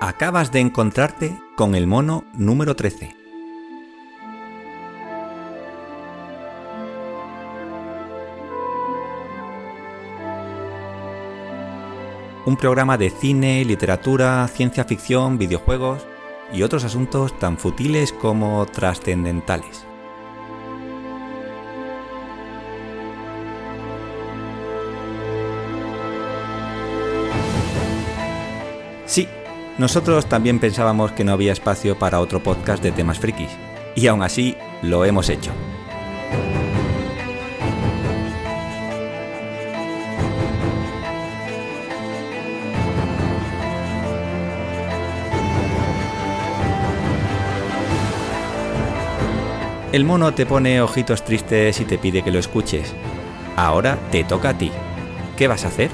Acabas de encontrarte con el mono número 13. Un programa de cine, literatura, ciencia ficción, videojuegos y otros asuntos tan futiles como trascendentales. Nosotros también pensábamos que no había espacio para otro podcast de temas frikis, y aún así lo hemos hecho. El mono te pone ojitos tristes y te pide que lo escuches. Ahora te toca a ti. ¿Qué vas a hacer?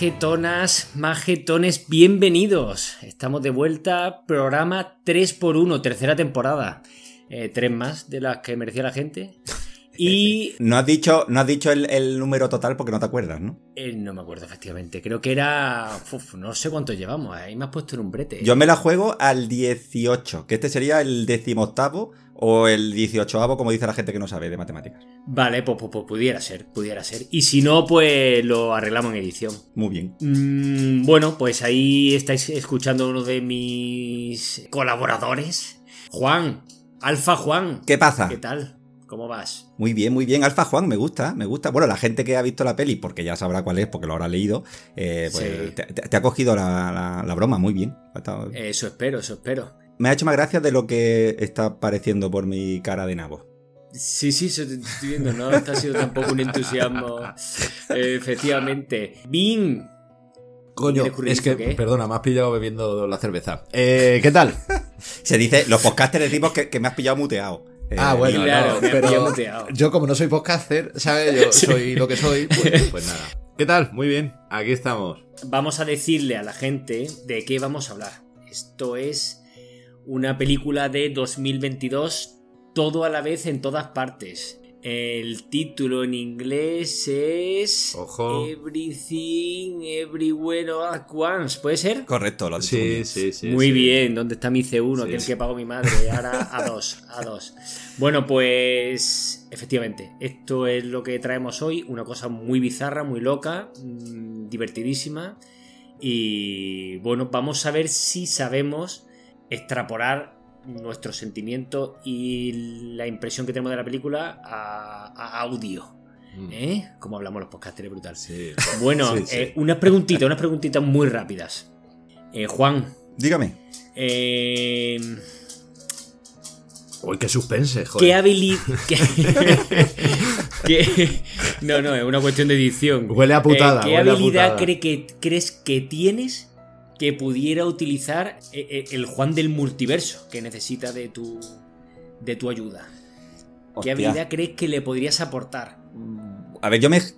Hola, magetonas, magetones, bienvenidos. Estamos de vuelta, programa 3x1, tercera temporada. Eh, tres más de las que merecía la gente. Y No has dicho, no has dicho el, el número total porque no te acuerdas, ¿no? eh, no me acuerdo efectivamente, creo que era... uf, no sé cuánto llevamos, ahí me has puesto en un brete. Yo me la juego al 18, que este sería el decimoctavo o el 18avo, como dice la gente que no sabe de matemáticas. Vale, pues, pues- pues pudiera ser, pudiera ser. Y si no, pues lo arreglamos en edición. Muy bien. Mm, bueno, pues ahí estáis escuchando uno de mis colaboradores. Juan, Alfa Juan. ¿Qué pasa? ¿Qué tal? ¿Cómo vas? Muy bien, muy bien. Alfa Juan, me gusta, me gusta. Bueno, la gente que ha visto la peli, porque ya sabrá cuál es, porque lo habrá leído, eh, pues Sí. te, ha cogido la, la- la broma, muy bien. Eso espero, eso espero. Me ha hecho más gracia de lo que está apareciendo por mi cara de nabo. Sí, sí, eso te estoy viendo, no está sido tampoco un entusiasmo. Eh, efectivamente. Bing, Coño, ¿Tienes currículum es que, qué? perdona, me has pillado bebiendo la cerveza. Eh, ¿Qué tal? Se dice, los podcasters decimos que, que me has pillado muteado. Eh, ah, bueno, claro, no, me pero pillado muteado. yo como no soy podcaster, ¿sabes? Yo Sí. soy lo que soy, pues, pues nada. ¿Qué tal? Muy bien, aquí estamos. vamos a decirle a la gente de qué vamos a hablar. Esto es una película de 2022, todo a la vez en todas partes. El título en inglés es Ojo. Everything Everywhere All at Once, ¿puede ser? Correcto, lo has dicho muy Sí, sí, sí. Muy sí. bien, ¿dónde está mi C1? Sí, aquel sí. que pagó mi madre. Ahora a dos, a dos. Bueno, pues efectivamente, esto es lo que traemos hoy. Una cosa muy bizarra, muy loca, mm, divertidísima. Y bueno, vamos a ver si sabemos extrapolar nuestros sentimientos y la impresión que tenemos de la película a, a audio. Mm. ¿Eh? Como hablamos los podcasters, brutal. Sí. Bueno, Sí, sí. eh, unas preguntitas, unas preguntitas muy rápidas. Eh, Juan, Dígame. eh, Uy, qué suspense, ¿qué joder. habilidad... No, no, es una cuestión de edición. Huele a putada, ¿Qué huele a habilidad putada. cree que, crees que tienes que pudiera utilizar eh, eh, el Juan del multiverso que necesita de tu, de tu ayuda? ¿Qué habilidad crees que le podrías aportar? A ver, yo me.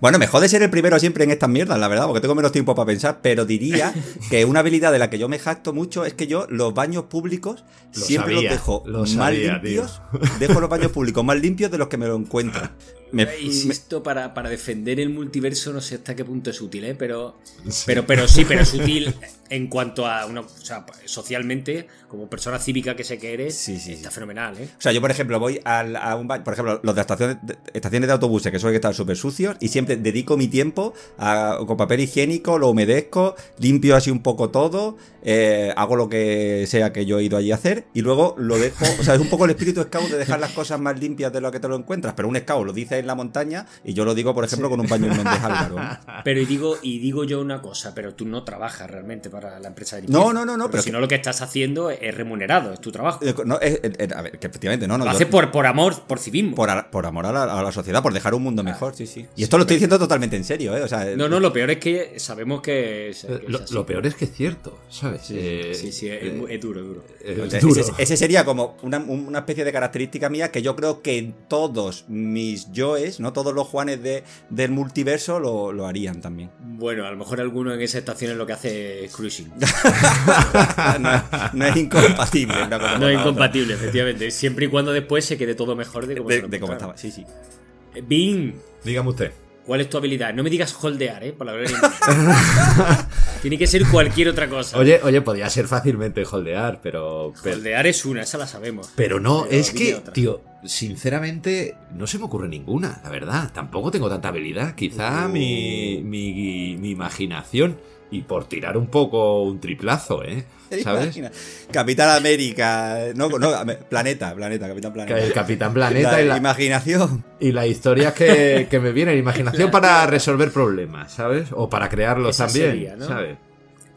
Bueno, me jode ser el primero siempre en estas mierdas, la verdad, porque tengo menos tiempo para pensar, pero diría que una habilidad de la que yo me jacto mucho es que yo los baños públicos Lo siempre sabía, los dejo lo más sabía, limpios. Dejo los baños públicos más limpios de los que me lo encuentro. Me- me- Insisto, para, para defender el multiverso no sé hasta qué punto es útil, ¿eh? Pero, pero, pero sí, pero es útil en cuanto a una, o sea, socialmente, como persona cívica que sé que eres, Sí, sí, está sí. fenomenal, ¿eh? O sea, yo, por ejemplo, voy al- a, un baño, por ejemplo, los de estaciones de, estaciones de autobuses que suelen estar súper sucios y siempre dedico mi tiempo a- con papel higiénico, lo humedezco, limpio así un poco todo, eh, hago lo que sea que yo he ido allí a hacer y luego lo dejo, o sea, es un poco el espíritu scout de dejar las cosas más limpias de lo que te lo encuentras, pero un scout lo dice en la montaña y yo lo digo, por ejemplo, con un paño en Méndez Álvaro. Pero y digo, y digo yo una cosa, pero tú no trabajas realmente para la empresa de limpieza. No, no, no, no, Pero, pero si no, lo que estás haciendo es remunerado, es tu trabajo. Eh, no, eh, eh, a ver, que efectivamente, no, no. lo yo- haces por, por amor, por civismo. por, a- por amor a la, a la sociedad, por dejar un mundo mejor, sí, sí. Y esto lo estoy diciendo totalmente en serio, ¿eh? O sea, No, no, lo peor es que sabemos que es, que es Lo, peor es que es cierto, ¿sabes? Eh, Sí, sí, es, eh, es duro, es duro. eh, Ese, duro. ese sería como una, una especie de característica mía que yo creo que en todos mis Joes, ¿no? Todos los Juanes de, del multiverso lo, lo harían también. Bueno, a lo mejor alguno en esa estación es lo que hace es cruising. no, es, no es incompatible. una cosa con No es otra. incompatible, efectivamente. Siempre y cuando después se quede todo mejor de cómo, De, se lo de cómo mostraron. estaba, sí, sí. Eh, Bing, Dígame usted. ¿cuál es tu habilidad? No me digas holdear, ¿eh? Por la gloria. Tiene que ser cualquier otra cosa. Oye, oye, podría ser fácilmente holdear, pero. Pero, holdear es una, esa la sabemos. pero no, Pero es que, otra. tío, sinceramente, no se me ocurre ninguna, la verdad. Tampoco tengo tanta habilidad. Quizá Uh. mi, mi, mi imaginación. Y por tirar un poco un triplazo, ¿eh? ¿Sabes? Imagina. Capitán América. No, no, Planeta, Planeta, Capitán Que El Planeta. Capitán Planeta y la, imaginación. y la historia que, que me viene, imaginación para resolver problemas, ¿sabes? O para crearlos Esa también, sería, ¿no? ¿sabes?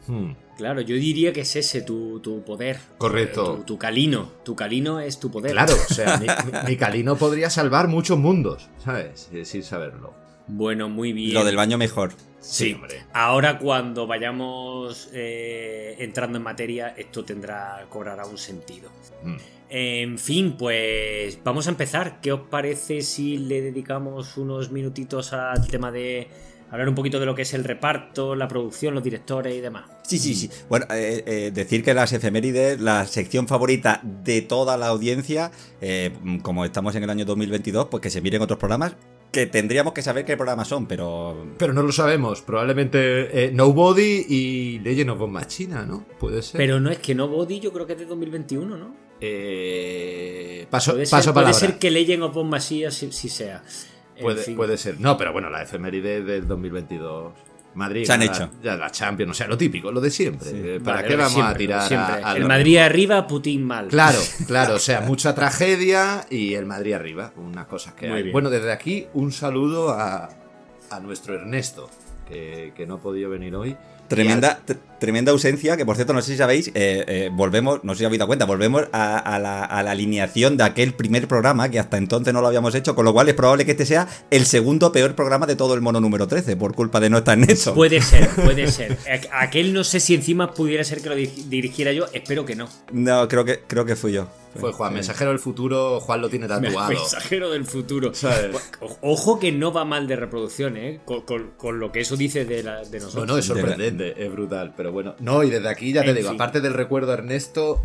Hmm. Claro, yo diría que es ese tu, tu poder. Correcto. Tu, tu calino. Tu calino es tu poder. Claro, o sea, mi, Calino podría salvar muchos mundos, ¿sabes? Sin saberlo. Bueno, muy bien. Lo del baño mejor. Sí, hombre. Ahora cuando vayamos eh, entrando en materia, esto tendrá, cobrará un sentido. Mm. En fin, pues vamos a empezar. ¿Qué os parece si le dedicamos unos minutitos al tema de hablar un poquito de lo que es el reparto, la producción, los directores y demás? Sí, sí, sí. Bueno, eh, eh, decir que las efemérides, la sección favorita de toda la audiencia, eh, como estamos en el año 2022, pues que se miren otros programas que tendríamos que saber qué programas son, pero Pero no lo sabemos. Probablemente eh, Nobody y Legend of Machina, ¿no? Puede ser. Pero no es que no Body, yo creo que es de 2021, ¿no? Eh, paso Puede paso ser, puede palabra. ser que Legend of Bomb Machine sí, sí sea. En Puede, fin. puede ser. No, pero bueno, la efeméride del 2022. Madrid. Se han hecho. Ya la Champions, o sea, lo típico, lo de siempre. Sí. Eh, ¿Para Vale, qué vamos a tirar a, a El Madrid mismo? arriba, Putin mal. Claro, claro, o sea, mucha tragedia y el Madrid arriba, unas cosas que Muy hay. bien. Bueno, desde aquí un saludo a, a nuestro Ernesto, que, que no ha podido venir hoy. tremenda, tremenda ausencia, que por cierto, no sé si sabéis, eh, eh, volvemos, no sé si habéis dado cuenta, volvemos a, a la, a la alineación de aquel primer programa, que hasta entonces no lo habíamos hecho, con lo cual es probable que este sea el segundo peor programa de todo el mono número 13, por culpa de no estar en eso. Puede ser, puede ser. Aquel no sé si encima pudiera ser que lo di- dirigiera yo, espero que no. No, creo que, creo que fui yo. Fue Juan, Sí. mensajero del futuro, Juan lo tiene tatuado. Mensajero del futuro. ¿Sabes? Ojo que no va mal de reproducción, ¿eh? Con, con- con lo que eso dice de, la- de No, nosotros. no, es sorprendente, es brutal, pero bueno. No, y desde aquí ya te En digo, fin. aparte del recuerdo a Ernesto,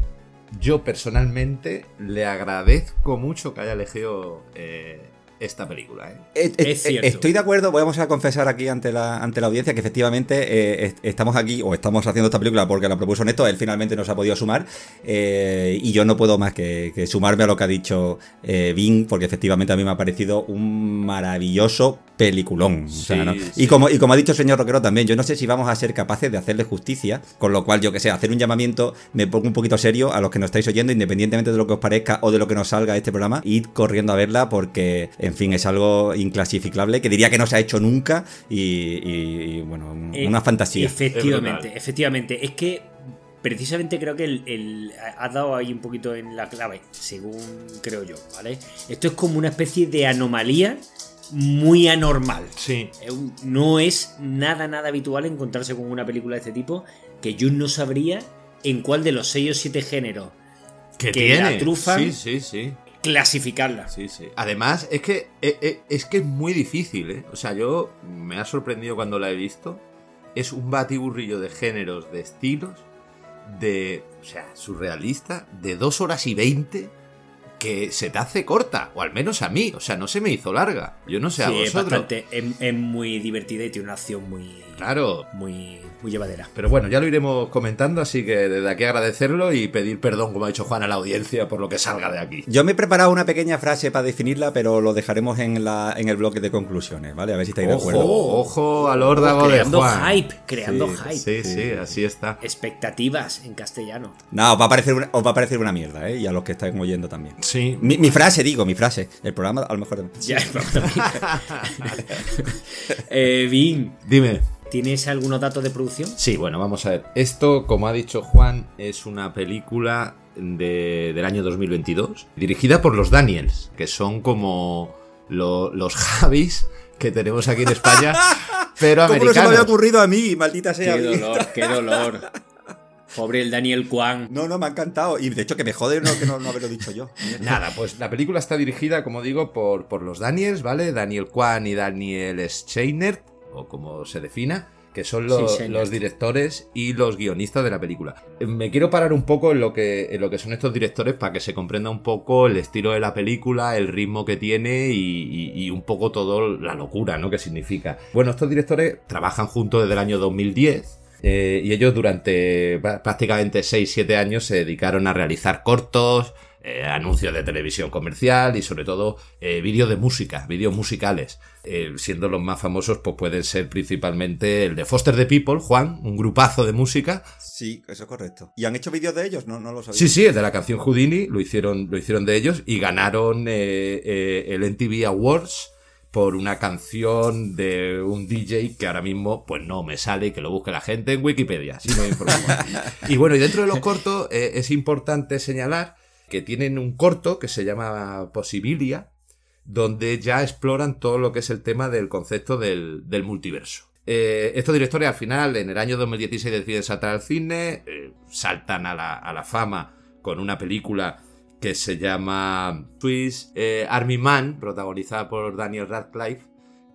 yo personalmente le agradezco mucho que haya elegido eh, esta película. ¿eh? Eh, Es cierto. Estoy de acuerdo, vamos a confesar aquí ante la, ante la audiencia que efectivamente eh, est- estamos aquí o estamos haciendo esta película porque la propuso Neto, él finalmente nos ha podido sumar eh, y yo no puedo más que, que sumarme a lo que ha dicho eh, Bing porque efectivamente a mí me ha parecido un maravilloso peliculón. O sea, ¿no? sí. Y, como, y como ha dicho el señor Roquero también, yo no sé si vamos a ser capaces de hacerle justicia, con lo cual yo que sé, hacer un llamamiento, me pongo un poquito serio a los que nos estáis oyendo, independientemente de lo que os parezca o de lo que nos salga este programa, id corriendo a verla porque, en fin, es algo inclasificable, que diría que no se ha hecho nunca y, y- y, bueno, Eh, una fantasía. Efectivamente, efectivamente. Es que precisamente creo que el, el- ha dado ahí un poquito en la clave, según creo yo, ¿vale? Esto es como una especie de anomalía muy anormal. Sí. Eh, No es nada, nada habitual encontrarse con una película de este tipo que yo no sabría en cuál de los 6 o 7 géneros ¿Qué Que la trufan. Sí, sí, sí. clasificarla. Sí, sí. Además, es que eh, eh, es que es muy difícil, ¿eh? O sea, yo me ha sorprendido cuando la he visto. Es un batiburrillo de géneros, de estilos, de. O sea, surrealista, de dos horas y veinte que se te hace corta, o al menos a mí. O sea, no se me hizo larga. Yo no sé a Sí, es vosotros. bastante, es, es muy divertida y tiene una acción muy, Claro. muy, muy llevadera. Pero bueno, ya lo iremos comentando, así que desde aquí agradecerlo y pedir perdón, como ha dicho Juan, a la audiencia por lo que salga de aquí. Yo me he preparado una pequeña frase para definirla, pero lo dejaremos en, la, en el bloque de conclusiones, ¿vale? A ver si estáis de acuerdo. Ojo, ojo al órdago de creando Juan. hype, creando Sí, hype. Sí, sí, así está. Expectativas en castellano. No, os va, a parecer una, os va a parecer una mierda, ¿eh? Y a los que estáis oyendo también. Sí. Mi, mi frase, digo, mi frase. El programa a lo mejor... Ya, eh, Vin, Dime. ¿Tienes algunos datos de producción? Sí, bueno, vamos a ver. Esto, como ha dicho Juan, es una película de- del año 2022, dirigida por los Daniels, que son como lo- los Javis que tenemos aquí en España, pero ¿Cómo no se me había americanos. ocurrido a mí, maldita sea? Qué dolor, qué dolor. Pobre el Daniel Kwan. No, no, me ha encantado. Y de hecho que me jode no, que no, no haberlo dicho yo. Nada, pues la película está dirigida, como digo, por, por los Daniels, ¿vale? Daniel Kwan y Daniel Scheiner, o como se defina que son los, Sí, los directores y los guionistas de la película. Me quiero parar un poco en lo, que, en lo que son estos directores para que se comprenda un poco el estilo de la película, el ritmo que tiene y, y- y un poco todo la locura, ¿no? Que significa. Bueno, estos directores trabajan juntos desde el año 2010. eh, y ellos durante prá- prácticamente 6-7 años se dedicaron a realizar cortos, eh, anuncios de televisión comercial y sobre todo eh, vídeos de música, vídeos musicales. Eh, siendo los más famosos, pues pueden ser principalmente el de Foster the People, Juan, un grupazo de música. Sí, eso es correcto. ¿Y han hecho vídeos de ellos? No, no lo sabía. Sí, sí, el de la canción Houdini, lo hicieron, lo hicieron de ellos y ganaron eh, el MTV Awards por una canción de un DJ que ahora mismo pues no me sale y que lo busque la gente en Wikipedia, si no problema. y bueno, y dentro de los cortos eh, es importante señalar que tienen un corto que se llama Posibilia, donde ya exploran todo lo que es el tema del concepto del, multiverso. Eh, estos directores al final, en el año 2016, deciden saltar al cine, eh, saltan a la, fama con una película que se llama Swiss eh, Army Man, protagonizada por Daniel Radcliffe,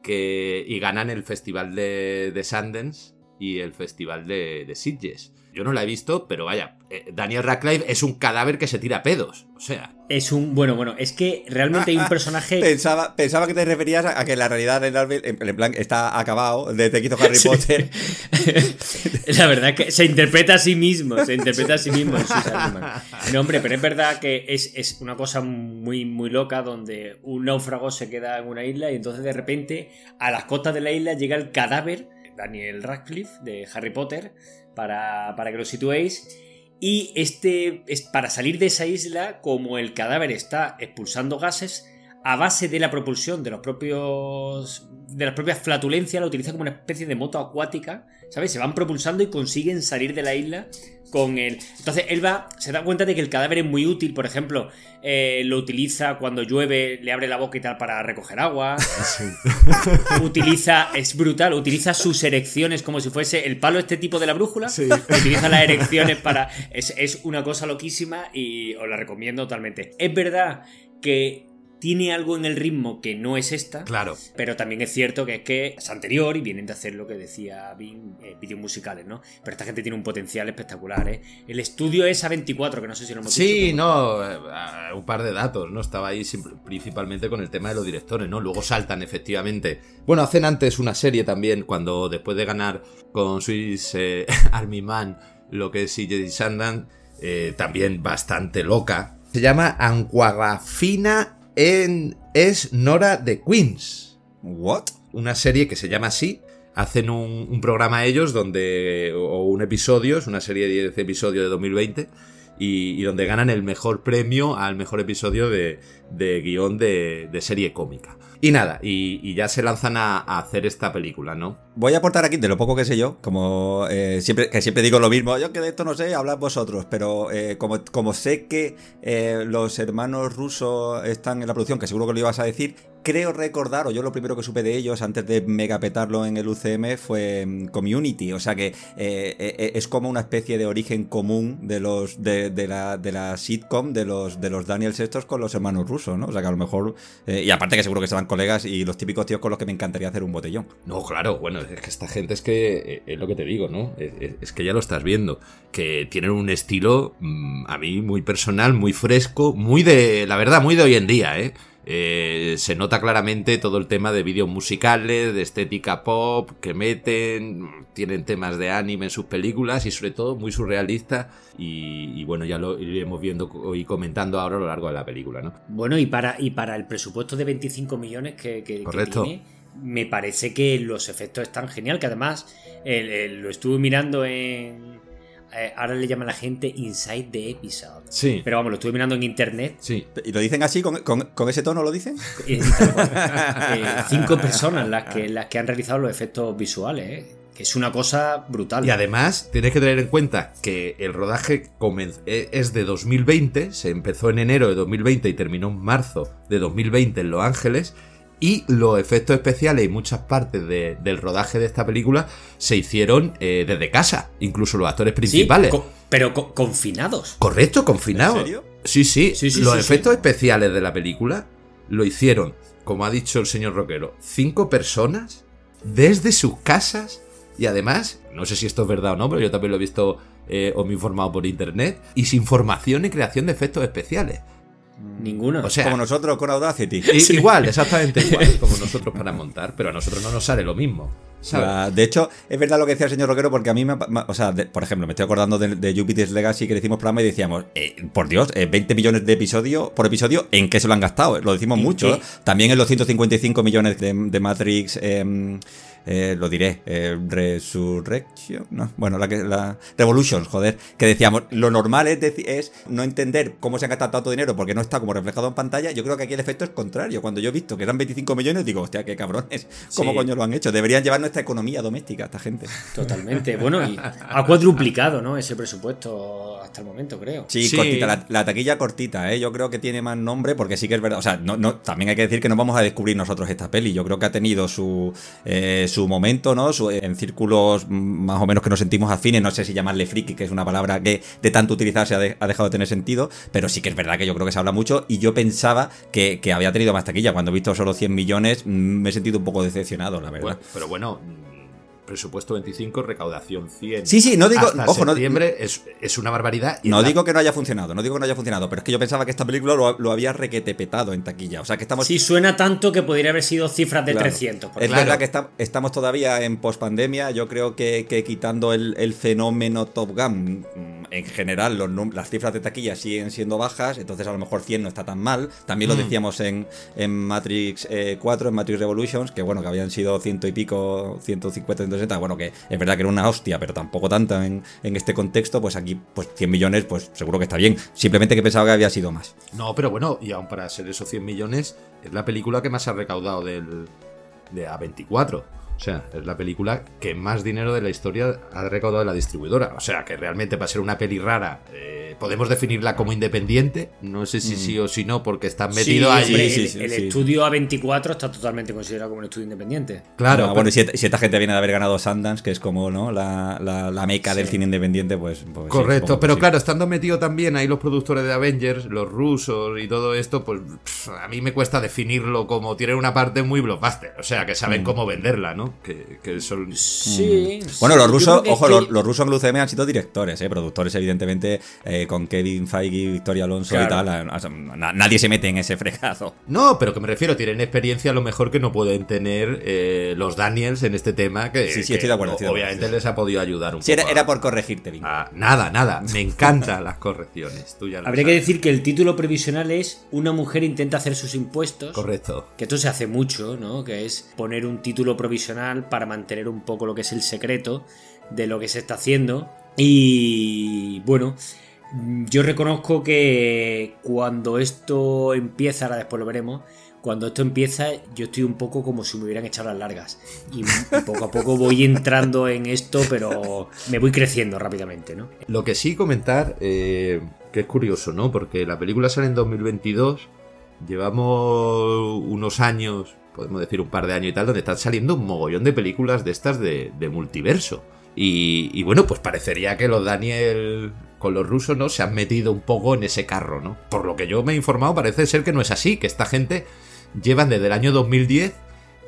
que, y ganan el festival de, Sundance y el festival de, de Sitges. Yo no la he visto, pero vaya, Daniel Radcliffe es un cadáver que se tira pedos. O sea, Es un. Bueno, bueno, es que realmente hay un personaje. Pensaba, pensaba que te referías a, que la realidad de Marvel, en, plan, está acabado desde que hizo Harry Sí. Potter. La verdad es que se interpreta a sí mismo, se interpreta a sí mismo en. No, hombre, pero es verdad que es, es una cosa muy, muy loca donde un náufrago se queda en una isla y entonces de repente a las costas de la isla llega el cadáver, Daniel Radcliffe, de Harry Potter, para, para que lo situéis. Y este es para salir de esa isla, como el cadáver está expulsando gases, a base de la propulsión de los propios. De las propias flatulencias, la utiliza como una especie de moto acuática, ¿sabes? Se van propulsando y consiguen salir de la isla con el. Entonces él va. se da cuenta de que el cadáver es muy útil, por ejemplo, eh, lo utiliza cuando llueve, le abre la boca y tal para recoger agua. utiliza. es brutal, utiliza sus erecciones como si fuese el palo este tipo de la brújula. Utiliza las erecciones para. Es, es una cosa loquísima y os la recomiendo totalmente. Es verdad que tiene algo en el ritmo que no es esta. claro. Pero también es cierto que es que es anterior y vienen de hacer lo que decía Vin, eh, vídeos musicales, ¿no? Pero esta gente tiene un potencial espectacular, ¿eh? El estudio es A24, que no sé si lo hemos Sí, dicho. no, eh, un par de datos, ¿no? Estaba ahí principalmente con el tema de los directores, ¿no? Luego saltan, efectivamente. Bueno, hacen antes una serie también, cuando después de ganar con Swiss eh, Army Man lo que es CJ Sundance, eh, también bastante loca. Se llama Anguagafina en es Nora de Queens ¿What? una serie que se llama así. Hacen un, un programa ellos donde. o un episodio, es una serie de 10 episodios de 2020. Y, y donde ganan el mejor premio al mejor episodio de, de guion de, de serie cómica. Y nada, y, y ya se lanzan a, a hacer esta película, ¿no? Voy a aportar aquí de lo poco que sé yo, como eh, siempre, que siempre digo lo mismo, yo que de esto no sé, hablad vosotros, pero eh, como, como sé que eh, los hermanos rusos están en la producción, que seguro que lo ibas a decir, creo recordar, o yo lo primero que supe de ellos antes de megapetarlo en el UCM fue mm, Community, o sea que es como una especie de origen común de los de, la, de la sitcom de los de los Daniels estos con los hermanos rusos, ¿no? O sea que a lo mejor, y aparte que seguro que serán colegas y los típicos tíos con los que me encantaría hacer un botellón. No, claro, bueno, es que esta gente es que, eh, es lo que te digo, ¿no? Es, que ya lo estás viendo, que tienen un estilo, mm, a mí, muy personal, muy fresco, muy de, la verdad, muy de hoy en día, ¿eh? Eh, se nota claramente todo el tema de vídeos musicales, de estética pop, que meten, tienen temas de anime en sus películas y sobre todo muy surrealista y, y bueno, ya lo iremos viendo y comentando ahora a lo largo de la película, ¿no? Bueno, y para, y para el presupuesto de 25 millones que, que- que Correcto. tiene, me parece que los efectos están genial. Que además lo estuve mirando en. eh, ahora le llaman a la gente Inside the Episode. Sí, Pero vamos, lo estuve mirando en internet. sí. ¿Y lo dicen así, con, con- con ese tono lo dicen? cual. Eh, cinco personas las que, las que han realizado los efectos visuales, ¿eh? que es una cosa brutal. Y además, tienes que tener en cuenta que el rodaje eh, es de 2020, se empezó en enero de 2020 y terminó en marzo de 2020 en Los Ángeles. Y los efectos especiales y muchas partes de- del rodaje de esta película se hicieron eh, desde casa, incluso los actores Sí, principales. co- Pero co- confinados. Correcto, confinado. ¿En serio? Sí, sí. Sí, sí, Los sí, efectos especiales de la película lo hicieron, como ha dicho el señor Roquero, cinco personas desde sus casas y además, no sé si esto es verdad o no, pero yo también lo he visto eh, o me he informado por internet, y sin formación y creación de efectos especiales. Ninguno. O sea, Como nosotros con Audacity. Igual, exactamente igual, como nosotros para montar, pero a nosotros no nos sale lo mismo. de hecho, es verdad lo que decía el señor Roquero, porque a mí me. O sea, de- por ejemplo, me estoy acordando de, de Jupiter's Legacy que le hicimos programa y decíamos, eh, por Dios, eh, 20 millones de episodios por episodio, ¿en qué se lo han gastado? Lo decimos ¿En mucho. qué? También en los 155 millones de, de Matrix. em, eh, lo diré, eh, Resurrection, no, bueno, la que la Revolutions, joder, que decíamos, lo normal es, es no entender cómo se han gastado tanto dinero porque no está como reflejado en pantalla. Yo creo que aquí el efecto es contrario. Cuando yo he visto que eran 25 millones, digo, hostia, qué cabrones, ¿cómo Sí. coño lo han hecho? Deberían llevar nuestra economía doméstica esta gente. Totalmente. Bueno, y ha cuadruplicado, ¿no? Ese presupuesto hasta el momento, creo. Sí, Sí. cortita, la, la taquilla cortita, ¿eh? Yo creo que tiene más nombre porque sí que es verdad. O sea, no, no, también hay que decir que no vamos a descubrir nosotros esta peli. Yo creo que ha tenido su, eh, su momento, ¿no? En círculos más o menos que nos sentimos afines. No sé si llamarle friki, que es una palabra que de tanto utilizarse ha, ha dejado de tener sentido. Pero sí que es verdad que yo creo que se habla mucho. Y yo pensaba que, había tenido más taquilla. Cuando he visto solo 100 millones, mm, me he sentido un poco decepcionado, la verdad. Pero bueno, presupuesto 25, recaudación 100. Sí, sí, no digo- Hasta ojo, no- septiembre es, es una barbaridad. y No la- digo que no haya funcionado, no digo que no haya funcionado, pero es que yo pensaba que esta película lo, lo había requetepetado en taquilla. O sea, que estamos Sí, suena tanto que podría haber sido cifras de Claro. 300. por Es verdad que está- estamos todavía en pospandemia. Yo creo que, que quitando el, el fenómeno Top Gun, mm, en general los las cifras de taquilla siguen siendo bajas. Entonces, a lo mejor 100 no está tan mal. También lo Mm. decíamos en, en Matrix eh, 4, en Matrix Revolutions, que bueno, que habían sido ciento y pico, 150, 160. Bueno, que es verdad que era una hostia, pero tampoco tanta en, en este contexto. Pues aquí, pues 100 millones, pues seguro que está bien. Simplemente que pensaba que había sido más. No, pero bueno, y aún para ser esos 100 millones, es la película que más ha recaudado del, de A24. O sea, es la película que más dinero de la historia ha recaudado la distribuidora. O sea, que realmente para ser una peli rara, eh, podemos definirla como independiente. No sé si sí o si no, porque están Sí, metidos allí. sí, el, sí, el sí. estudio A24 está totalmente considerado como un estudio independiente. Claro, Ah, pero- bueno, y si, si esta gente viene de haber ganado Sundance, que es como ¿no? la, la, la meca del cine independiente, pues. pues Correcto, pero claro, estando metido también ahí los productores de Avengers, los rusos y todo esto, pues pff, a mí me cuesta definirlo como tiene una parte muy blockbuster, o sea, que saben Mm. cómo venderla, ¿no? Que, que son... Sí. Bueno, los rusos, ojo, que- los, los rusos en UCM han sido directores, ¿eh? productores, evidentemente, eh, con Kevin Feige, Victoria Alonso y tal. nadie se mete en ese fregado. No, pero que me refiero, tienen experiencia a lo mejor que no pueden tener eh, los Daniels en este tema, que, Sí, sí, que estoy de acuerdo, estoy de acuerdo, obviamente les ha podido ayudar un Sí, era, poco. a- era por corregirte, Vin. nada, nada, me encantan las correcciones, tú ya lo Habría que decir que el título previsional es Una mujer intenta hacer sus impuestos. Correcto. Que esto se hace mucho, ¿no? Que es poner un título provisional para mantener un poco lo que es el secreto de lo que se está haciendo. Y bueno, yo reconozco que cuando esto empieza, ahora después lo veremos, cuando esto empieza yo estoy un poco como si me hubieran echado las largas. Y, poco a poco voy entrando en esto, pero me voy creciendo rápidamente, ¿no? Lo que sí comentar, eh, que es curioso, ¿no? Porque la película sale en 2022, llevamos unos años, podemos decir un par de años y tal, donde están saliendo un mogollón de películas de estas de, de multiverso. Y, y bueno, pues parecería que los Daniel con los rusos, ¿no? Se han metido un poco en ese carro, ¿no? Por lo que yo me he informado, parece ser que no es así, que esta gente llevan desde el año 2010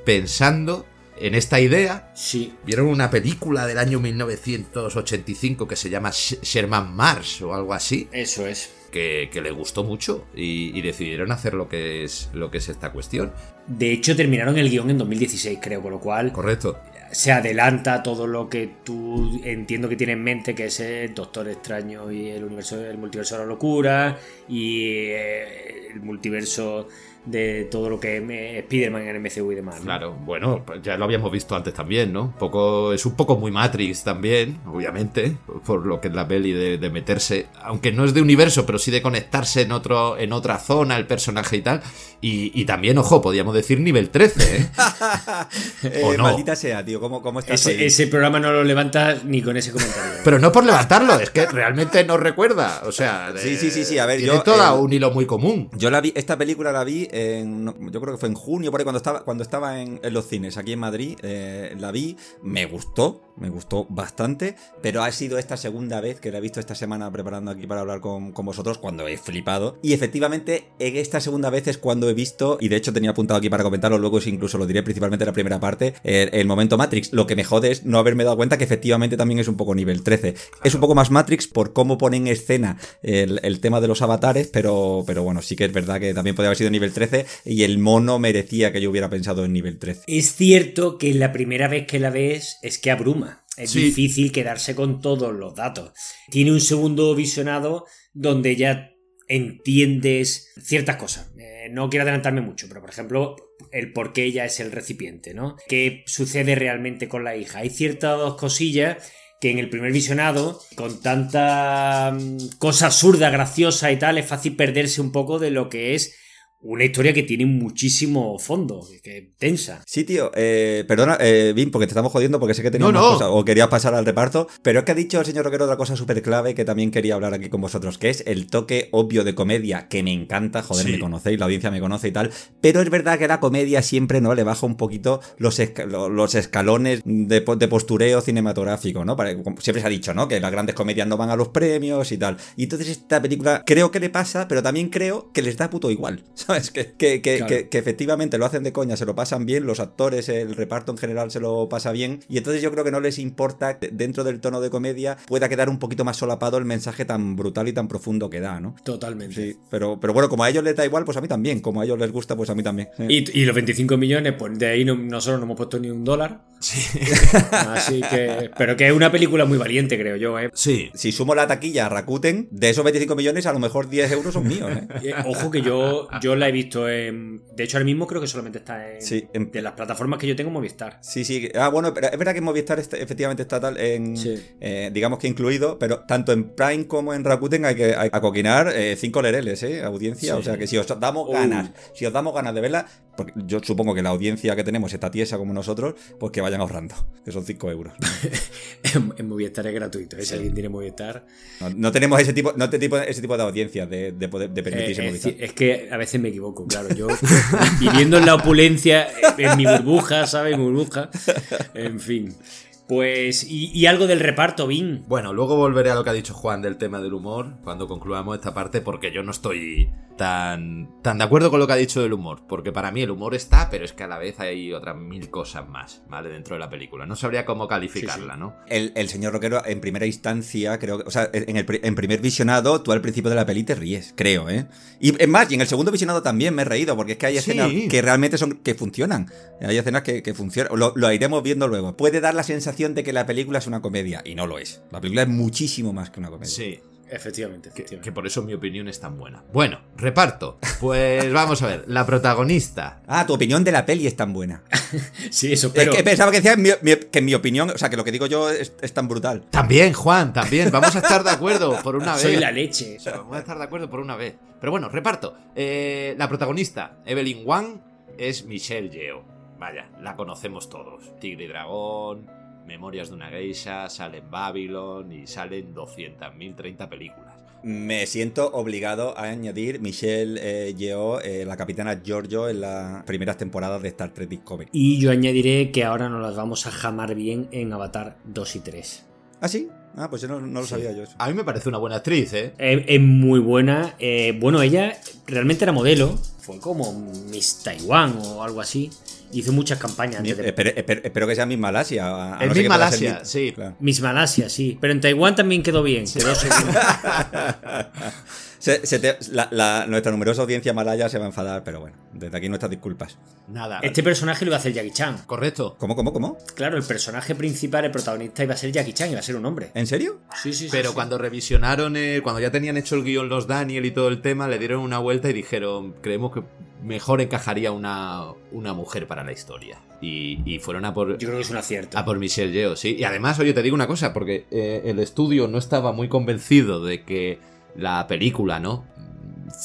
pensando en esta idea Sí, Vieron una película del año 1985 que se llama Sh- Sherman Mars o algo así, eso es. que, que les gustó mucho y, y decidieron hacer lo que es lo que es esta cuestión. De hecho, terminaron el guion en 2016, creo, con lo cual Correcto. Se adelanta todo lo que tú entiendo que tienes en mente, que es el Doctor Extraño y el universo, el multiverso de la locura y eh, el multiverso de todo lo que es Spider-Man en el MCU y demás. Claro, bueno, pues ya lo habíamos visto antes también, ¿no? Poco, es un poco muy Matrix también, obviamente, por lo que es la peli de, de meterse, aunque no es de universo, pero sí de conectarse en otro, en otra zona, el personaje y tal. Y, y también, ojo, podríamos decir nivel 13, ¿eh? Eh, ¿O no? Maldita sea, tío, ¿cómo, cómo estás hoy? Ese, ese programa no lo levantas ni con ese comentario. Pero no por levantarlo, es que realmente no recuerda. O sea, Sí, sí, sí, sí, a ver, tiene yo, toda eh, un hilo muy común. Yo la vi, esta película la vi en, yo creo que fue en junio, por ahí cuando estaba, cuando estaba en, en los cines aquí en Madrid, eh, la vi, me gustó, me gustó bastante, pero ha sido esta segunda vez que la he visto esta semana preparando aquí para hablar con, vosotros cuando he flipado. Y efectivamente, en esta segunda vez es cuando he visto, y de hecho tenía apuntado aquí para comentarlo, luego incluso lo diré principalmente en la primera parte, el, momento Matrix. Lo que me jode es no haberme dado cuenta que efectivamente también es un poco nivel 13. Es un poco más Matrix por cómo pone en escena el, tema de los avatares, pero, pero bueno, sí que es verdad que también podría haber sido nivel 13 y el mono merecía que yo hubiera pensado en nivel 13. Es cierto que la primera vez que la ves es que abruma. Es difícil quedarse con todos los datos. Tiene un segundo visionado donde ya entiendes ciertas cosas. Eh, no quiero adelantarme mucho, pero por ejemplo, el por qué ella es el recipiente, ¿no? ¿Qué sucede realmente con la hija? Hay ciertas cosillas que en el primer visionado, con tanta mm, cosa absurda, graciosa y tal, es fácil perderse un poco de lo que es una historia que tiene muchísimo fondo, que tensa. Sí, tío, eh, perdona, eh, Vin, porque te estamos jodiendo porque sé que tenías no, o querías pasar al reparto, pero es que ha dicho el señor Roquero otra cosa súper clave que también quería hablar aquí con vosotros, que es el toque obvio de comedia, que me encanta, joder, me conocéis, la audiencia me conoce y tal, pero es verdad que la comedia siempre, ¿no? Le baja un poquito los, los escalones de, postureo cinematográfico, ¿no? siempre se ha dicho, ¿no? Que las grandes comedias no van a los premios y tal. Y entonces esta película creo que le pasa, pero también creo que les da puto igual. ¿Sabes? Que, que, efectivamente lo hacen de coña, se lo pasan bien, los actores, el reparto en general se lo pasa bien, y entonces yo creo que no les importa que dentro del tono de comedia pueda quedar un poquito más solapado el mensaje tan brutal y tan profundo que da, ¿no? Totalmente. Sí, pero, pero bueno, como a ellos les da igual, pues a mí también, como a ellos les gusta, pues a mí también. Y, los 25 millones, pues de ahí nosotros no hemos puesto ni un dólar. Sí. Así que. Pero que es una película muy valiente, creo yo, ¿eh? Sí. Si sumo la taquilla a Rakuten, de esos 25 millones, a lo mejor 10 euros son míos, ¿eh? eh ojo que yo, yo la he visto en. De hecho, ahora mismo creo que solamente está en. Sí, en... De las plataformas que yo tengo, Movistar. Sí, sí. Ah, bueno, pero es verdad que Movistar efectivamente está tal en. Eh, digamos que incluido, pero tanto en Prime como en Rakuten hay que acoquinar 5 lereles, ¿eh? Audiencia. O sea que si os damos ganas, si os damos ganas de verla, porque yo supongo que la audiencia que tenemos está tiesa como nosotros, pues que vayan ahorrando, que son 5 euros. en, Movistar es gratuito, ¿eh? si alguien tiene Movistar. No, tenemos ese tipo, no tipo, ese tipo de audiencia de, de, poder, de permitirse eh, Movistar. Es que a veces me equivoco, claro. Yo viviendo en la opulencia, en mi burbuja, ¿sabes? Mi burbuja. En fin. Pues, y, algo del reparto, Vin. Bueno, luego volveré a lo que ha dicho Juan del tema del humor, cuando concluamos esta parte, porque yo no estoy tan, tan de acuerdo con lo que ha dicho del humor, porque para mí el humor está, pero es que a la vez hay otras mil cosas más, ¿vale? Dentro de la película. No sabría cómo calificarla, ¿no? El, señor Roquero, en primera instancia, creo que, o sea, en, el, en primer visionado, tú al principio de la peli te ríes, creo, ¿eh? Y es más, y en el segundo visionado también me he reído, porque es que hay escenas que realmente son, que funcionan. Hay escenas que, que funcionan. Lo, lo iremos viendo luego. Puede dar la sensación de que la película es una comedia, y no lo es. La película es muchísimo más que una comedia. Sí. Efectivamente, Que, por eso mi opinión es tan buena. Bueno, reparto. Pues vamos a ver, la protagonista. Ah, tu opinión de la peli es tan buena. sí, eso, pero... Es que pensaba que decía que mi opinión, o sea, que lo que digo yo es, tan brutal. También, Juan, también. Vamos a estar de acuerdo por una vez. Soy la leche. vamos a estar de acuerdo por una vez. Pero bueno, reparto. Eh, la protagonista, Evelyn Wang, es Michelle Yeoh. Vaya, la conocemos todos. Tigre y Dragón, Memorias de una geisha, salen Babylon y salen 200.030 películas. Me siento obligado a añadir Michelle eh, Yeoh, eh, la capitana Giorgio, en las primeras temporadas de Star Trek Discovery. Y yo añadiré que ahora nos las vamos a jamar bien en Avatar 2 y 3. ¿Ah, sí? Ah, pues yo no, lo sabía yo. Eso. A mí me parece una buena actriz, ¿eh? Es, muy buena. Eh, bueno, ella realmente era modelo. Fue como Miss Taiwan o algo así. Hizo muchas campañas. espero, que sea Miss Malasia. Es Miss Malasia, sí. Miss Malasia, sí. Pero en Taiwán también quedó bien. Quedó nuestra numerosa audiencia malaya se va a enfadar, pero bueno, desde aquí nuestras disculpas. Nada. Este personaje lo iba a hacer Jackie Chan. Correcto. ¿Cómo, cómo, cómo? Claro, el personaje principal, el protagonista, iba a ser Jackie Chan, iba a ser un hombre. ¿En serio? Sí, sí, sí. Pero cuando revisionaron, cuando ya tenían hecho el guion los Daniel y todo el tema, le dieron una vuelta y dijeron, creemos que mejor encajaría una, una mujer para la historia. Y, fueron a por. Yo creo que es un acierto. A por Michelle Yeoh, sí. Y además, oye, te digo una cosa, porque eh, el estudio no estaba muy convencido de que la película, ¿no?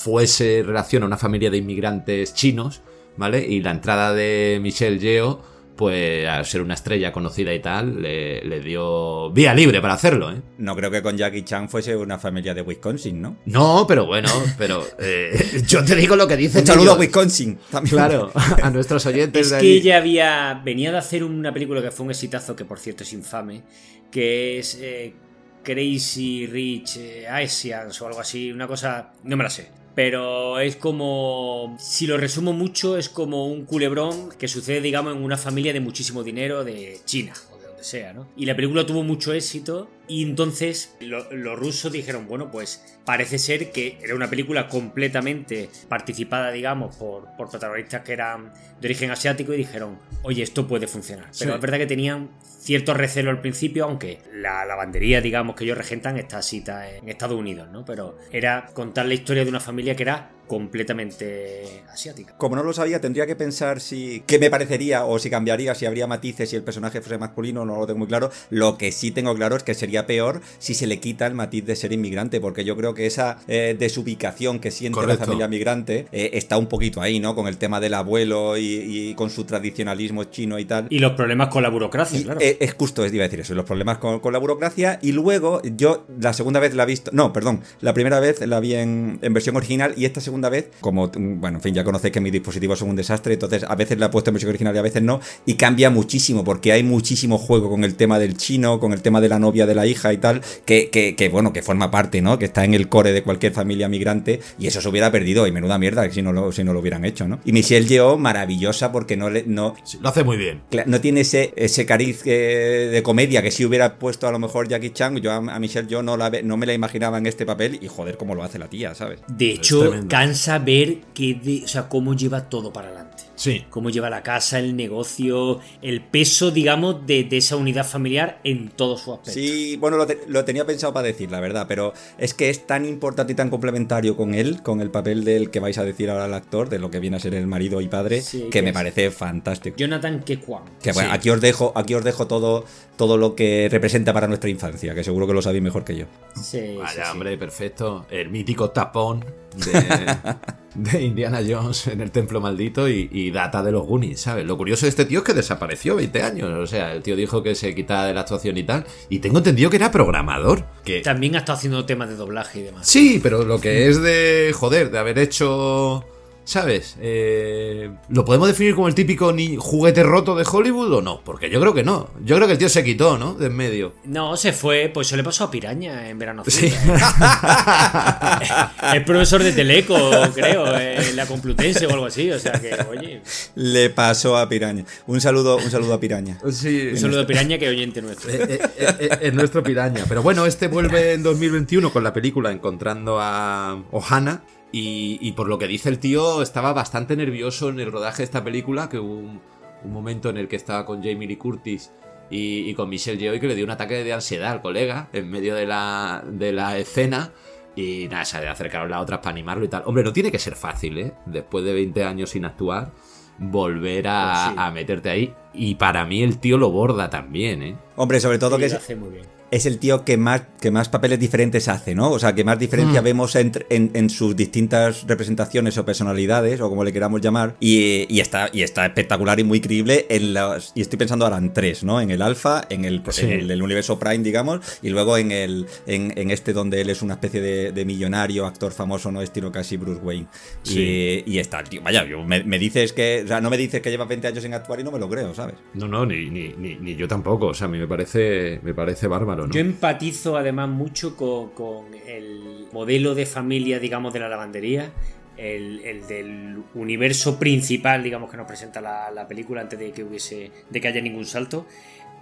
Fuese relación a una familia de inmigrantes chinos, ¿vale? Y la entrada de Michelle Yeoh pues al ser una estrella conocida y tal, le, le dio vía libre para hacerlo, ¿eh? No creo que con Jackie Chan fuese una familia de Wisconsin, ¿no? No, pero bueno, pero eh, yo te digo lo que dice. Un saludo a Wisconsin. También. Claro, a nuestros oyentes Es de que allí. ella había. venía de hacer una película que fue un exitazo, que por cierto es infame, que es eh, Crazy Rich Asians o algo así, una cosa. no me la sé. Pero es como. Si lo resumo mucho, es como un culebrón que sucede, digamos, en una familia de muchísimo dinero de China o de donde sea, ¿no? Y la película tuvo mucho éxito. Y entonces lo- los rusos dijeron, bueno, pues parece ser que era una película completamente participada, digamos, por, por protagonistas que eran de origen asiático y dijeron, oye, esto puede funcionar. Pero Sí. es verdad que tenían cierto recelo al principio, aunque la lavandería, digamos, que ellos regentan está asita en Estados Unidos, ¿no? Pero era contar la historia de una familia que era completamente asiática. Como no lo sabía, tendría que pensar si qué me parecería o si cambiaría, si habría matices, si el personaje fuese masculino, no lo tengo muy claro. Lo que sí tengo claro es que sería peor si se le quita el matiz de ser inmigrante, porque yo creo que esa eh, desubicación que siente Correcto. la familia migrante eh, está un poquito ahí, ¿no? Con el tema del abuelo y, y con su tradicionalismo chino y tal. Y los problemas con la burocracia, Y, claro. eh, es justo, es iba a decir eso, los problemas con, con la burocracia. Y luego, yo la segunda vez la he visto, no, perdón, la primera vez la vi en, en versión original y esta segunda vez, como, mm, bueno, en fin, ya conocéis que mis dispositivos son un desastre, entonces a veces la he puesto en versión original y a veces no, y cambia muchísimo, porque hay muchísimo juego con el tema del chino, con el tema de la novia de la hija y tal, que, que, que, bueno, que forma parte, ¿no? Que está en el core de cualquier familia migrante y eso se hubiera perdido, y menuda mierda si no lo, si no lo hubieran hecho, ¿no? Y Michelle Yeoh, maravillosa, porque no le, no, Sí, lo hace muy bien. No tiene ese, ese cariz eh, de comedia que si hubiera puesto a lo mejor Jackie Chan. Yo a, a Michelle yo no, la, no me la imaginaba en este papel y joder cómo lo hace la tía, ¿sabes? De hecho, cansa ver que de- o sea, cómo lleva todo para adelante. Sí. Cómo lleva la casa, el negocio, el peso, digamos, de, de esa unidad familiar en todo su aspecto. Sí, bueno, lo, te- lo tenía pensado para decir, la verdad, pero es que es tan importante y tan complementario con él, con el papel del que vais a decir ahora al actor, de lo que viene a ser el marido y padre, Sí, que que me es- parece fantástico. Jonathan Kekwan. Que bueno, Sí. aquí os dejo, aquí os dejo todo, todo lo que representa para nuestra infancia, que seguro que lo sabéis mejor que yo. Sí, sí, Vaya, sí. hombre, perfecto. El mítico tapón de, de Indiana Jones en el templo maldito y, y data de los Goonies, ¿sabes? Lo curioso de este tío es que desapareció 20 años. O sea, el tío dijo que se quitaba de la actuación y tal. Y tengo entendido que era programador. Que... También ha estado haciendo temas de doblaje y demás. Sí, pero lo que es de, joder, de haber hecho... ¿Sabes? Eh, ¿Lo podemos definir como el típico ni juguete roto de Hollywood o no? Porque yo creo que no. Yo creo que el tío se quitó, ¿no? De en medio. No, se fue, pues eso le pasó a Piraña en verano. Sí. Es profesor de Teleco, creo, en la Complutense o algo así. O sea que, oye, Le pasó a Piraña. Un saludo, un saludo a Piraña. Sí, un saludo a Piraña que oyente nuestro. Eh, eh, eh, eh, es nuestro piraña. Pero bueno, este vuelve en 2021 con la película Encontrando a Ohana. Y, y por lo que dice el tío, estaba bastante nervioso en el rodaje de esta película. Que hubo un, un momento en el que estaba con Jamie Lee Curtis y, y con Michelle Yeoh que le dio un ataque de ansiedad al colega en medio de la, de la escena. Y nada, se acercaron las otras para animarlo y tal. Hombre, no tiene que ser fácil, ¿eh? Después de 20 años sin actuar, volver a, Pues sí. a meterte ahí. Y para mí el tío lo borda también, ¿eh? Hombre, sobre todo Sí, que lo es, hace muy bien. es el tío que más, que más papeles diferentes hace, ¿no? O sea, que más diferencia Hmm. vemos entre- en, en sus distintas representaciones o personalidades, o como le queramos llamar, y, y está, y está espectacular y muy creíble en los... Y estoy pensando ahora en tres, ¿no? En el Alpha, en el, Sí. en el, el universo Prime, digamos, y luego en el en, en este donde él es una especie de, de millonario, actor famoso, ¿no? Estilo casi Bruce Wayne. Sí. Y, y está el tío, vaya, yo- me, me dices que... O sea, no me dices que lleva 20 años sin actuar y no me lo creo, ¿sabes? No, no, ni, ni, ni, ni yo tampoco. O sea, a mí me parece, me parece bárbaro, ¿no? Yo empatizo además mucho con, con el modelo de familia, digamos, de la lavandería. El, el del universo principal, digamos, que nos presenta la, la película antes de que hubiese. de que haya ningún salto.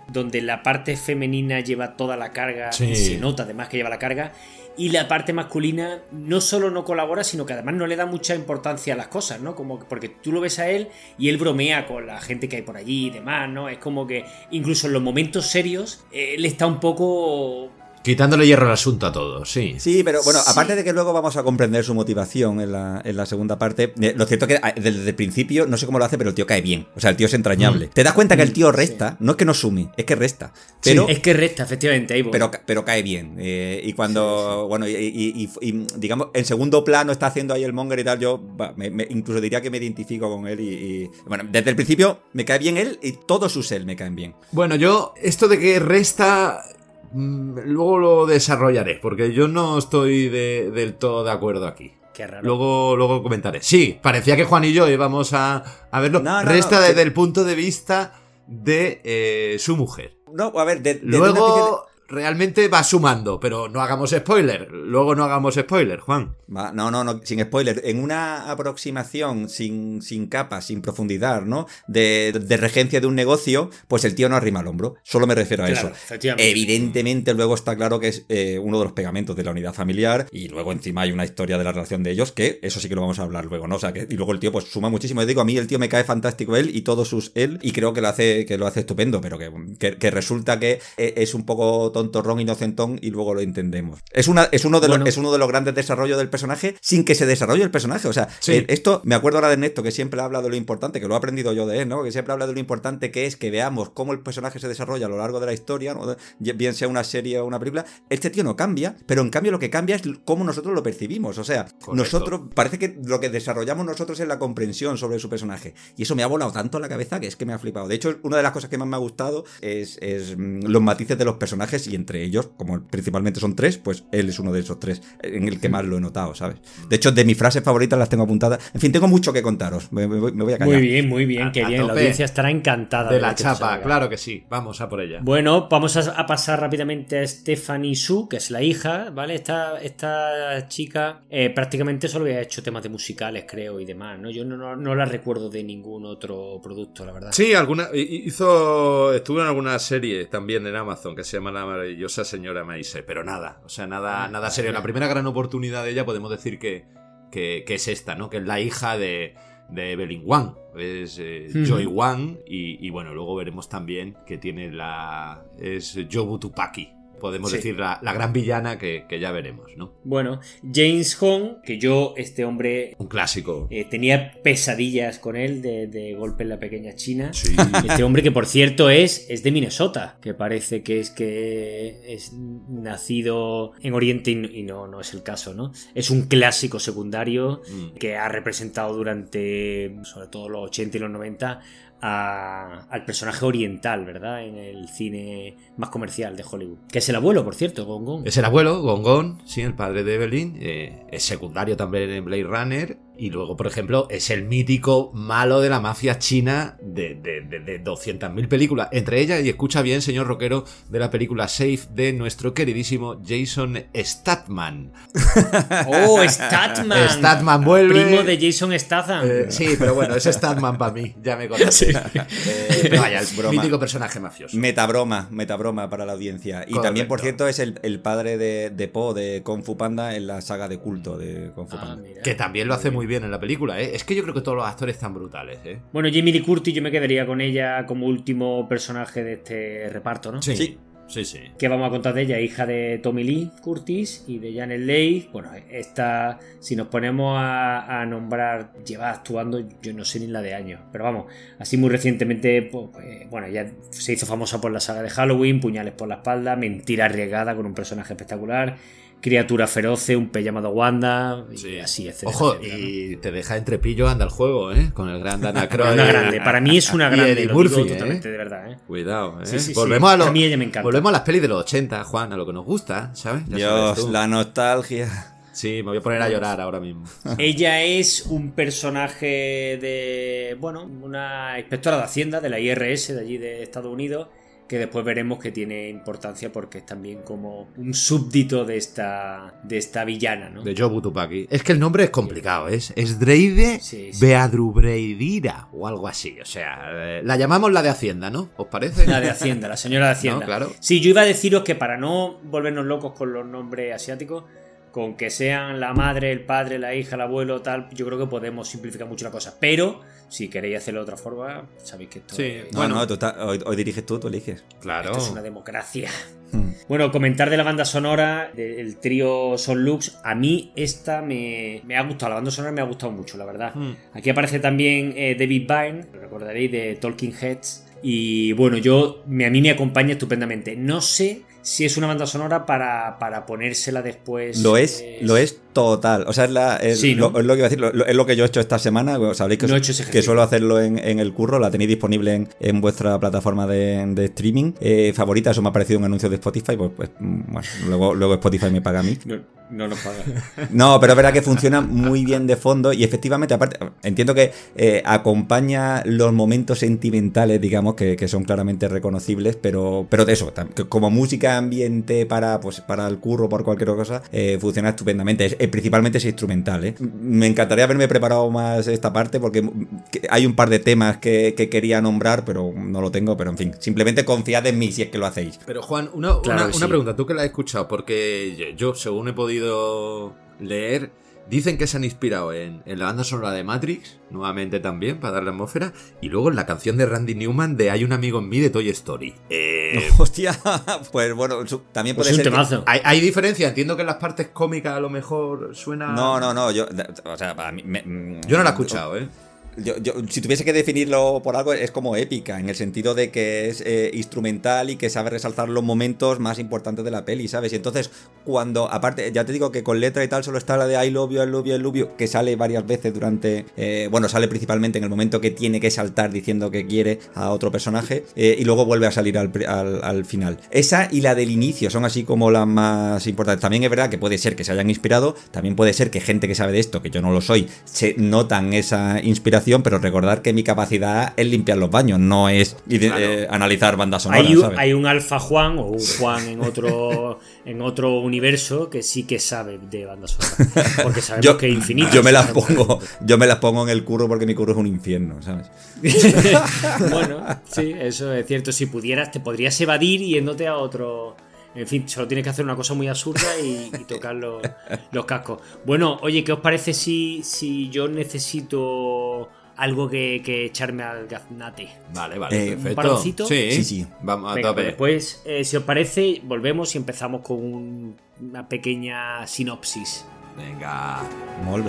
Donde la parte femenina lleva toda la carga Sí. y se nota además que lleva la carga. Y la parte masculina no solo no colabora, sino que además no le da mucha importancia a las cosas, ¿no? Como porque tú lo ves a él y él bromea con la gente que hay por allí y demás, ¿no? Es como que incluso en los momentos serios, él está un poco Quitándole hierro al asunto a todos, sí. Sí, pero bueno, Sí. aparte de que luego vamos a comprender su motivación en la, en la segunda parte, eh, lo cierto es que ah, desde el principio, no sé cómo lo hace, pero el tío cae bien. O sea, el tío es entrañable. Mm. Te das cuenta que el tío Sí. resta, no es que no sume, es que resta. Pero, Es que resta, efectivamente, ahí pero, pero cae bien. Eh, y cuando, bueno, y, y- y- y, digamos, en segundo plano está haciendo ahí el monger y tal, yo va, me- me- incluso diría que me identifico con él. Y, y- bueno, desde el principio me cae bien él y todos sus él me caen bien. Bueno, yo, esto de que resta, mm, luego lo desarrollaré, porque yo no estoy de- del todo de acuerdo aquí. Qué raro. Luego, luego comentaré. Sí, parecía que Juan y yo íbamos a, a verlo. No, no, resta no, desde que- el punto de vista de eh, su mujer. No, a ver, de, de- Luego, realmente va sumando, pero no hagamos spoiler. Luego no hagamos spoiler, Juan. Va, No, no, no, sin spoiler. En una aproximación sin, sin capa, sin profundidad, ¿no? De, de regencia de un negocio, pues el tío no arrima el hombro. Solo me refiero a Claro, eso. efectivamente. Evidentemente, luego está claro que es eh, uno de los pegamentos de la unidad familiar. Y luego encima hay una historia de la relación de ellos, que eso sí que lo vamos a hablar luego, ¿no? O sea, que, y luego el tío, pues suma muchísimo. Yo digo, a mí el tío me cae fantástico él y todos sus él, y creo que lo hace, que lo hace estupendo, pero que, que- que resulta que eh, es un poco tontorrón, inocentón, y luego lo entendemos. Es, una, es, uno de Bueno. los, es uno de los grandes desarrollos del personaje sin que se desarrolle el personaje. O sea, Sí. eh, esto me acuerdo ahora de Ernesto, que siempre habla de lo importante, que lo he aprendido yo de él, ¿no? Que siempre habla de lo importante que es que veamos cómo el personaje se desarrolla a lo largo de la historia, ¿no? bien sea una serie o una película. Este tío no cambia, pero en cambio lo que cambia es cómo nosotros lo percibimos. O sea, Correcto. nosotros, parece que lo que desarrollamos nosotros es la comprensión sobre su personaje. Y eso me ha volado tanto a la cabeza que es que me ha flipado. De hecho, una de las cosas que más me ha gustado es, es, mm, los matices de los personajes y entre ellos, como principalmente son tres, pues él es uno de esos tres en el que más lo he notado, ¿sabes? De hecho, de mis frases favoritas las tengo apuntadas. En fin, tengo mucho que contaros. Me, me voy- me voy a callar. Muy bien, muy bien, A- qué a bien. La audiencia estará encantada. De la que esto chapa, claro que sí. Vamos a por ella. Bueno, vamos a, a pasar rápidamente a Stephanie Su, que es la hija, ¿vale? Esta, esta chica eh, prácticamente solo había hecho temas de musicales, creo, y demás, ¿no? Yo no, no, no la recuerdo de ningún otro producto, la verdad. Sí, alguna, hi- hizo, estuvo en alguna serie también en Amazon que se llama La maravillosa señora Maise, pero nada, o sea, nada, Ah, nada serio. La primera gran oportunidad de ella podemos decir que, que, que es esta, ¿no? Que es la hija de, de Evelyn Wang, es eh. Joy Wang, y, y bueno, luego veremos también que tiene la... es Jobu Tupaki, podemos Sí. decir la, la gran villana que, que ya veremos, ¿no? Bueno, James Hong, que yo, este hombre, Un clásico. eh, tenía pesadillas con él de, de golpe en la pequeña China. Sí. Este hombre que por cierto es, es de Minnesota, que parece que es que es nacido en Oriente y, y no, no es el caso, ¿no? Es un clásico secundario Mm. que ha representado durante, sobre todo los 80 y los 90, a- al personaje oriental, ¿verdad? En el cine más comercial de Hollywood. Que es el abuelo, por cierto, Gong Gong. Es el abuelo, Gongon, sí, el padre de Evelyn. eh, es secundario también en Blade Runner. Y luego, por ejemplo, es el mítico malo de la mafia china de, de, de, de 200.000 películas. Entre ellas, y escucha bien, señor rockero, de la película Safe de nuestro queridísimo Jason Statman. ¡Oh, Statman! Statman vuelve. Primo de Jason Statham. Eh, sí, pero bueno, es Statman para mí, ya me conoces. Eh, pero vaya, el Broma. mítico personaje mafioso. Metabroma, metabroma para la audiencia. Y Correcto. también, por cierto, es el, el padre de, de Po de Kung Fu Panda en la saga de culto de Kung Fu Ah, Panda. Que también lo hace muy bien en la película, ¿eh? Es que yo creo que todos los actores están brutales, ¿eh? Bueno, Jamie Lee Curtis, yo me quedaría con ella como último personaje de este reparto, ¿no? Sí. sí, sí. ¿Qué vamos a contar de ella? Hija de Tommy Lee Curtis y de Janet Leigh. Bueno, esta, si nos ponemos a, a nombrar, lleva actuando, yo no sé ni la de años, pero vamos, así muy recientemente, pues, pues, bueno, ya se hizo famosa por la saga de Halloween, Puñales por la espalda, Mentira arriesgada con un personaje espectacular, Criatura feroce, un pez llamado Wanda, y Sí. así, etcétera, Ojo, etcétera, ¿no? y te deja entre pillo anda el juego, ¿eh? Con el gran Dan Aykroyd. Una grande, para mí es una Y grande, Eddie lo Murphy, digo ¿eh? totalmente de verdad, ¿eh? Cuidado, ¿eh? Sí, sí, sí. volvemos, A lo- A mí ella me encanta. volvemos a las pelis de los 80, Juan, a lo que nos gusta, ¿sabes? Ya sabes Dios, tú. la nostalgia. Sí, me voy a poner a llorar ahora mismo. Ella es un personaje de, bueno, una inspectora de Hacienda de la IRS de allí de Estados Unidos, que después veremos que tiene importancia porque es también como un súbdito de esta, de esta villana, ¿no? De Jobu Tupaki. Es que el nombre es complicado, ¿es? Es Dreide Sí, sí. Beadrubreidira o algo así. O sea, eh, la llamamos la de Hacienda, ¿no? ¿Os parece? La de Hacienda, la señora de Hacienda. No, claro. Sí, yo iba a deciros que para no volvernos locos con los nombres asiáticos, con que sean la madre, el padre, la hija, el abuelo, tal, yo creo que podemos simplificar mucho la cosa. Pero, si queréis hacerlo de otra forma, sabéis que esto Sí, es- No, Bueno. no, tú estás- hoy, hoy diriges tú, tú eliges. Claro. esto es una democracia. Hmm. Bueno, comentar de la banda sonora del trío Son Lux. A mí esta me, me ha gustado, la banda sonora me ha gustado mucho, la verdad. Mm. Aquí aparece también eh, David Byrne, lo recordaréis de Talking Heads. Y bueno, yo me, a mí me acompaña estupendamente. No sé si es una banda sonora para, para ponérsela después. Lo es, eh, lo es total. O sea, es, la- es Sí, ¿no? lo, es lo que iba a decir, lo- lo- es lo que yo he hecho esta semana. Sabréis que, No he su- hecho ese que suelo hacerlo en, en el curro, la tenéis disponible en, en vuestra plataforma de, de streaming eh, favorita. Eso me ha parecido un anuncio de Spotify, pues, pues, bueno, luego, luego Spotify me paga a mí. No, no nos paga. No, pero es verdad que funciona muy bien de fondo y efectivamente, aparte, entiendo que eh, acompaña los momentos sentimentales, digamos, que, que son claramente reconocibles, pero, pero de eso, como música ambiente para, pues, para el curro, por cualquier cosa, eh, funciona estupendamente. Es, eh, principalmente es instrumental, ¿eh? Me encantaría haberme preparado más esta parte porque mm, hay un par de temas que, que quería nombrar, pero no lo tengo, pero en fin, simplemente confiad en mí si es que lo hacéis. Pero Juan, una, Claro una- que una sí. pregunta, tú que la has escuchado, porque yo, según he podido leer, dicen que se han inspirado en, en la banda sonora de Matrix, nuevamente también, para darle atmósfera, y luego en la canción de Randy Newman de Hay un amigo en mí de Toy Story. Eh, Hostia, pues bueno, también Pues puede ser. que- hay, hay diferencia, entiendo que en las partes cómicas a lo mejor suena... No, no, no, yo, o sea, para mí, me- mm, Yo no la he escuchado, ¿eh? Si tuviese que definirlo por algo, es como épica, en el sentido de que es eh, instrumental y que sabe resaltar los momentos más importantes de la peli, ¿sabes? Y entonces, cuando, aparte, ya te digo que con letra y tal solo está la de I love you, I love you, I love you, que sale varias veces durante. eh, bueno, sale principalmente en el momento que tiene que saltar diciendo que quiere a otro personaje, eh, y luego vuelve a salir al, al- al final. Esa y la del inicio son así como las más importantes. También es verdad que puede ser que se hayan inspirado, también puede ser que gente que sabe de esto, que yo no lo soy, se notan esa inspiración, pero recordar que mi capacidad es limpiar los baños, no es Claro. eh, analizar bandas sonoras. Hay, un- ¿sabes? hay un Alfa Juan o un Juan en otro en otro universo que sí que sabe de bandas sonoras. Porque sabemos Yo, que es infinito. yo me las pongo, yo me las pongo en el curro porque mi curro es un infierno, ¿sabes? bueno, sí, eso es cierto. Si pudieras, te podrías evadir yéndote a otro. En fin, solo tienes que hacer una cosa muy absurda y, y tocar los, los cascos. Bueno, oye, ¿qué os parece si, si yo necesito algo que, que echarme al gaznate? Vale, vale, Eh, perfecto. paroncito? Sí, Sí, sí. Vamos a Venga, tope. pues después, eh, si os parece, volvemos y empezamos con un- una pequeña sinopsis. Venga. Molt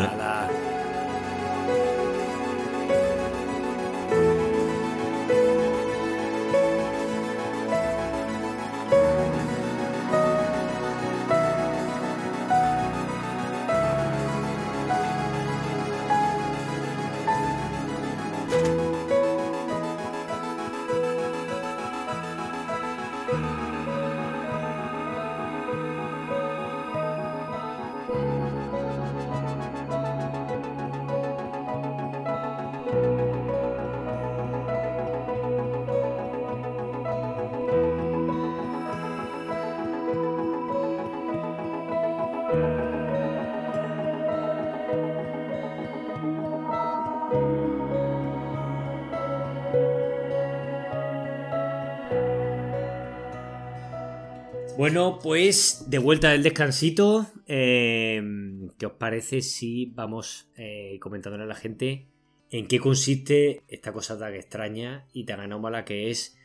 Bueno, pues de vuelta del descansito, eh, ¿qué os parece si vamos eh, comentándole a la gente en qué consiste esta cosa tan extraña y tan anómala que es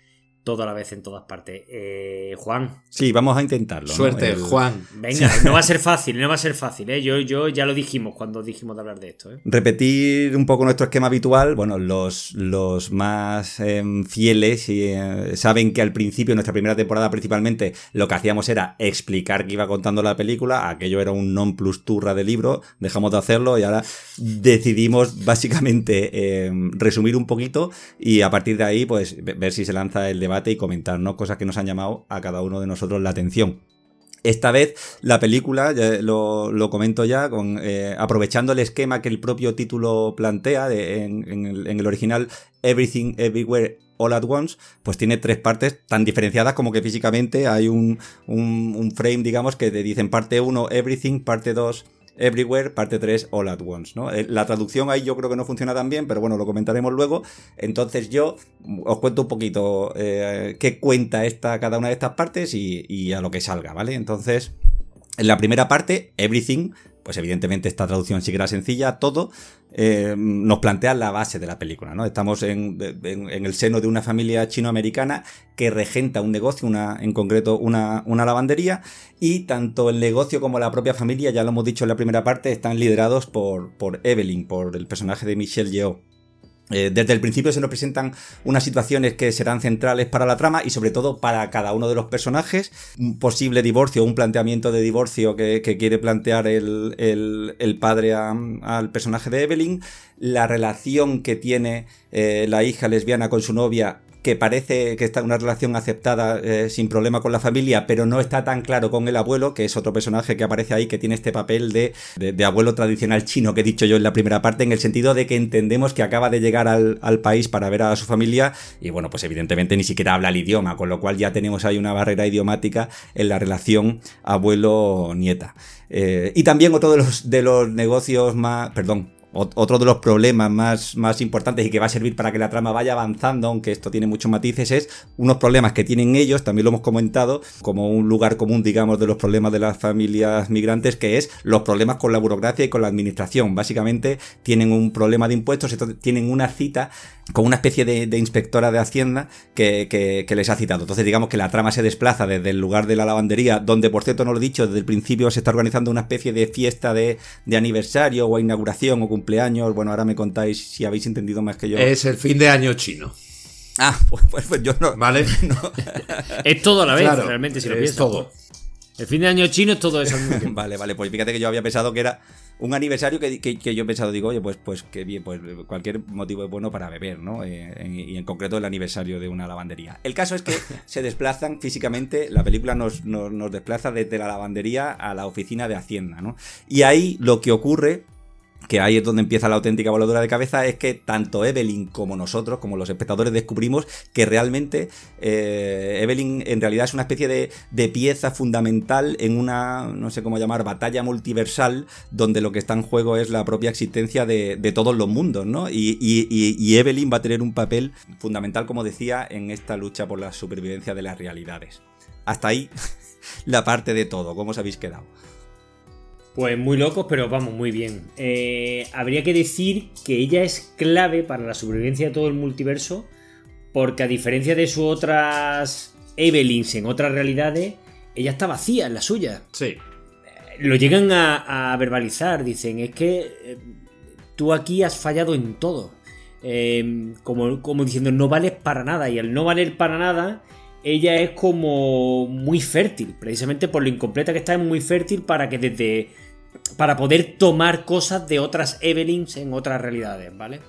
toda la vez en todas partes? Eh, Juan, Sí, vamos a intentarlo. ¿no? Suerte, El- Juan. venga, no va a ser fácil, no va a ser fácil, ¿eh? Yo, yo ya lo dijimos cuando dijimos de hablar de esto, ¿eh? Repetir un poco nuestro esquema habitual. Bueno, los, los más em, fieles eh, saben que al principio, en nuestra primera temporada principalmente, lo que hacíamos era explicar que iba contando la película. Aquello era un non plus turra de libro. Dejamos de hacerlo y ahora decidimos básicamente resumir un poquito y a partir de ahí, pues ve- ver si se lanza el debate y comentar, ¿no? Cosas que nos han llamado a cada uno de nosotros la atención. Esta vez la película, lo, lo comento ya, eh, aprovechando el esquema que el propio título plantea en, en el, original Everything Everywhere All at Once, pues tiene tres partes tan diferenciadas como que físicamente hay un, un, un frame, digamos, que te dicen parte 1 Everything, parte 2 Everywhere, parte 3 All at Once, ¿no? Eh, La traducción ahí yo creo que no funciona tan bien, pero bueno, lo comentaremos luego. Entonces yo os cuento un poquito eh, qué cuenta esta, cada una de estas partes y, y a lo que salga, ¿vale? Entonces, En la primera parte, Everything, pues evidentemente esta traducción sí que era sencilla, todo, eh, nos plantea la base de la película, ¿no? Estamos en, el seno de una familia chinoamericana que regenta un negocio, en concreto una, una, lavandería, y tanto el negocio como la propia familia, ya lo hemos dicho en la primera parte, están liderados por, por Evelyn, por el personaje de Michelle Yeoh. Eh, desde el principio se nos presentan unas situaciones que serán centrales para la trama y sobre todo para cada uno de los personajes. Un posible divorcio, un planteamiento de divorcio que, quiere plantear el, padre al personaje de Evelyn. La relación que tiene eh, la hija lesbiana con su novia que parece que está en una relación aceptada eh, sin problema con la familia, pero no está tan claro con el abuelo, que es otro personaje que aparece ahí, que tiene este papel de, abuelo tradicional chino que he dicho yo en la primera parte, en el sentido de que entendemos que acaba de llegar al, país para ver a su familia y bueno, pues evidentemente ni siquiera habla el idioma, con lo cual ya tenemos ahí una barrera idiomática en la relación abuelo-nieta. Eh, y también otro de los, de los negocios más, perdón, otro de los problemas más, más importantes y que va a servir para que la trama vaya avanzando, aunque esto tiene muchos matices, es unos problemas que tienen ellos, también lo hemos comentado, como un lugar común, digamos, de los problemas de las familias migrantes, que es los problemas con la burocracia y con la administración. Básicamente tienen un problema de impuestos, tienen una cita con una especie de, inspectora de Hacienda que, les ha citado. Entonces digamos que la trama se desplaza desde el lugar de la lavandería, donde por cierto no lo he dicho, desde el principio se está organizando una especie de fiesta de, de aniversario o inauguración o cumpleaños. Bueno, ahora me contáis si habéis entendido más que yo. Es el fin de año chino. Ah, pues, pues, pues yo no. Vale. es todo a la vez, realmente, si lo piensas. todo. El fin de año chino es todo eso. vale, vale, pues fíjate que yo había pensado que era un aniversario que, yo he pensado, digo, oye, pues, pues que bien, pues cualquier motivo es bueno para beber, ¿no? Eh, y en concreto el aniversario de una lavandería. El caso es que se desplazan físicamente, la película nos, nos, nos desplaza desde la lavandería a la oficina de Hacienda, ¿no? Y ahí lo que ocurre que ahí es donde empieza la auténtica voladura de cabeza, es que tanto Evelyn como nosotros, como los espectadores, descubrimos que realmente eh, Evelyn en realidad es una especie de, pieza fundamental en una, no sé cómo llamar, batalla multiversal, donde lo que está en juego es la propia existencia de, todos los mundos, ¿no? Y, y Evelyn va a tener un papel fundamental, como decía, en esta lucha por la supervivencia de las realidades. Hasta ahí la parte de todo, ¿cómo os habéis quedado? Pues muy locos, pero vamos, muy bien. Eh, habría que decir que ella es clave para la supervivencia de todo el multiverso, porque a diferencia de sus otras Evelyns en otras realidades, ella está vacía en la suya. Sí. Eh, lo llegan a, verbalizar, dicen, es que eh, tú aquí has fallado en todo. como, como diciendo, no vales para nada, y al no valer para nada ella es como muy fértil, precisamente por lo incompleta que está, es muy fértil para que desde para poder tomar cosas de otras Evelyns en otras realidades, ¿vale?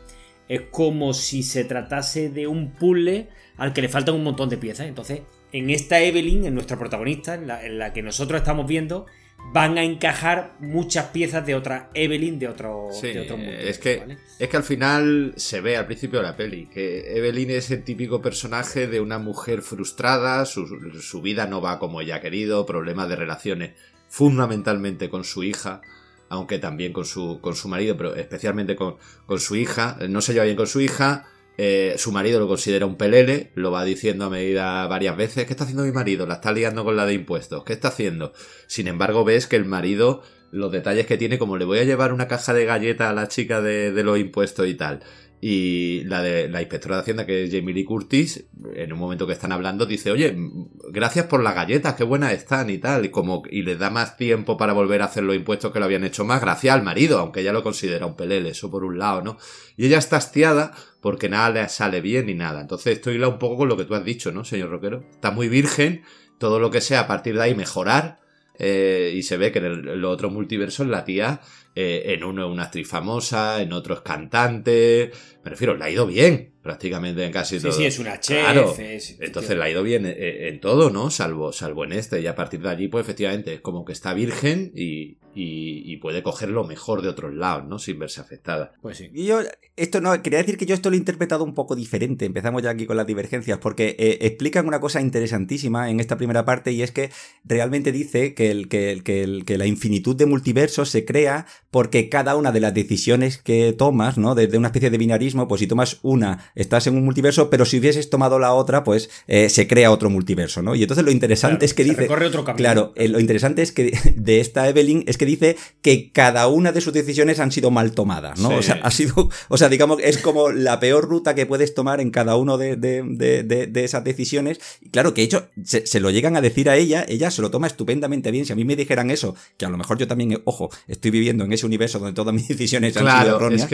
Es como si se tratase de un puzzle al que le faltan un montón de piezas. Entonces, en esta Evelyn, en nuestra protagonista, en la, que nosotros estamos viendo, van a encajar muchas piezas de otra Evelyn de otro, mundo. Es que, es que al final se ve al principio de la peli que Evelyn es el típico personaje de una mujer frustrada, su, su vida no va como ella ha querido, problemas de relaciones fundamentalmente con su hija, aunque también con su, con su marido, pero especialmente con, con su hija. No se lleva bien con su hija. Eh, su marido lo considera un pelele, lo va diciendo a medida varias veces. ¿Qué está haciendo mi marido? La está liando con la de impuestos. ¿Qué está haciendo? Sin embargo, ves que el marido, los detalles que tiene, como le voy a llevar una caja de galletas a la chica de, de los impuestos y tal. Y la de la inspectora de Hacienda, que es Jamie Lee Curtis, en un momento que están hablando, dice, oye, gracias por las galletas, qué buenas están y tal. Y como, y les da más tiempo para volver a hacer los impuestos que lo habían hecho más, gracias al marido, aunque ella lo considera un pelele, eso por un lado, ¿no? Y ella está hastiada porque nada le sale bien ni nada. Entonces estoy un poco con lo que tú has dicho, ¿no, señor Roquero? Está muy virgen, todo lo que sea a partir de ahí mejorar. Eh, y se ve que en el, otro multiverso la tía eh, en uno es una actriz famosa, en otro es cantante. Me refiero, le ha ido bien prácticamente en casi todo. Sí, sí, es una chef. Claro. Entonces le ha ido bien eh, en, todo, ¿no? Salvo, salvo en este. Y a partir de allí, pues efectivamente, es como que está virgen y, y, puede coger lo mejor de otros lados, ¿no? Sin verse afectada. Pues sí. Y yo, esto no, quería decir que yo esto lo he interpretado un poco diferente. Empezamos ya aquí con las divergencias, porque eh, explican una cosa interesantísima en esta primera parte y es que realmente dice que, el, que, el, que, el, que la infinitud de multiversos se crea porque cada una de las decisiones que tomas, ¿no? Desde una especie de binarismo, pues si tomas una estás en un multiverso, pero si hubieses tomado la otra, pues eh, se crea otro multiverso, ¿no? Y entonces lo interesante es que dice... otro camino. Claro, eh, lo interesante es que de esta Evelyn es que dice que cada una de sus decisiones han sido mal tomadas, ¿no? O sea, ha sido, o sea, digamos, es como la peor ruta que puedes tomar en cada uno de, de, esas decisiones. Y claro, que hecho, se, se, lo llegan a decir a ella, ella se lo toma estupendamente bien. Si a mí me dijeran eso, que a lo mejor yo también, ojo, estoy viviendo en ese universo donde todas mis decisiones han sido erróneas.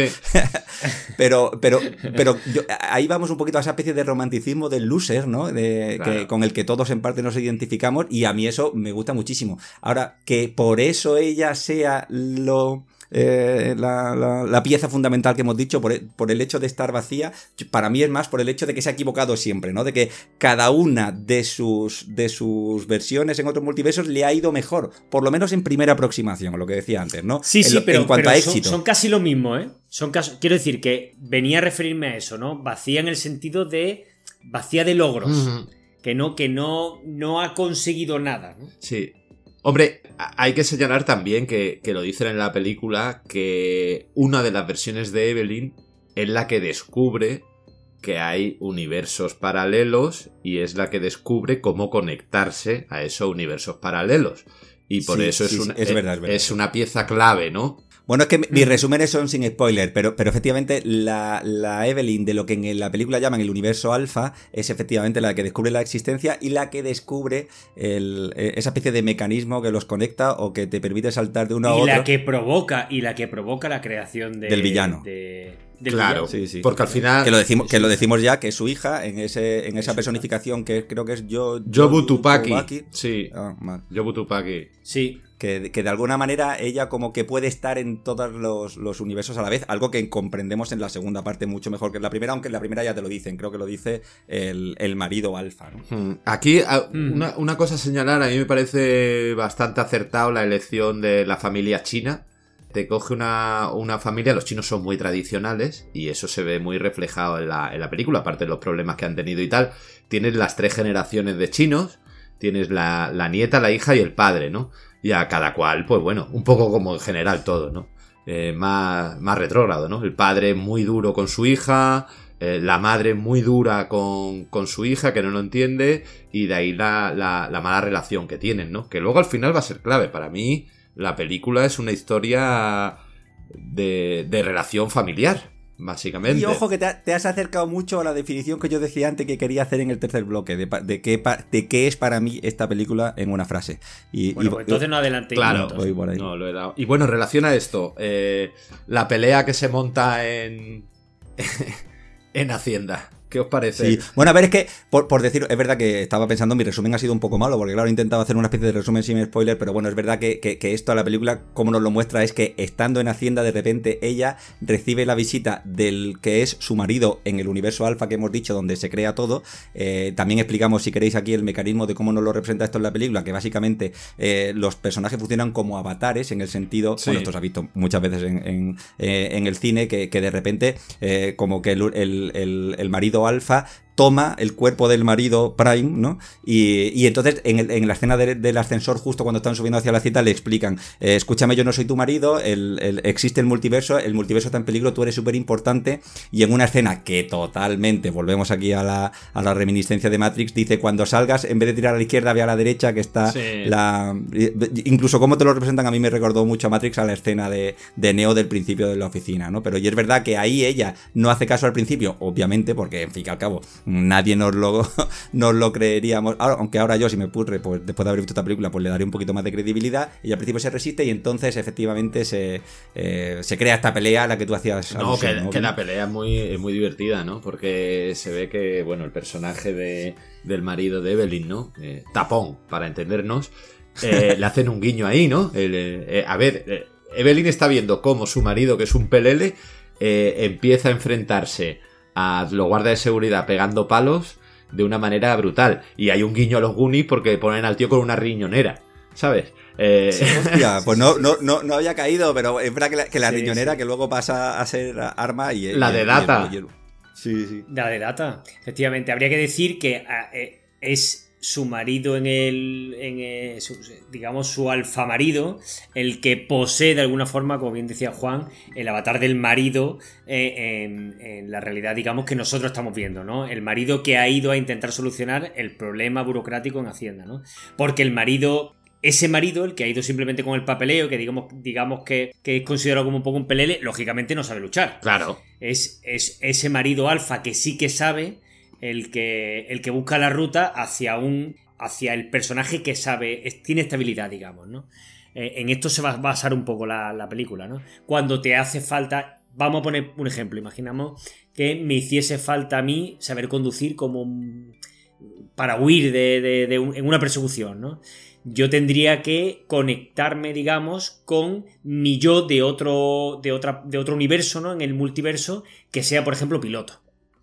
pero, pero, pero ahí vamos un poquito a esa especie de romanticismo del loser, ¿no? que, con el que todos en parte nos identificamos y a mí eso me gusta muchísimo. Ahora, que por eso ella sea lo eh, la, pieza fundamental que hemos dicho por, por, el hecho de estar vacía, para mí es más por el hecho de que se ha equivocado siempre, ¿no? De que cada una de sus, de sus versiones en otros multiversos le ha ido mejor, por lo menos en primera aproximación, lo que decía antes, ¿no? Sí, sí, pero, en cuanto a éxito. Son, casi lo mismo, ¿eh? Son quiero decir que venía a referirme a eso, ¿no? Vacía en el sentido de vacía de logros. Que no, que no, no ha conseguido nada. ¿no? Sí. Hombre, hay que señalar también que, lo dicen en la película que una de las versiones de Evelyn es la que descubre que hay universos paralelos y es la que descubre cómo conectarse a esos universos paralelos. Y por eso es, es una pieza clave, ¿no? Bueno, es que mis resúmenes son sin spoiler, pero, pero efectivamente la, la, Evelyn de lo que en la película llaman el universo alfa es efectivamente la que descubre la existencia y la que descubre el, e, esa especie de mecanismo que los conecta o que te permite saltar de uno a otro. Y la que provoca, y la que provoca la creación del villano. claro, sí, sí. porque al final... Que lo, decimos, que lo decimos ya, que es su hija, en, ese, en esa personificación que creo que es yo... Yobutupaki. Sí. Ah, Yobutupaki. Sí que, de alguna manera ella como que puede estar en todos los, universos a la vez, algo que comprendemos en la segunda parte mucho mejor que en la primera, aunque en la primera ya te lo dicen, creo que lo dice el, marido alfa. Hmm. Aquí hmm. una, cosa a señalar, a mí me parece bastante acertado la elección de la familia china. Te coge una, familia, los chinos son muy tradicionales y eso se ve muy reflejado en la, en la película, aparte de los problemas que han tenido y tal. Tienes las tres generaciones de chinos, tienes la, la nieta, la hija y el padre, ¿no? Y a cada cual, pues bueno, un poco como en general todo, ¿no? Eh, más, más retrógrado, ¿no? El padre muy duro con su hija, eh, la madre muy dura con, con, su hija que no lo entiende y de ahí la, la, mala relación que tienen, ¿no? Que luego al final va a ser clave. Para mí la película es una historia de, de relación familiar básicamente. Y ojo que te, has acercado mucho a la definición que yo decía antes que quería hacer en el tercer bloque, de, de, qué, de qué es para mí esta película en una frase. Y, bueno, pues entonces no adelante. Claro, voy por ahí. No, lo he dado. Y bueno, relaciona esto, eh, la pelea que se monta en, en Hacienda. ¿Qué os parece? Sí. Bueno, a ver, es que, por, por decir, es verdad que estaba pensando, mi resumen ha sido un poco malo, porque claro, he intentado hacer una especie de resumen sin spoiler, pero bueno, es verdad que, que, esto a la película, como nos lo muestra, es que estando en Hacienda, de repente ella recibe la visita del que es su marido en el universo alfa que hemos dicho, donde se crea todo. Eh, también explicamos, si queréis, aquí el mecanismo de cómo nos lo representa esto en la película, que básicamente eh, los personajes funcionan como avatares, en el sentido, bueno, esto se ha visto muchas veces en, eh, el cine, que, de repente, como que el, el marido alfa toma el cuerpo del marido Prime, ¿no? Y, entonces en, la escena del ascensor, justo cuando están subiendo hacia la cita, le explican, eh, escúchame, yo no soy tu marido, el, existe el multiverso, el multiverso está en peligro, tú eres súper importante, y en una escena que totalmente, volvemos aquí a la, a la, reminiscencia de Matrix, dice, cuando salgas, en vez de tirar a la izquierda, ve a la derecha, que está la... Incluso como te lo representan, a mí me recordó mucho a Matrix a la escena de, de Neo del principio de la oficina, ¿no? Pero y es verdad que ahí ella no hace caso al principio, obviamente, porque, en fin, al cabo, nadie nos lo, nos lo creeríamos. aunque ahora yo, si me purre, pues después de haber visto esta película, pues le daré un poquito más de credibilidad. Y al principio se resiste y entonces efectivamente se, eh, se crea esta pelea a la que tú hacías. No, que, la pelea es muy, muy divertida, ¿no? Porque se ve que, bueno, el personaje de, del marido de Evelyn, ¿no? Eh, tapón, para entendernos. Eh, le hacen un guiño ahí, ¿no? a ver, Evelyn está viendo cómo su marido, que es un pelele, empieza a enfrentarse a los guardas de seguridad pegando palos de una manera brutal. Y hay un guiño a los Goonies porque ponen al tío con una riñonera. ¿Sabes? Eh... hostia, pues no, no, no, había caído, pero es verdad que la, riñonera que luego pasa a ser arma y... La de data. sí, sí. La de data. Efectivamente, habría que decir que ah, eh, es su marido en el, en el digamos, su alfa marido, el que posee de alguna forma, como bien decía Juan, el avatar del marido eh, en, la realidad, digamos, que nosotros estamos viendo, ¿no? El marido que ha ido a intentar solucionar el problema burocrático en Hacienda, ¿no? Porque el marido ese marido, el que ha ido simplemente con el papeleo, que digamos, digamos que, es considerado como un poco un pelele, lógicamente no sabe luchar. Claro. Es, es ese marido alfa que sí que sabe el que, el que busca la ruta hacia un hacia el personaje que sabe, tiene estabilidad, digamos, ¿no? Eh, en esto se va a basar un poco la, película, ¿no? Cuando te hace falta, vamos a poner un ejemplo, imaginamos que me hiciese falta a mí saber conducir como para huir de, en una persecución, ¿no? Yo tendría que conectarme, digamos, con mi yo de otro, de otra, de otro universo, ¿no? En el multiverso, que sea, por ejemplo, piloto.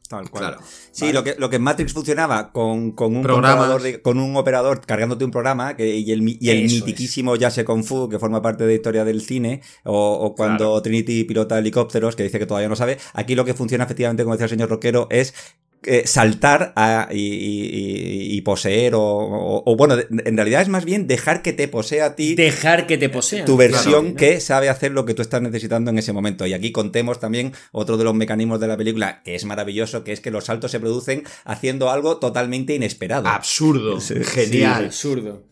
Tal cual. Sí, lo, que, lo que en Matrix funcionaba con, con un operador con un operador cargándote un programa que, y el, y el mitiquísimo Yase Kung Fu, que forma parte de la historia del cine, o, cuando Trinity pilota helicópteros, que dice que todavía no sabe. Aquí lo que funciona efectivamente, como decía el señor Roquero, es eh, saltar y, poseer o, bueno, en realidad es más bien dejar que te posea a ti. Dejar que te posea. Tu versión que sabe hacer lo que tú estás necesitando en ese momento. Y aquí contemos también otro de los mecanismos de la película que es maravilloso, que es que los saltos se producen haciendo algo totalmente inesperado. Absurdo. Genial. absurdo.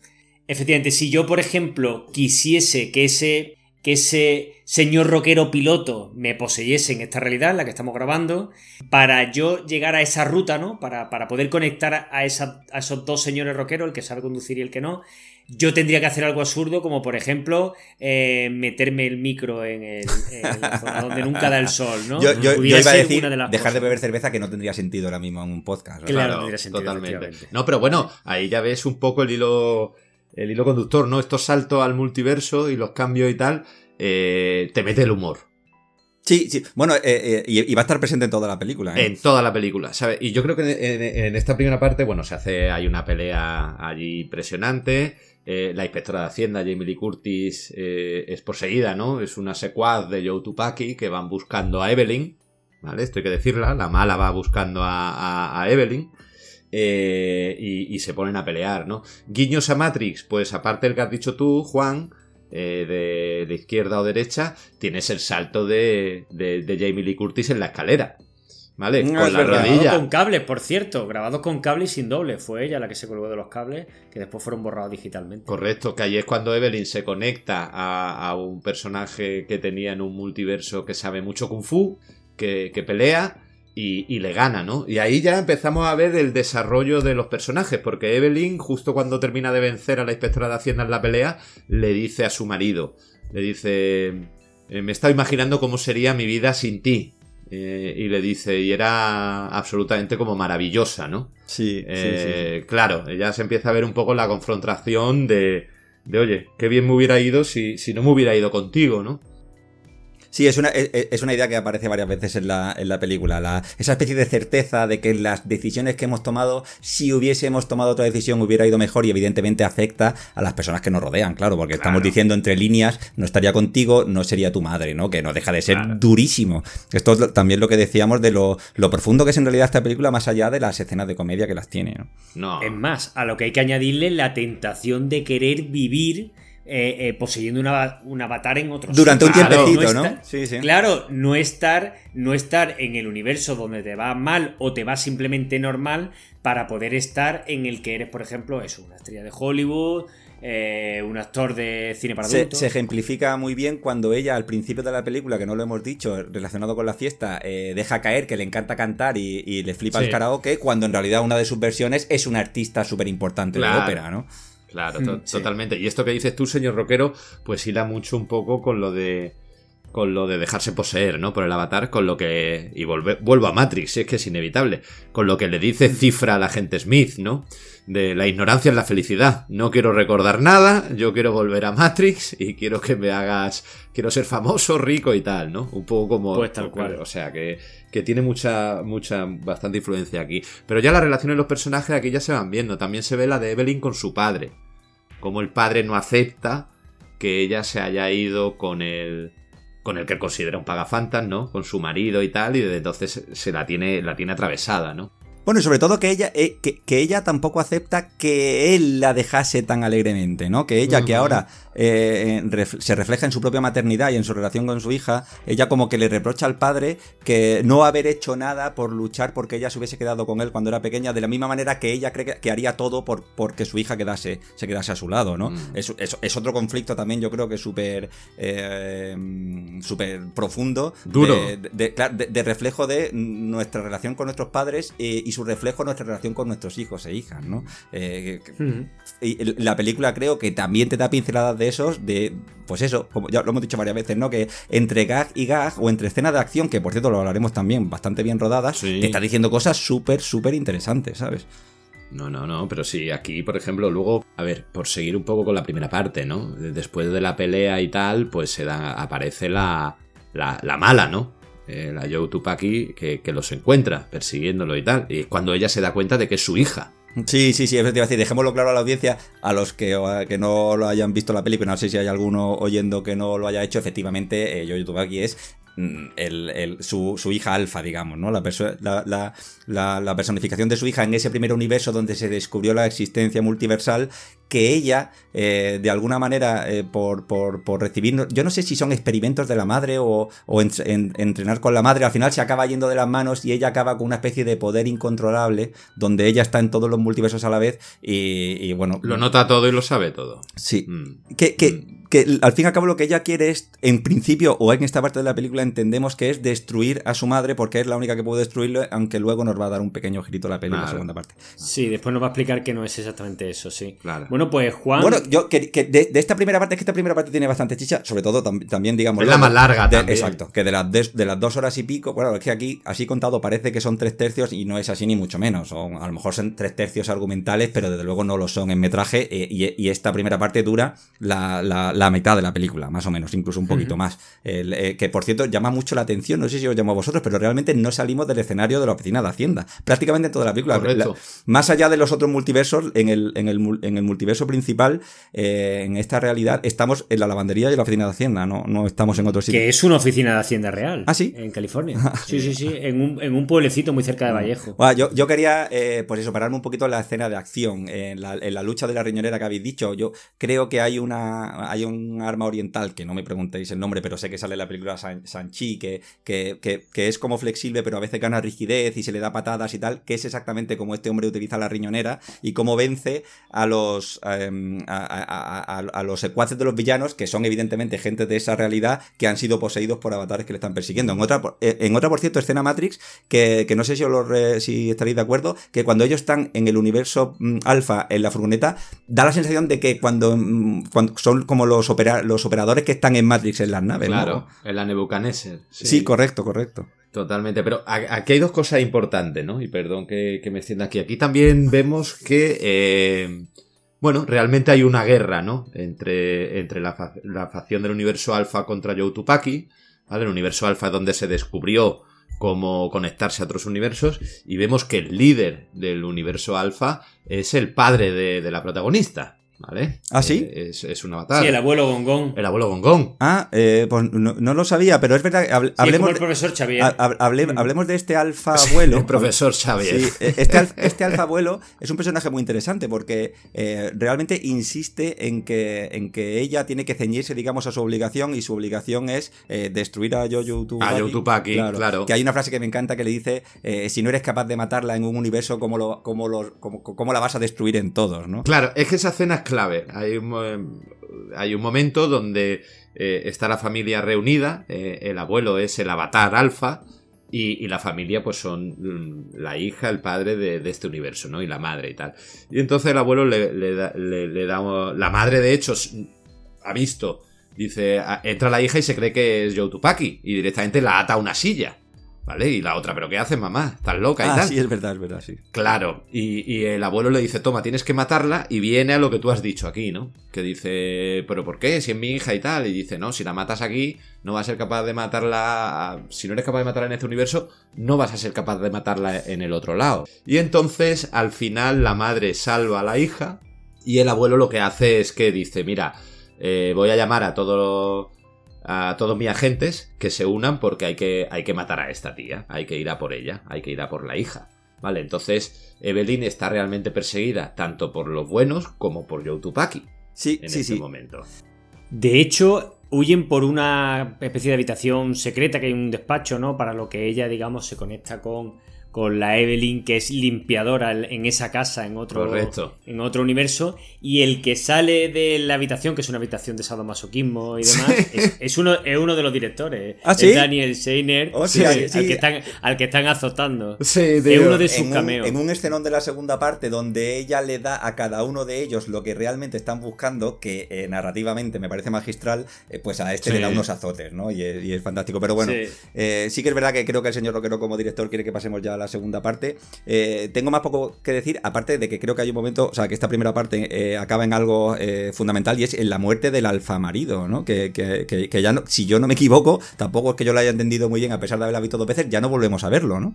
Efectivamente, si yo, por ejemplo, quisiese que ese que ese señor rockero piloto me poseyese en esta realidad, en la que estamos grabando, para yo llegar a esa ruta, ¿no? Para, para poder conectar a, esos dos señores rockeros, el que sabe conducir y el que no, yo tendría que hacer algo absurdo, como por ejemplo eh, meterme el micro en, el, la zona donde nunca da el sol, ¿no? Yo, iba a decir dejar de beber cerveza que no tendría sentido ahora mismo en un podcast. Claro, no tendría sentido. Totalmente. No, pero bueno, ahí ya ves un poco el hilo el hilo conductor, ¿no? Estos saltos al multiverso y los cambios y tal, eh, te mete el humor. Sí, sí. Bueno, eh, eh, y, va a estar presente en toda la película. En toda la película, ¿sabes? Y yo creo que en, esta primera parte, bueno, se hace, hay una pelea allí impresionante. la inspectora de Hacienda, Jamie Lee Curtis, es poseída, ¿no? Es una secuaz de Joe Tupaki que van buscando a Evelyn, ¿vale? Esto hay que decirla, la mala va buscando a Evelyn. Eh, y, se ponen a pelear, ¿no? Guiños a Matrix, pues aparte del que has dicho tú, Juan, eh, de, izquierda o derecha, tienes el salto de, Jamie Lee Curtis en la escalera. ¿Vale? con la rodilla. con cables, por cierto, grabado con cable y sin doble. Fue ella la que se colgó de los cables, que después fueron borrados digitalmente. Correcto, que ahí es cuando Evelyn se conecta a, un personaje que tenía en un multiverso que sabe mucho kung fu, que, que pelea y, le gana, ¿no? Y ahí ya empezamos a ver el desarrollo de los personajes, porque Evelyn, justo cuando termina de vencer a la inspectora de Hacienda en la pelea, le dice a su marido, le dice, eh, me estaba imaginando cómo sería mi vida sin ti. Eh, y le dice, y era absolutamente como maravillosa, ¿no? Sí, eh, Claro, ella se empieza a ver un poco la confrontación de, de oye, qué bien me hubiera ido si, si no me hubiera ido contigo, ¿no? Sí, es una, es una idea que aparece varias veces en la, en la película. La, esa especie de certeza de que las decisiones que hemos tomado, si hubiésemos tomado otra decisión, hubiera ido mejor y evidentemente afecta a las personas que nos rodean, claro, porque estamos diciendo entre líneas, no estaría contigo, no sería tu madre, ¿no? Que no deja de ser durísimo. Esto es también lo que decíamos de lo, lo, profundo que es en realidad esta película, más allá de las escenas de comedia que las tiene, ¿no? no. Es más, a lo que hay que añadirle la tentación de querer vivir eh, eh, poseyendo una, un avatar en otro Durante un tiempecito, ¿no? Sí, sí. Claro, no estar, no estar en el universo donde te va mal o te va simplemente normal para poder estar en el que eres, por ejemplo, eso, una estrella de Hollywood, eh, un actor de cine para adultos. Se, ejemplifica muy bien cuando ella, al principio de la película, que no lo hemos dicho, relacionado con la fiesta, deja caer que le encanta cantar y, le flipa el karaoke, cuando en realidad una de sus versiones es una artista súper importante de ópera, ¿no? Claro, mm, totalmente. Y esto que dices tú, señor rockero, pues hila mucho un poco con lo de con lo de dejarse poseer, ¿no? Por el avatar, con lo que... Y vuelvo a Matrix, es que es inevitable. Con lo que le dice cifra al agente Smith, ¿no? De la ignorancia es la felicidad. No quiero recordar nada, yo quiero volver a Matrix y quiero que me hagas... Quiero ser famoso, rico y tal, ¿no? Un poco como... Pues tal cual. O sea, que, que tiene mucha, mucha, bastante influencia aquí. Pero ya las relaciones de los personajes aquí ya se van viendo. También se ve la de Evelyn con su padre. Como el padre no acepta que ella se haya ido con el con el que considera un pagafantas, ¿no? Con su marido y tal, y desde entonces se la tiene, la tiene atravesada, ¿no? Bueno, y sobre todo que ella, eh, que, que ella tampoco acepta que él la dejase tan alegremente, ¿no? Que ella, que ahora eh, ref- se refleja en su propia maternidad y en su relación con su hija, ella como que le reprocha al padre que no haber hecho nada por luchar porque ella se hubiese quedado con él cuando era pequeña, de la misma manera que ella cree que, que haría todo por porque su hija quedase, se quedase a su lado, ¿no? Mm. Es, es- es otro conflicto también, yo creo que súper eh, súper profundo. Duro. De, de- claro, de- de reflejo de nuestra relación con nuestros padres y su reflejo en nuestra relación con nuestros hijos e hijas, ¿no? Eh, y la película creo que también te da pinceladas de esos, de, pues eso, como ya lo hemos dicho varias veces, ¿no? Que entre gag y gag, o entre escenas de acción, que por cierto lo hablaremos también, bastante bien rodadas, Sí. te está diciendo cosas súper, súper interesantes, ¿sabes? No, no, no, pero sí, aquí, por ejemplo, luego, a ver, por seguir un poco con la primera parte, ¿no? Después de la pelea y tal, pues se da, aparece la, la, la mala, ¿no? Eh, la Joe Tupaki que, que los encuentra persiguiéndolo y tal. Y cuando ella se da cuenta de que es su hija. Sí, sí, sí, efectivamente. Dejémoslo claro a la audiencia, a los que, que no lo hayan visto la película, no sé si hay alguno oyendo que no lo haya hecho, efectivamente, eh, Yoyo Tubaki es mm, el- el- su, su hija alfa, digamos, ¿no? La, perso- la- la- la personificación de su hija en ese primer universo donde se descubrió la existencia multiversal, que ella, eh, de alguna manera, eh, por, por, por recibir, yo no sé si son experimentos de la madre o, o en- en- entrenar con la madre, al final se acaba yendo de las manos y ella acaba con una especie de poder incontrolable, donde ella está en todos los multiversos a la vez y, y bueno... Lo nota todo y lo sabe todo. Sí. Mm. Que, que- que al fin y al cabo lo que ella quiere es, en principio, o en esta parte de la película entendemos que es destruir a su madre porque es la única que puede destruirlo, aunque luego nos va a dar un pequeño girito la película Claro. segunda parte. Sí, después nos va a explicar que no es exactamente eso, sí. Claro. Bueno, pues Juan. Bueno, yo que, que de, de esta primera parte, es que esta primera parte tiene bastante chicha, sobre todo tam- también, digamos. Es la más larga también. Exacto, que de las, de las dos horas y pico, bueno, es que aquí, así contado, parece que son tres tercios y no es así ni mucho menos. O a lo mejor son tres tercios argumentales, pero desde luego no lo son en metraje. eh, y, y esta primera parte dura la, la- la mitad de la película, más o menos, incluso un poquito más. El, eh, que por cierto llama mucho la atención, no sé si os llamo a vosotros, pero realmente no salimos del escenario de la oficina de Hacienda. Prácticamente en toda la película. La- más allá de los otros multiversos, en el, en el, en el multiverso principal, eh, en esta realidad, estamos en la lavandería y la oficina de Hacienda, no, no estamos en otro sitio. Que es una oficina de Hacienda Real. ¿Ah, sí? En California. Sí, sí, sí. En un, en un pueblecito muy cerca de Vallejo. Bueno, yo, yo quería, eh, pues eso, pararme un poquito en la escena de acción, en la, en la lucha de la riñonera que habéis dicho. Yo creo que hay una hay un arma oriental, que no me preguntéis el nombre, pero sé que sale en la película San- Sanchi, que, que, que, es como flexible, pero a veces gana rigidez y se le da patadas y tal, que es exactamente como este hombre utiliza la riñonera y cómo vence a los, em, a, los secuaces de los villanos, que son evidentemente gente de esa realidad que han sido poseídos por avatares que le están persiguiendo. En otra, eh, en otra por cierto, escena Matrix, que, que no sé si, os lo re- si estaréis de acuerdo, que cuando ellos están en el universo mm, alfa en la furgoneta, da la sensación de que cuando, mm, cuando son como los, opera- los operadores que están en Matrix en las naves, ¿no? Claro, en la Nebuchadnezzar. Sí, correcto, correcto. Totalmente, pero aquí hay dos cosas importantes, ¿no? Y perdón que, que me extienda aquí. Aquí también vemos que, eh, bueno, realmente hay una guerra, ¿no? Entre, entre la, fa- la facción del universo alfa contra Joe Tupaki, ¿vale? El universo alfa es donde se descubrió cómo conectarse a otros universos y vemos que el líder del universo alfa es el padre de, de la protagonista, ¿vale? ¿Ah, sí? Eh, es, es un avatar. Sí, el abuelo Gongón. El abuelo Gongón. Ah, eh, pues no, no lo sabía, pero es verdad que hable- Sí, es como hablemos, el profesor Xavier. ha- hable- hablemos de este alfa abuelo. El profesor Xavier. Sí, eh, este, este alfa abuelo es un personaje muy interesante porque eh, realmente insiste en que, en que ella tiene que ceñirse, digamos, a su obligación y su obligación es eh, destruir a Yoyo Tupaki. A Tupaki, claro. Que hay una frase que me encanta que le dice, eh, si no eres capaz de matarla en un universo, ¿cómo, lo, cómo, lo- cómo- cómo la vas a destruir en todos? ¿no? Claro, es que esa escena es clave. Hay un, hay un momento donde eh, está la familia reunida, eh, el abuelo es el avatar alfa y, la familia pues son mm, la hija, el padre de, este universo, ¿no? Y la madre y tal. Y entonces el abuelo le, le da, le- da- La madre, de hecho, ha visto... Dice, entra la hija y se cree que es Joe Tupaki y directamente la ata a una silla. ¿Vale? Y la otra, ¿pero qué haces, mamá? ¿Estás loca y Ah, tal? sí, es verdad, es verdad, sí. Claro, y, y el abuelo le dice, toma, tienes que matarla, y viene a lo que tú has dicho aquí, ¿no? Que dice, ¿pero por qué? Si es mi hija y tal, y dice, no, si la matas aquí, no vas a ser capaz de matarla, si no eres capaz de matarla en este universo, no vas a ser capaz de matarla en el otro lado. Y entonces, al final, la madre salva a la hija, y el abuelo lo que hace es que dice, mira, eh, voy a llamar a todos a todos mis agentes que se unan porque hay que, hay que matar a esta tía, hay que ir a por ella, hay que ir a por la hija. Vale, entonces Evelyn está realmente perseguida tanto por los buenos como por Joe Tupaki. Sí, en sí, este sí. momento. De hecho, huyen por una especie de habitación secreta que hay un despacho, ¿no? Para lo que ella, digamos, se conecta con, con la Evelyn, que es limpiadora en esa casa, en otro, Correcto. en otro universo. Y el que sale de la habitación, que es una habitación de sadomasoquismo y demás, es, es uno, es uno de los directores. ¿Ah, Es sí? Daniel sí, sí. Al, que están, al que están azotando. Sí, Es uno de sus en un, cameos. en un escenón de la segunda parte donde ella le da a cada uno de ellos lo que realmente están buscando, que eh, narrativamente me parece magistral, eh, pues a este Sí. le da unos azotes, ¿no? Y es, y es fantástico. Pero bueno, Sí. eh, sí que es verdad que creo que el señor Roquero como director quiere que pasemos ya a la segunda parte. Eh, tengo más poco que decir, aparte de que creo que hay un momento, o sea, que esta primera parte eh, acaba en algo eh, fundamental y es en la muerte del alfa marido, ¿no? Que, que- que- que ya, no, si yo no me equivoco, tampoco es que yo lo haya entendido muy bien, a pesar de haberla visto dos veces, ya no volvemos a verlo, ¿no?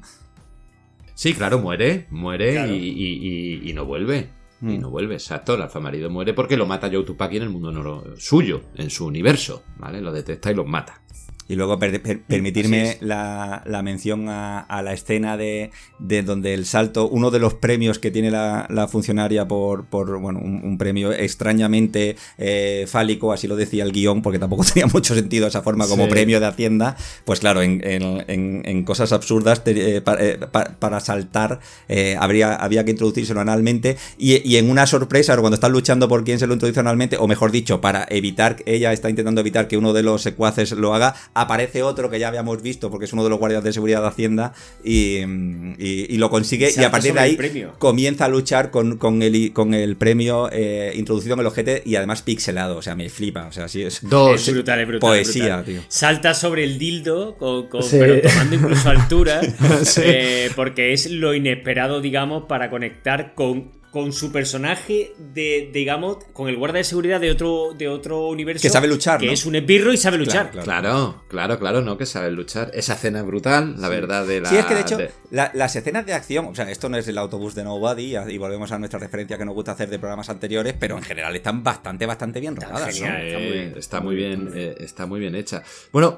Sí, claro, muere, muere Claro. y, y- y- y no vuelve. Y Mm. no vuelve, exacto. El alfa marido muere porque lo mata Joe Tupaki en el mundo no lo- suyo, en su universo, ¿vale? Lo detecta y los mata. Y luego per- per- Así permitirme la, la mención a, a la escena de, de donde el salto, uno de los premios que tiene la, la funcionaria por, por bueno, un, un premio extrañamente eh, fálico, así lo decía el guion, porque tampoco tenía mucho sentido esa forma como Sí. premio de Hacienda, pues claro, en, en- en- en cosas absurdas te- eh, pa- eh, pa- para saltar habría, había que introducírselo analmente y, y en una sorpresa, cuando están luchando por quién se lo introduce analmente, o mejor dicho, para evitar, ella está intentando evitar que uno de los secuaces lo haga, aparece otro que ya habíamos visto porque es uno de los guardias de seguridad de Hacienda y, y- y lo consigue y a partir de ahí comienza a luchar con, con, el, con el premio eh, introducido en el ojete y además pixelado, o sea, me flipa, o sea, sí es... Dos. Es brutal, es brutal. Poesía, brutal. tío. Salta sobre el dildo, con- con- Sí. pero tomando incluso altura, Sí. eh, porque es lo inesperado, digamos, para conectar con, con su personaje de, digamos, con el guarda de seguridad de otro, de otro universo. Que sabe luchar, Que ¿no? es un esbirro y sabe luchar. Claro, Claro, claro, claro, no, que saben luchar. Esa escena es brutal, la verdad, de la. Sí, es que de hecho, de- la- las escenas de acción, o sea, esto no es el autobús de Nobody, y volvemos a nuestra referencia que nos gusta hacer de programas anteriores, pero en general están bastante, bastante bien rodadas. ¿no? genial. está muy bien. Eh, está muy bien, eh, está muy bien hecha. Bueno,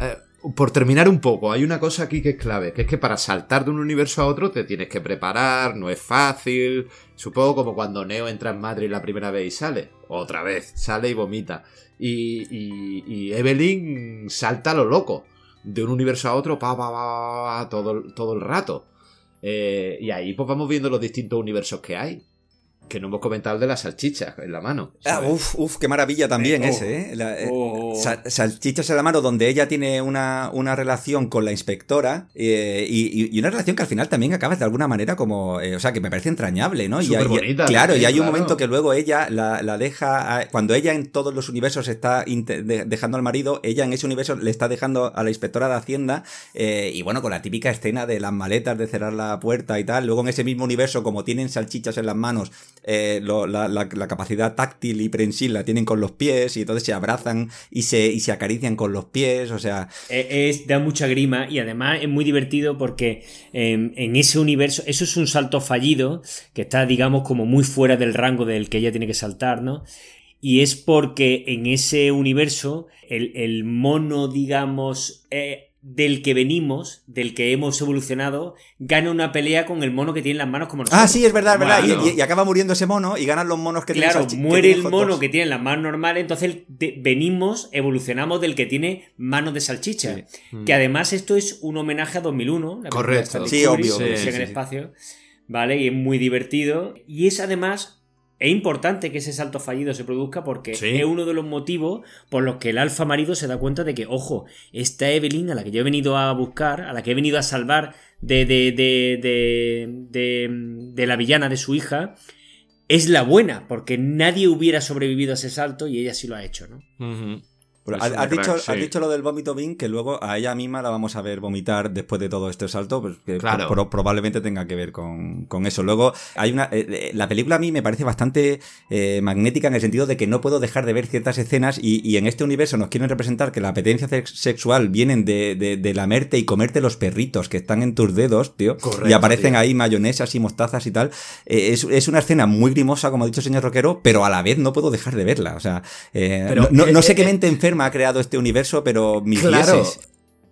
eh, por terminar un poco, hay una cosa aquí que es clave, que es que para saltar de un universo a otro te tienes que preparar, no es fácil. Supongo como cuando Neo entra en Madrid la primera vez y sale. Otra vez, sale y vomita. Y, y- Evelyn salta a lo loco. De un universo a otro, pa, pa, pa, pa, todo, todo el rato. Eh, y ahí pues vamos viendo los distintos universos que hay. Que no hemos comentado el de las salchichas en la mano. Ah, uf, uf, qué maravilla también Eh, oh. ese, ¿eh? La- eh, Oh. Sal- Salchichas en la mano, donde ella tiene una, una relación con la inspectora eh, y, y- una relación que al final también acaba de alguna manera como. eh, o sea, que me parece entrañable, ¿no? Y, Superbonita, claro, y hay un claro. momento que luego ella la, la deja. a- cuando ella en todos los universos está de- dejando al marido, ella en ese universo le está dejando a la inspectora de Hacienda. y bueno, con la típica escena de las maletas, de cerrar la puerta y tal. Luego en ese mismo universo, como tienen salchichas en las manos, eh, la capacidad táctil y prensil la tienen con los pies y entonces se abrazan y se, y se acarician con los pies, o sea, Eh, Es, da mucha grima y además es muy divertido porque em, en ese universo, eso es un salto fallido que está, digamos, como muy fuera del rango del que ella tiene que saltar, ¿no? Y es porque en ese universo el, el mono, digamos, eh, del que venimos, del que hemos evolucionado, gana una pelea con el mono que tiene en las manos como nosotros. Ah, sí, es verdad, es verdad. Y- Bueno. Y, y acaba muriendo ese mono y ganan los monos que tienen Claro, muere el mono que tiene las manos normales, entonces de- venimos, evolucionamos del que tiene manos de salchicha. Que además esto es un homenaje a 2001. la película de Correcto. Sí, obvio, sí, en sí, el sí. espacio. ¿Vale? Y es muy divertido. Y es además. Es importante que ese salto fallido se produzca porque Sí. es uno de los motivos por los que el alfa marido se da cuenta de que, ojo, esta Evelyn a la que yo he venido a buscar, a la que he venido a salvar de, de, de, de, de, de la villana de su hija, es la buena, porque nadie hubiera sobrevivido a ese salto y ella sí lo ha hecho, ¿no? Pero has, dicho, has dicho lo del vómito Bean, que luego a ella misma la vamos a ver vomitar después de todo este salto, pues que Claro. pro- probablemente tenga que ver con, con eso. Luego, hay una. eh, eh, la película a mí me parece bastante eh, magnética en el sentido de que no puedo dejar de ver ciertas escenas y, y en este universo nos quieren representar que la apetencia sex- sexual vienen de, de, de lamerte y comerte los perritos que están en tus dedos, tío. Correcto, y aparecen tío. ahí mayonesas y mostazas y tal. Eh, es, es una escena muy grimosa, como ha dicho el señor Roquero, pero a la vez no puedo dejar de verla. O sea, no, no- no sé qué mente enferma ha creado este universo, pero mis Claro. dieces.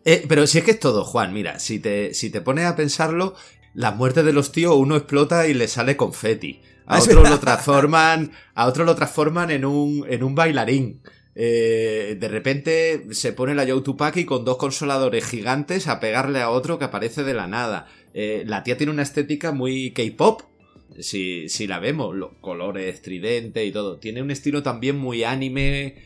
Eh, pero si es que es todo, Juan, mira, si te, si te pones a pensarlo, la muerte de los tíos, uno explota y le sale confeti. A Ah, otro lo transforman, a otro lo transforman en un, en un bailarín. Eh, de repente se pone la Joe con dos consoladores gigantes a pegarle a otro que aparece de la nada. Eh, la tía tiene una estética muy K-pop. Si, si la vemos, los colores estridentes y todo. Tiene un estilo también muy anime,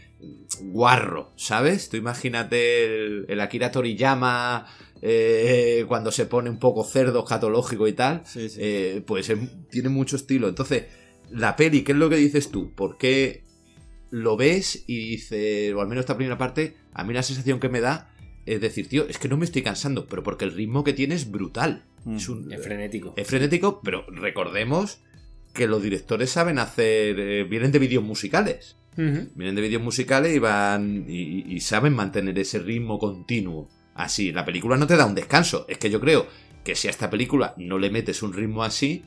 guarro, ¿sabes? Tú imagínate el, el Akira Toriyama eh, cuando se pone un poco cerdo escatológico y tal. Sí, sí. Eh, pues es- tiene mucho estilo. Entonces, la peli, ¿qué es lo que dices tú? ¿Por qué lo ves y dices, o al menos esta primera parte, a mí la sensación que me da es decir, tío, es que no me estoy cansando, pero porque el ritmo que tiene es brutal. Mm. Es, un, Es frenético. es frenético, pero recordemos que los directores saben hacer, eh, vienen de vídeos musicales. Ujú. Vienen de vídeos musicales y van y saben mantener ese ritmo continuo. Así, la película no te da un descanso. Es que yo creo que si a esta película no le metes un ritmo así,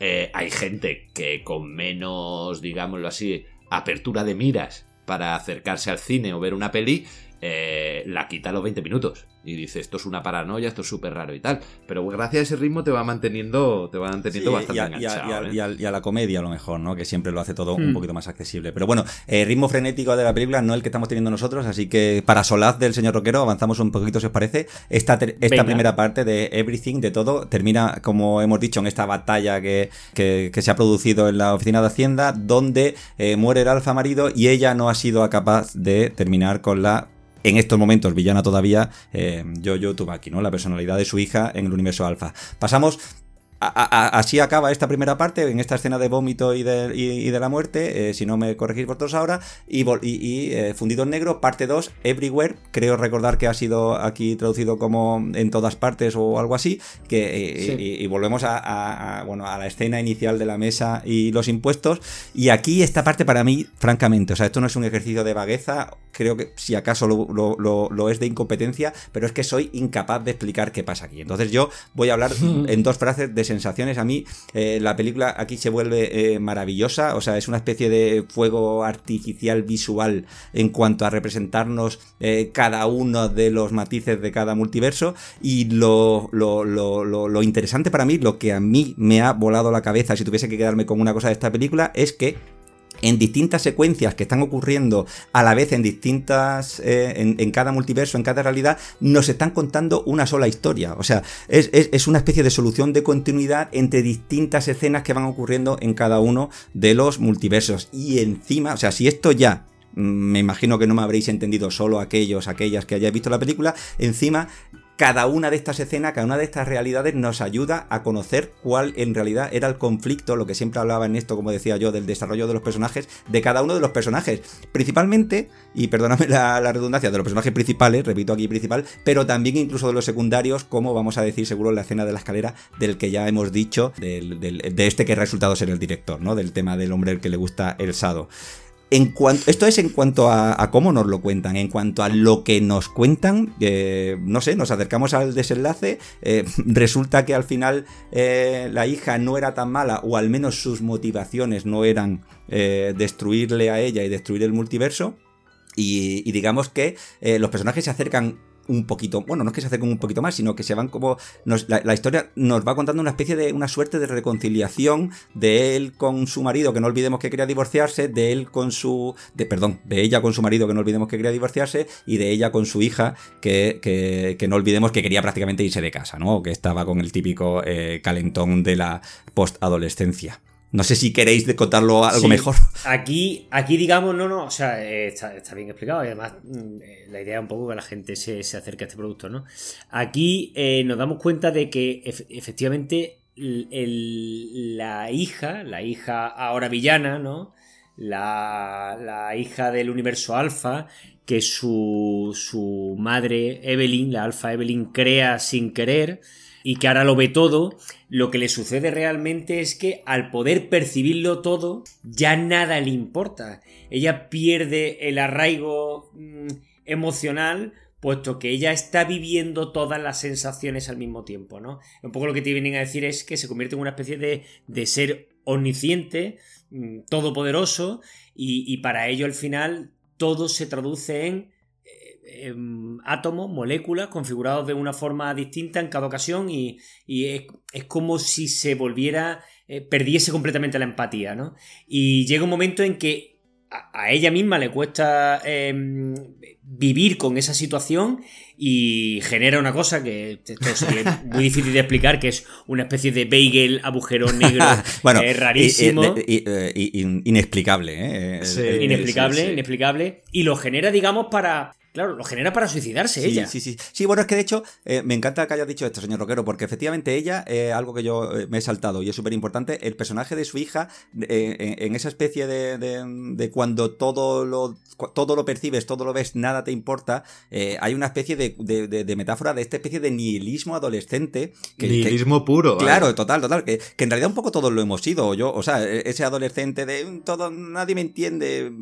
eh, hay gente que con menos, digámoslo así, apertura de miras para acercarse al cine o ver una peli, eh, la quita a los 20 minutos. Y dice, esto es una paranoia, esto es súper raro y tal. Pero gracias a ese ritmo te va manteniendo, te va manteniendo Sí, bastante y, a, enganchado. y a- ¿eh? y a- y a la comedia a lo mejor, ¿no? Que siempre lo hace todo un Hmm. poquito más accesible. Pero bueno, el ritmo frenético de la película no el que estamos teniendo nosotros, así que para solaz del señor Roquero avanzamos un poquito, si os parece. Esta, ter- esta primera parte de Everything, de todo, termina, como hemos dicho, en esta batalla que, que- que se ha producido en la oficina de Hacienda, donde eh, muere el alfa marido y ella no ha sido capaz de terminar con la en estos momentos villana todavía, eh, Jojo Tubaki, ¿no? La personalidad de su hija en el universo alfa. Pasamos. A- a- a- así acaba esta primera parte, en esta escena de vómito y de, y- y de la muerte, eh, si no me corregís vosotros ahora, y, eh, Fundido en Negro, parte 2, Everywhere, creo recordar que ha sido aquí traducido como en todas partes o algo así, que, eh, Sí. y, volvemos a, a- a, bueno, a la escena inicial de la mesa y los impuestos, y aquí esta parte para mí, francamente, o sea, esto no es un ejercicio de vagueza, creo que si acaso lo, lo- lo- lo es de incompetencia, pero es que soy incapaz de explicar qué pasa aquí. Entonces yo voy a hablar en dos frases de sensaciones. A mí eh, la película aquí se vuelve eh, maravillosa, o sea, es una especie de fuego artificial visual en cuanto a representarnos eh, cada uno de los matices de cada multiverso y lo, lo- lo- lo- lo interesante para mí, lo que a mí me ha volado la cabeza si tuviese que quedarme con una cosa de esta película es que en distintas secuencias que están ocurriendo a la vez en distintas eh, en, cada multiverso, en cada realidad, nos están contando una sola historia. O sea, es, es- es una especie de solución de continuidad entre distintas escenas que van ocurriendo en cada uno de los multiversos. Y encima, o sea, si esto ya mm, me imagino que no me habréis entendido solo aquellos, aquellas que hayáis visto la película. Encima, cada una de estas escenas, cada una de estas realidades nos ayuda a conocer cuál en realidad era el conflicto, lo que siempre hablaba en esto, como decía yo, del desarrollo de los personajes, de cada uno de los personajes. Principalmente, y perdóname la, redundancia, de los personajes principales, repito aquí principal, pero también incluso de los secundarios, como vamos a decir seguro en la escena de la escalera, del que ya hemos dicho, de este que ha resultado ser el director, ¿no? Del tema del hombre al que le gusta el sado. En esto es en cuanto a, cómo nos lo cuentan, en cuanto a lo que nos cuentan, no sé, nos acercamos al desenlace, eh, resulta que al final eh, la hija no era tan mala, o al menos sus motivaciones no eran eh, destruirle a ella y destruir el multiverso, y, digamos que los personajes se acercan un poquito, bueno, no es que se acerquen un poquito más, sino que se van como, nos- la, historia nos va contando una especie de, una suerte de reconciliación de él con su marido, que no olvidemos que quería divorciarse, de él con su, de, perdón, de ella con su marido, que no olvidemos que quería divorciarse, y de ella con su hija, que, que, que no olvidemos que quería prácticamente irse de casa, ¿no? Que estaba con el típico eh, calentón de la postadolescencia. No sé si queréis de contarlo algo Sí. mejor. Aquí, aquí digamos, no, no, o sea, eh, está, está bien explicado y además mm, eh, la idea es un poco que la gente se, se acerque a este producto, ¿no? Aquí eh, nos damos cuenta de que ef- efectivamente el- el- la hija, la hija ahora villana, ¿no? La, la hija del universo alfa, que su, su madre Evelyn, la alfa Evelyn, crea sin querer y que ahora lo ve todo, lo que le sucede realmente es que al poder percibirlo todo, ya nada le importa. Ella pierde el arraigo mm, emocional, puesto que ella está viviendo todas las sensaciones al mismo tiempo, ¿no? Un poco lo que te vienen a decir es que se convierte en una especie de, de ser omnisciente, mm, todopoderoso, y, y para ello al final todo se traduce en eh, em, átomos, moléculas, configurados de una forma distinta en cada ocasión y, es, como si se volviera, eh, perdiese completamente la empatía, ¿no? Y llega un momento en que a, ella misma le cuesta em, vivir con esa situación y genera una cosa que esto sería muy difícil de explicar, que es una especie de bagel agujero negro bueno, rarísimo. inexplicable, ¿eh? inexplicable, inexplicable. Y lo genera, digamos, para Claro, lo genera para suicidarse ella. Sí, sí. Sí, bueno, es que de hecho eh, me encanta que haya dicho esto, señor Roquero, porque efectivamente ella, eh, algo que yo eh, me he saltado y es súper importante, el personaje de su hija, en esa especie de, de, cuando todo lo, todo lo percibes, todo lo ves, nada te importa, hay una especie de, metáfora de esta especie de nihilismo adolescente. nihilismo puro. Claro, total, total. Que, que, en realidad un poco todos lo hemos sido. Yo, o sea, e, ese adolescente de todo, nadie me entiende,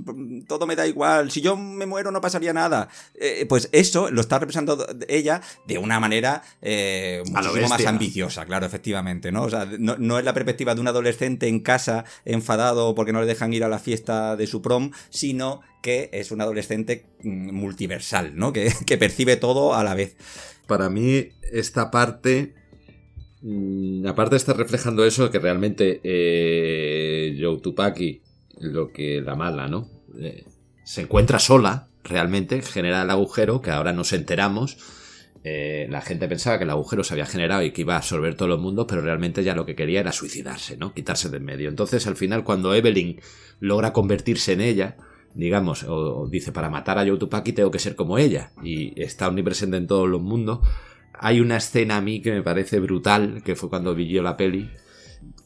todo me da igual, si yo me muero no pasaría nada. Eh, pues eso lo está representando ella de una manera eh, muchísimo más ambiciosa, claro, efectivamente, ¿no? O sea, no, es la perspectiva de un adolescente en casa enfadado porque no le dejan ir a la fiesta de su prom, sino que es un adolescente mm, multiversal, ¿no? Que, percibe todo a la vez. Para mí, esta parte mm, aparte está reflejando eso que realmente eh, Joe Tupaki, lo que la mala, ¿no? Eh, se encuentra sola realmente genera el agujero que ahora nos enteramos. Eh, la gente pensaba que el agujero se había generado y que iba a absorber todo el mundo, pero realmente ya lo que quería era suicidarse, ¿no? Quitarse de en medio. Entonces, al final, cuando Evelyn logra convertirse en ella, digamos, o, dice, para matar a Yotupaki tengo que ser como ella, y está omnipresente en todos los mundos, hay una escena a mí que me parece brutal, que fue cuando vi yo la peli,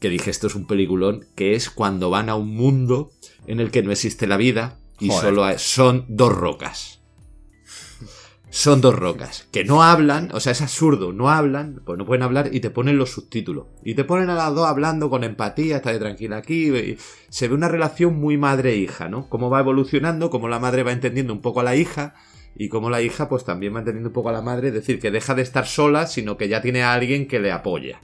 que dije, esto es un peliculón, que es cuando van a un mundo en el que no existe la vida, y solo son dos rocas. Son dos rocas que no hablan, o sea, es absurdo, no hablan, pues no pueden hablar y te ponen los subtítulos. Y te ponen a las dos hablando con empatía, está de tranquila aquí. Y se ve una relación muy madre-hija, ¿no? Cómo va evolucionando, cómo la madre va entendiendo un poco a la hija y cómo la hija pues también va entendiendo un poco a la madre, es decir, que deja de estar sola, sino que ya tiene a alguien que le apoya,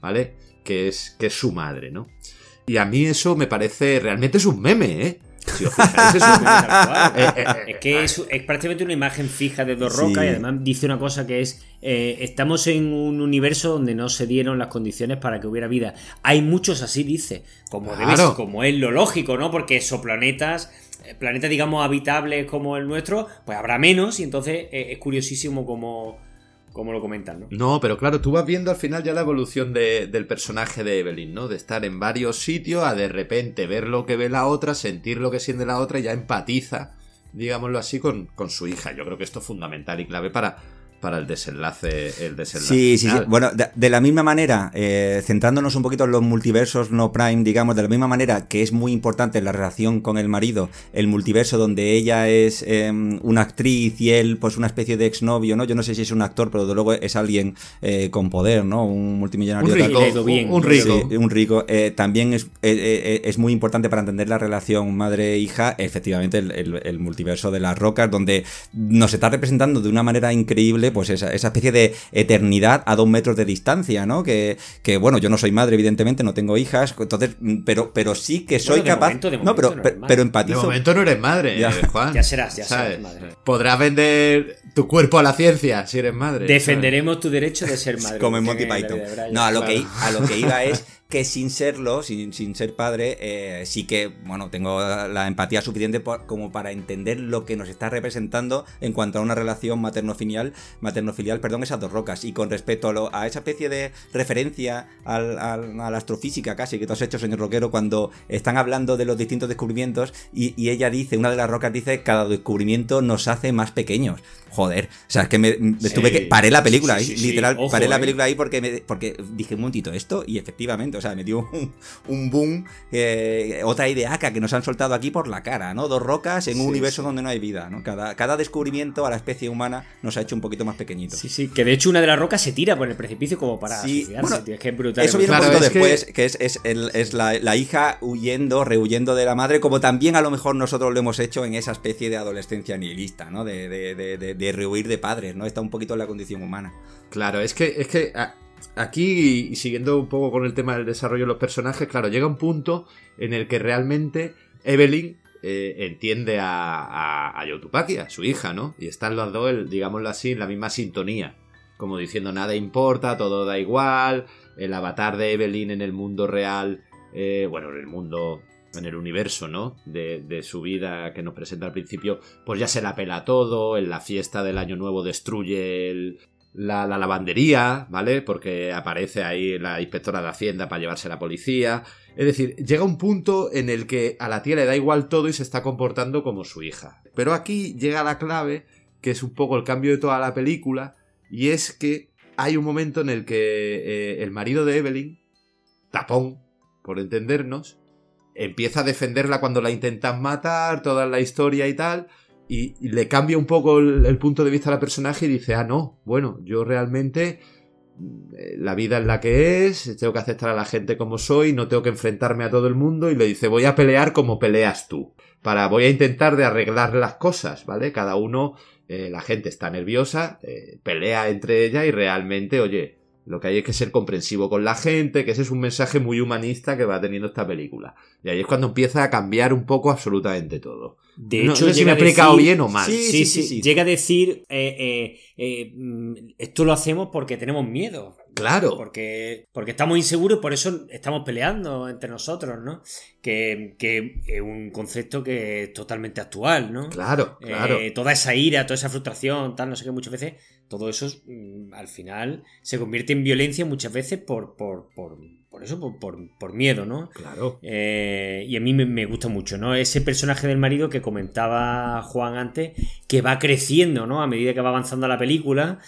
¿vale? Que es, que es su madre, ¿no? Y a mí eso me parece, realmente es un meme, ¿eh? es, que es, prácticamente una imagen fija de dos rocas y además dice una cosa que es eh, estamos en un universo donde no se dieron las condiciones para que hubiera vida. Hay muchos así, dice, como, como es lo lógico, ¿no? Porque exoplanetas eh, planetas, digamos, habitables como el nuestro, pues habrá menos y entonces eh, es curiosísimo como como lo comentan, ¿no? No, pero claro, tú vas viendo al final ya la evolución del personaje de Evelyn, ¿no? De estar en varios sitios a de repente ver lo que ve la otra, sentir lo que siente la otra y ya empatiza, digámoslo así, con, con su hija. Yo creo que esto es fundamental y clave para para el desenlace, el desenlace Sí, sí, sí. Bueno, de, la misma manera, eh, centrándonos un poquito en los multiversos no prime, digamos, de la misma manera que es muy importante la relación con el marido, el multiverso donde ella es em, una actriz y él, pues una especie de exnovio, ¿no? Yo no sé si es un actor, pero de luego es alguien eh, con poder, ¿no? Un multimillonario. Un rico. un, rico. un rico. Eh, también es, es muy importante para entender la relación madre-hija, efectivamente, el multiverso de las rocas, donde nos está representando de una manera increíble pues esa, especie de eternidad a dos metros de distancia, ¿no? Que, que, bueno, yo no soy madre, evidentemente, no tengo hijas, entonces, pero, pero sí que soy capaz. no, pero, pero, empatizo. De momento no eres madre, ya. Juan. Ya serás, ya serás madre. Podrás vender tu cuerpo a la ciencia si eres madre. Defenderemos tu derecho de ser madre. Como en Monty Python. No, a lo, que, a lo que iba es que sin serlo, sin, sin ser padre, eh, sí que, bueno, tengo la empatía suficiente como para entender lo que nos está representando en cuanto a una relación materno-filial, materno-filial, perdón, esas dos rocas. Y con respecto a, a esa especie de referencia al, a la astrofísica casi que tú has hecho, señor Roquero, cuando están hablando de los distintos descubrimientos y, ella dice, una de las rocas dice, cada descubrimiento nos hace más pequeños. Joder, o sea, es que me, tuve que... Paré la película ahí, literal, paré la eh. película ahí porque, porque dije un momentito esto y efectivamente o sea, me dio un, boom, eh, otra ideaca que nos han soltado aquí por la cara, ¿no? Dos rocas en un universo donde no hay vida, ¿no? Cada, cada descubrimiento a la especie humana nos ha hecho un poquito más pequeñitos. Sí, sí, que de hecho una de las rocas se tira por el precipicio como para sí, bueno, es que es brutal. Eso viene un poquito después, que, es, es, la, hija huyendo, rehuyendo de la madre, como también a lo mejor nosotros lo hemos hecho en esa especie de adolescencia nihilista, ¿no? De, de, de, rehuir de padres, ¿no? Está un poquito en la condición humana. Claro, es que, es que aquí, siguiendo un poco con el tema del desarrollo de los personajes, claro, llega un punto en el que realmente Evelyn eh, entiende a, a, a Yotupaki, a su hija, ¿no? Y están los dos, digámoslo así, en la misma sintonía. Como diciendo, nada importa, todo da igual. El avatar de Evelyn en el mundo real, eh, bueno, en el mundo, en el universo, ¿no? De, su vida que nos presenta al principio, pues ya se la pela todo. En la fiesta del Año Nuevo destruye la, la, lavandería, ¿vale? Porque aparece ahí la inspectora de Hacienda para llevarse la policía. Es decir, llega un punto en el que a la tía le da igual todo y se está comportando como su hija. Pero aquí llega la clave, que es un poco el cambio de toda la película, y es que hay un momento en el que eh, el marido de Evelyn, tapón, por entendernos, empieza a defenderla cuando la intentan matar, toda la historia y tal, y, le cambia un poco el, punto de vista al personaje y dice, ah, no, bueno, yo realmente eh, la vida es la que es, tengo que aceptar a la gente como soy, no tengo que enfrentarme a todo el mundo y le dice voy a pelear como peleas tú. Para, voy a intentar de arreglar las cosas, ¿vale? Cada uno, eh, la gente está nerviosa, eh, pelea entre ella y realmente, oye, lo que hay es que ser comprensivo con la gente, que ese es un mensaje muy humanista que va teniendo esta película. Y ahí es cuando empieza a cambiar un poco absolutamente todo. De no, hecho, no sé si me he explicado decir, bien o mal. Sí, sí, sí. sí. Llega a decir, eh, eh, eh, esto lo hacemos porque tenemos miedo. Claro. Porque, porque estamos inseguros, por eso estamos peleando entre nosotros, ¿no? Que, que es un concepto que es totalmente actual, ¿no? Claro, claro. Eh, toda esa ira, toda esa frustración, tal, no sé qué, muchas veces, todo eso mm, al final se convierte en violencia muchas veces por, por, por, por eso, por, por, por, miedo, ¿no? Claro. Eh, y a mí me, me, gusta mucho, ¿no? Ese personaje del marido que comentaba Juan antes, que va creciendo, ¿no? A medida que va avanzando la película.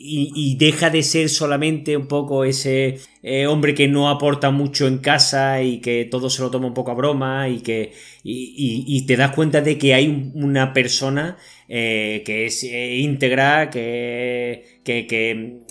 Y, deja de ser solamente un poco ese eh, hombre que no aporta mucho en casa y que todo se lo toma un poco a broma y que y, te das cuenta de que hay una persona eh, que es eh, íntegra, que, que,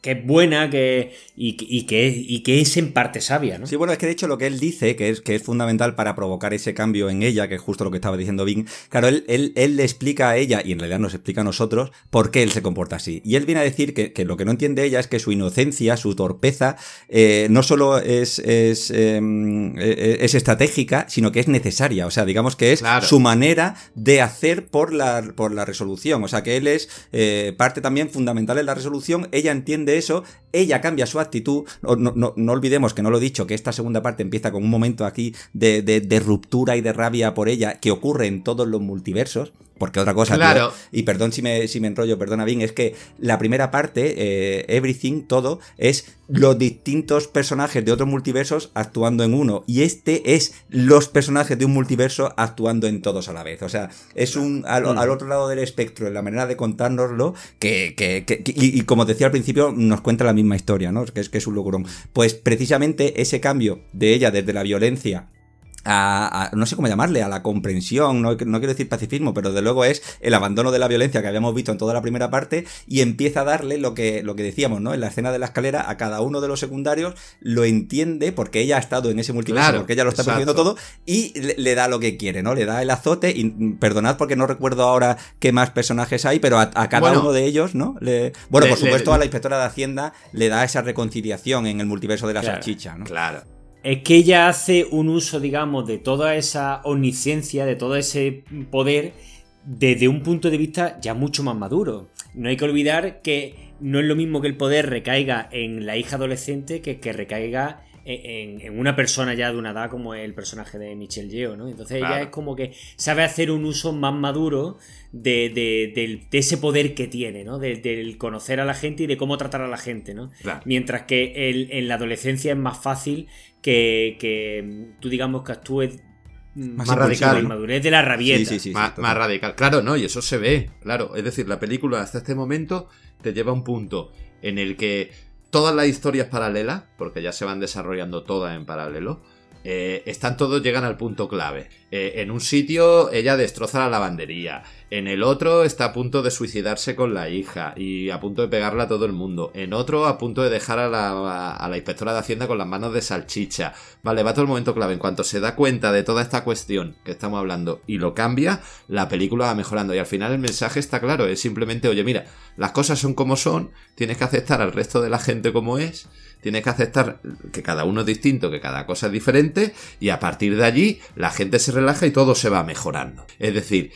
que es buena que, y, y, que, y que es en parte sabia, ¿no? Sí, bueno, es que de hecho lo que él dice, que es, que es fundamental para provocar ese cambio en ella, que es justo lo que estaba diciendo Bing, claro, él, él, él le explica a ella, y en realidad nos explica a nosotros, por qué él se comporta así. Y él viene a decir que, que lo que no entiende ella es que su inocencia, su torpeza, eh, no solo es, es, eh, es estratégica, sino que es necesaria. O sea, digamos que es claro. su manera de hacer por la, por la resolución. O sea, que él es eh, parte también fundamental en la resolución, ella entiende eso, ella cambia su actitud. No, olvidemos que no lo he dicho, que esta segunda parte empieza con un momento aquí de ruptura y de rabia por ella que ocurre en todos los multiversos. Porque otra cosa, claro. tío, y perdón si me, si me enrollo, perdona bien, es que la primera parte, eh, Everything, todo, es los distintos personajes de otros multiversos actuando en uno. Y este es los personajes de un multiverso actuando en todos a la vez. O sea, es un al, al otro lado del espectro, en la manera de contárnoslo, que, que, que y, y, como decía al principio, nos cuenta la misma historia, ¿no? Que es que es un locurón. Pues precisamente ese cambio de ella desde la violencia a, a, no sé cómo llamarle, a la comprensión, no, no, quiero decir pacifismo, pero de luego es el abandono de la violencia que habíamos visto en toda la primera parte y empieza a darle lo que, lo que decíamos, ¿no? En la escena de la escalera, a cada uno de los secundarios lo entiende porque ella ha estado en ese multiverso, claro, porque ella lo está percibiendo todo y le, le, da lo que quiere, ¿no? Le da el azote y perdonad porque no recuerdo ahora qué más personajes hay, pero a, a cada bueno, uno de ellos, ¿no? Le, bueno, le, por supuesto a la inspectora de Hacienda le da esa reconciliación en el multiverso de la claro, salchicha, ¿no? Claro es que ella hace un uso, digamos, de toda esa omnisciencia, de todo ese poder, desde un punto de vista ya mucho más maduro. No hay que olvidar que no es lo mismo que el poder recaiga en la hija adolescente que que recaiga en, en, una persona ya de una edad como el personaje de Michelle Yeoh, ¿no? Entonces claro. ella es como que sabe hacer un uso más maduro de, de, de, de ese poder que tiene, ¿no? Del de, conocer a la gente y de cómo tratar a la gente, ¿no? Claro. Mientras que el, en la adolescencia es más fácil que, que tú digamos que actúes más, más radical. madurez de la rabieta. Sí, sí, sí, más, más, radical. Claro, no, y eso se ve, claro. Es decir, la película hasta este momento te lleva a un punto en el que todas las historias paralelas, porque ya se van desarrollando todas en paralelo, eh, están todos, llegan al punto clave. Eh, en un sitio ella destroza la lavandería. En el otro está a punto de suicidarse con la hija y a punto de pegarla a todo el mundo. En otro a punto de dejar a la, a la inspectora de Hacienda con las manos de salchicha. Vale, va todo el momento clave. En cuanto se da cuenta de toda esta cuestión que estamos hablando y lo cambia, la película va mejorando. Y al final el mensaje está claro. Es simplemente, oye, mira, las cosas son como son, tienes que aceptar al resto de la gente como es tienes que aceptar que cada uno es distinto, que cada cosa es diferente, y a partir de allí la gente se relaja y todo se va mejorando. Es decir,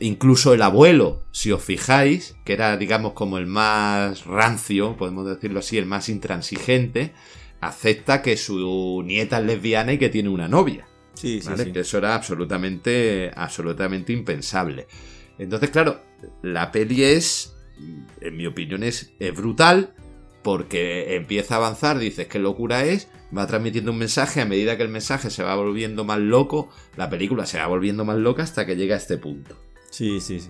incluso el abuelo, si os fijáis, que era digamos como el más rancio, podemos decirlo así, el más intransigente, acepta que su nieta es lesbiana y que tiene una novia. Sí, sí, ¿vale? sí. Que eso era absolutamente, absolutamente impensable. Entonces, claro, la peli es, en mi opinión, es, es brutal porque empieza a avanzar, dices qué locura es, va transmitiendo un mensaje, a medida que el mensaje se va volviendo más loco, la película se va volviendo más loca hasta que llega a este punto. Sí, sí, sí.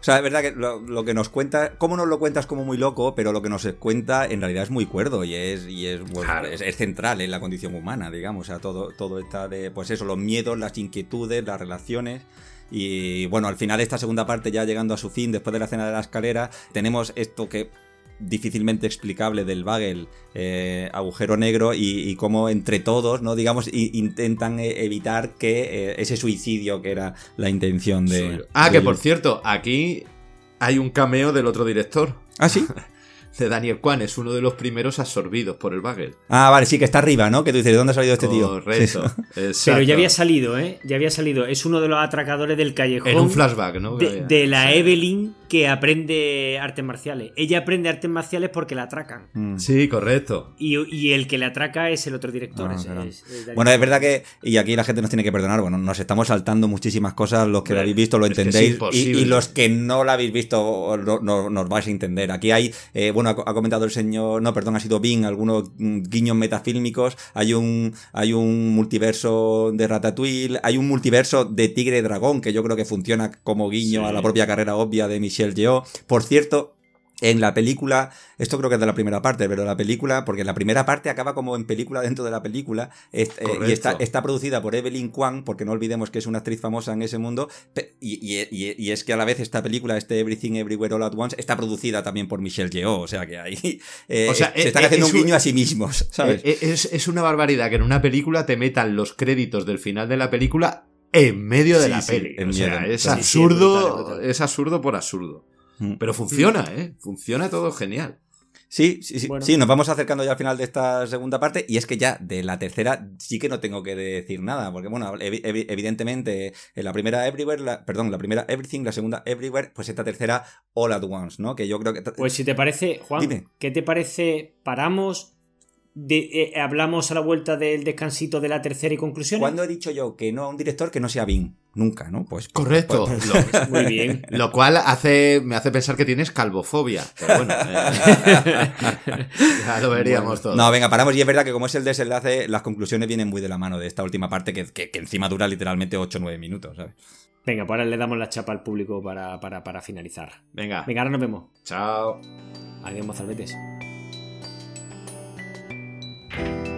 O sea, es verdad que lo, lo que nos cuenta, cómo nos lo cuentas como muy loco, pero lo que nos cuenta en realidad es muy cuerdo y es, y es, bueno, Claro. es, es central en la condición humana, digamos. O sea, todo, todo está de, pues eso, los miedos, las inquietudes, las relaciones. Y bueno, al final esta segunda parte ya llegando a su fin, después de la escena de la escalera, tenemos esto que difícilmente explicable del Bagel eh, agujero negro y, y cómo entre todos, ¿no? Digamos, i- intentan eh, evitar que eh, ese suicidio que era la intención de... ah, de que ellos. por cierto, aquí hay un cameo del otro director, Ah, sí. de Daniel Kwan, es uno de los primeros absorbidos por el Bagel. Ah, vale, sí, que está arriba, ¿no? Que tú dices, ¿de dónde ha salido este tío? Correcto. Sí. Pero ya había salido, ¿eh? Ya había salido. Es uno de los atracadores del callejón. En un flashback, ¿no? de, de la Evelyn que aprende artes marciales. Ella aprende artes marciales porque la atracan. Mm. Sí, correcto. Y, y el que le atraca es el otro director. Ah, es- claro. es- es Daniel Bueno, es verdad que, y aquí la gente nos tiene que perdonar, bueno, nos estamos saltando muchísimas cosas, los que lo Hombre, habéis visto lo entendéis, y, los que no lo habéis visto no, no- nos vais a entender. Aquí hay, eh, bueno, ha, ha comentado el señor, no, perdón, ha sido Bing, algunos guiños metafílmicos, hay un, hay un multiverso de Ratatouille, hay un multiverso de Tigre y Dragón, que yo creo que funciona como guiño Sí. a la propia carrera obvia de Michelle Yeoh. Por cierto, en la película, esto creo que es de la primera parte, pero la película, porque la primera parte acaba como en película dentro de la película, es- eh, y está, está producida por Evelyn Kwan, porque no olvidemos que es una actriz famosa en ese mundo, y, y- y- y es que a la vez esta película, este Everything Everywhere All at Once, está producida también por Michelle Yeoh, o sea que ahí eh, O sea, se eh, están haciendo es un guiño a sí mismos, ¿sabes? Es, es una barbaridad que en una película te metan los créditos del final de la película en medio de Sí, la sí, peli. en O sea, medio. es Sí, sí, es absurdo, brutal, es brutal. es absurdo por absurdo. Mm. Pero funciona, ¿eh? Funciona todo genial. Sí, sí, sí, Bueno. sí, nos vamos acercando ya al final de esta segunda parte y es que ya de la tercera sí que no tengo que decir nada, porque bueno, evi- evi- evidentemente en la primera Everywhere, la- perdón, la primera Everything, la segunda Everywhere, pues esta tercera All at Once, ¿no? Que yo creo que... Pues si te parece, Juan, Dime. ¿qué te parece? ¿Paramos? De, eh, ¿Hablamos a la vuelta del descansito de la tercera y conclusiones? ¿Cuándo he dicho yo que no a un director que no sea Bing? Nunca, ¿no? Pues... Correcto. pues- Lo, Muy bien. lo cual hace, me hace pensar que tienes calvofobia. Pero bueno, eh, ya lo veríamos todo. No, venga, paramos. Y es verdad que como es el desenlace, las conclusiones vienen muy de la mano de esta última parte que, que- que encima dura literalmente 8 o 9 minutos, ¿sabes? Venga, pues ahora le damos la chapa al público para, para, para finalizar. Venga, Venga, ahora nos vemos. chao. Adiós, mozalbetes. thank you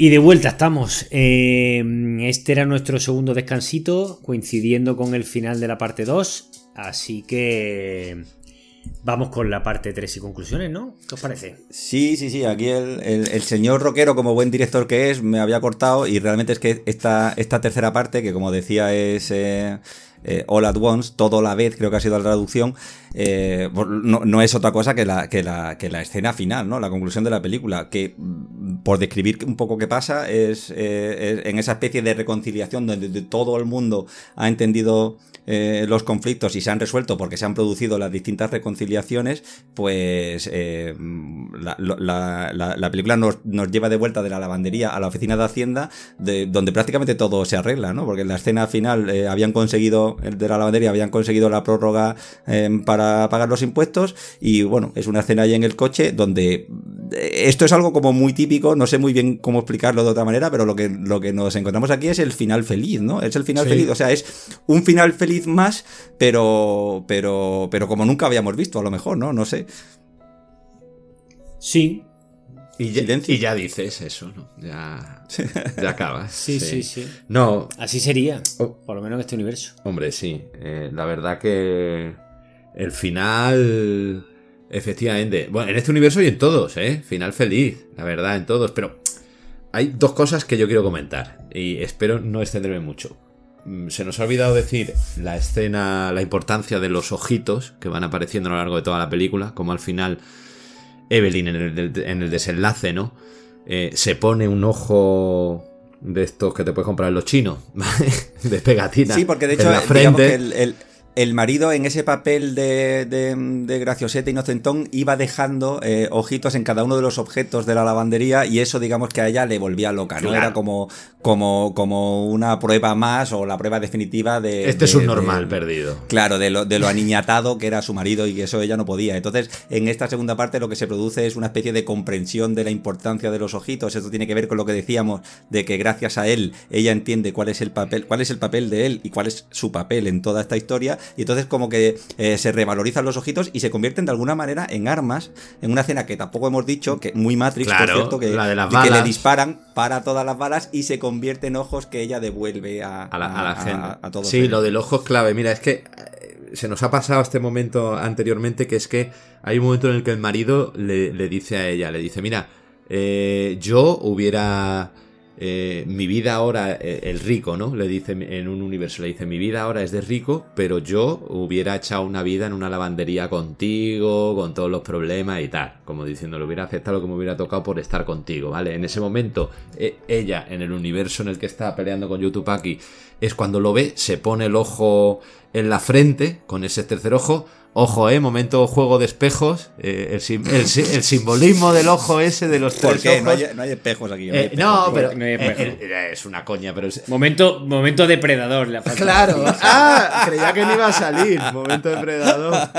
Y de vuelta estamos. Eh, este era nuestro segundo descansito, coincidiendo con el final de la parte 2. Así que vamos con la parte 3 y conclusiones, ¿no? ¿Qué os parece? Sí, sí, sí. Aquí el, señor rockero, como buen director que es, me había cortado y realmente es que esta, esta tercera parte, que como decía es, eh, eh, All at Once, todo la vez, creo que ha sido la traducción, eh, no, es otra cosa que la, escena final, ¿no? La conclusión de la película, que mm, por describir un poco qué pasa, es, eh, en esa especie de reconciliación donde todo el mundo ha entendido eh, los conflictos y se han resuelto porque se han producido las distintas reconciliaciones, pues eh, la, película nos, lleva de vuelta de la lavandería a la oficina de Hacienda, de, donde prácticamente todo se arregla, ¿no? Porque en la escena final eh, habían conseguido, de la lavandería, habían conseguido la prórroga para pagar los impuestos y bueno, es una escena ahí en el coche donde esto es algo como muy típico, no sé muy bien cómo explicarlo de otra manera, pero lo que, lo que nos encontramos aquí es el final feliz, ¿no? Es el final feliz, o sea, es un final feliz más, pero, pero, pero como nunca habíamos visto, a lo mejor, ¿no? No sé. Sí. Y ya, y ya dices eso, ¿no? Ya, ya acabas. sí, sí, sí, No. Así sería, oh. por lo menos en este universo. Hombre, sí. Eh, la verdad que el final... Efectivamente. Bueno, en este universo y en todos, ¿eh? Final feliz, la verdad, en todos. Pero hay dos cosas que yo quiero comentar. Y espero no extenderme mucho. Mm, se nos ha olvidado decir la escena, la importancia de los ojitos que van apareciendo a lo largo de toda la película, como al final Evelyn en el, desenlace, ¿no? Eh, se pone un ojo de estos que te puedes comprar en los chinos, de pegatina. Sí, porque de hecho, la frente. el, el marido en ese papel de, de, de graciosete inocentón iba dejando eh, ojitos en cada uno de los objetos de la lavandería y eso digamos que a ella le volvía loca, ¿no? Era como, como, como una prueba más o la prueba definitiva de... Este es un normal perdido. Claro, de lo, de lo aniñatado que era su marido y que eso ella no podía. Entonces, en esta segunda parte lo que se produce es una especie de comprensión de la importancia de los ojitos. Esto tiene que ver con lo que decíamos de que gracias a él ella entiende cuál es el papel, cuál es el papel de él y cuál es su papel en toda esta historia y entonces como que eh, se revalorizan los ojitos y se convierten de alguna manera en armas, en una escena que tampoco hemos dicho, que muy Matrix, por cierto, que, que le disparan para todas las balas y se convierte en ojos que ella devuelve a, la, gente. todos. Sí, lo del ojo es clave. Mira, es que eh, se nos ha pasado este momento anteriormente, que es que hay un momento en el que el marido le, dice a ella, le dice, mira, eh, yo hubiera eh, mi vida ahora, eh, el rico, ¿no? Le dice en un universo, le dice, mi vida ahora es de rico, pero yo hubiera echado una vida en una lavandería contigo, con todos los problemas y tal. Como diciendo, lo hubiera aceptado lo que me hubiera tocado por estar contigo, ¿vale? En ese momento, eh, ella, en el universo en el que está peleando con Yutupaki, es cuando lo ve, se pone el ojo en la frente, con ese tercer ojo, Ojo, eh, momento juego de espejos. Eh, el, simbolismo del ojo ese de los ¿Por qué? No, hay, espejos aquí. No, eh, pero eh, es una coña, pero momento, momento depredador. La claro. Ah, creía que no iba a salir. Momento depredador.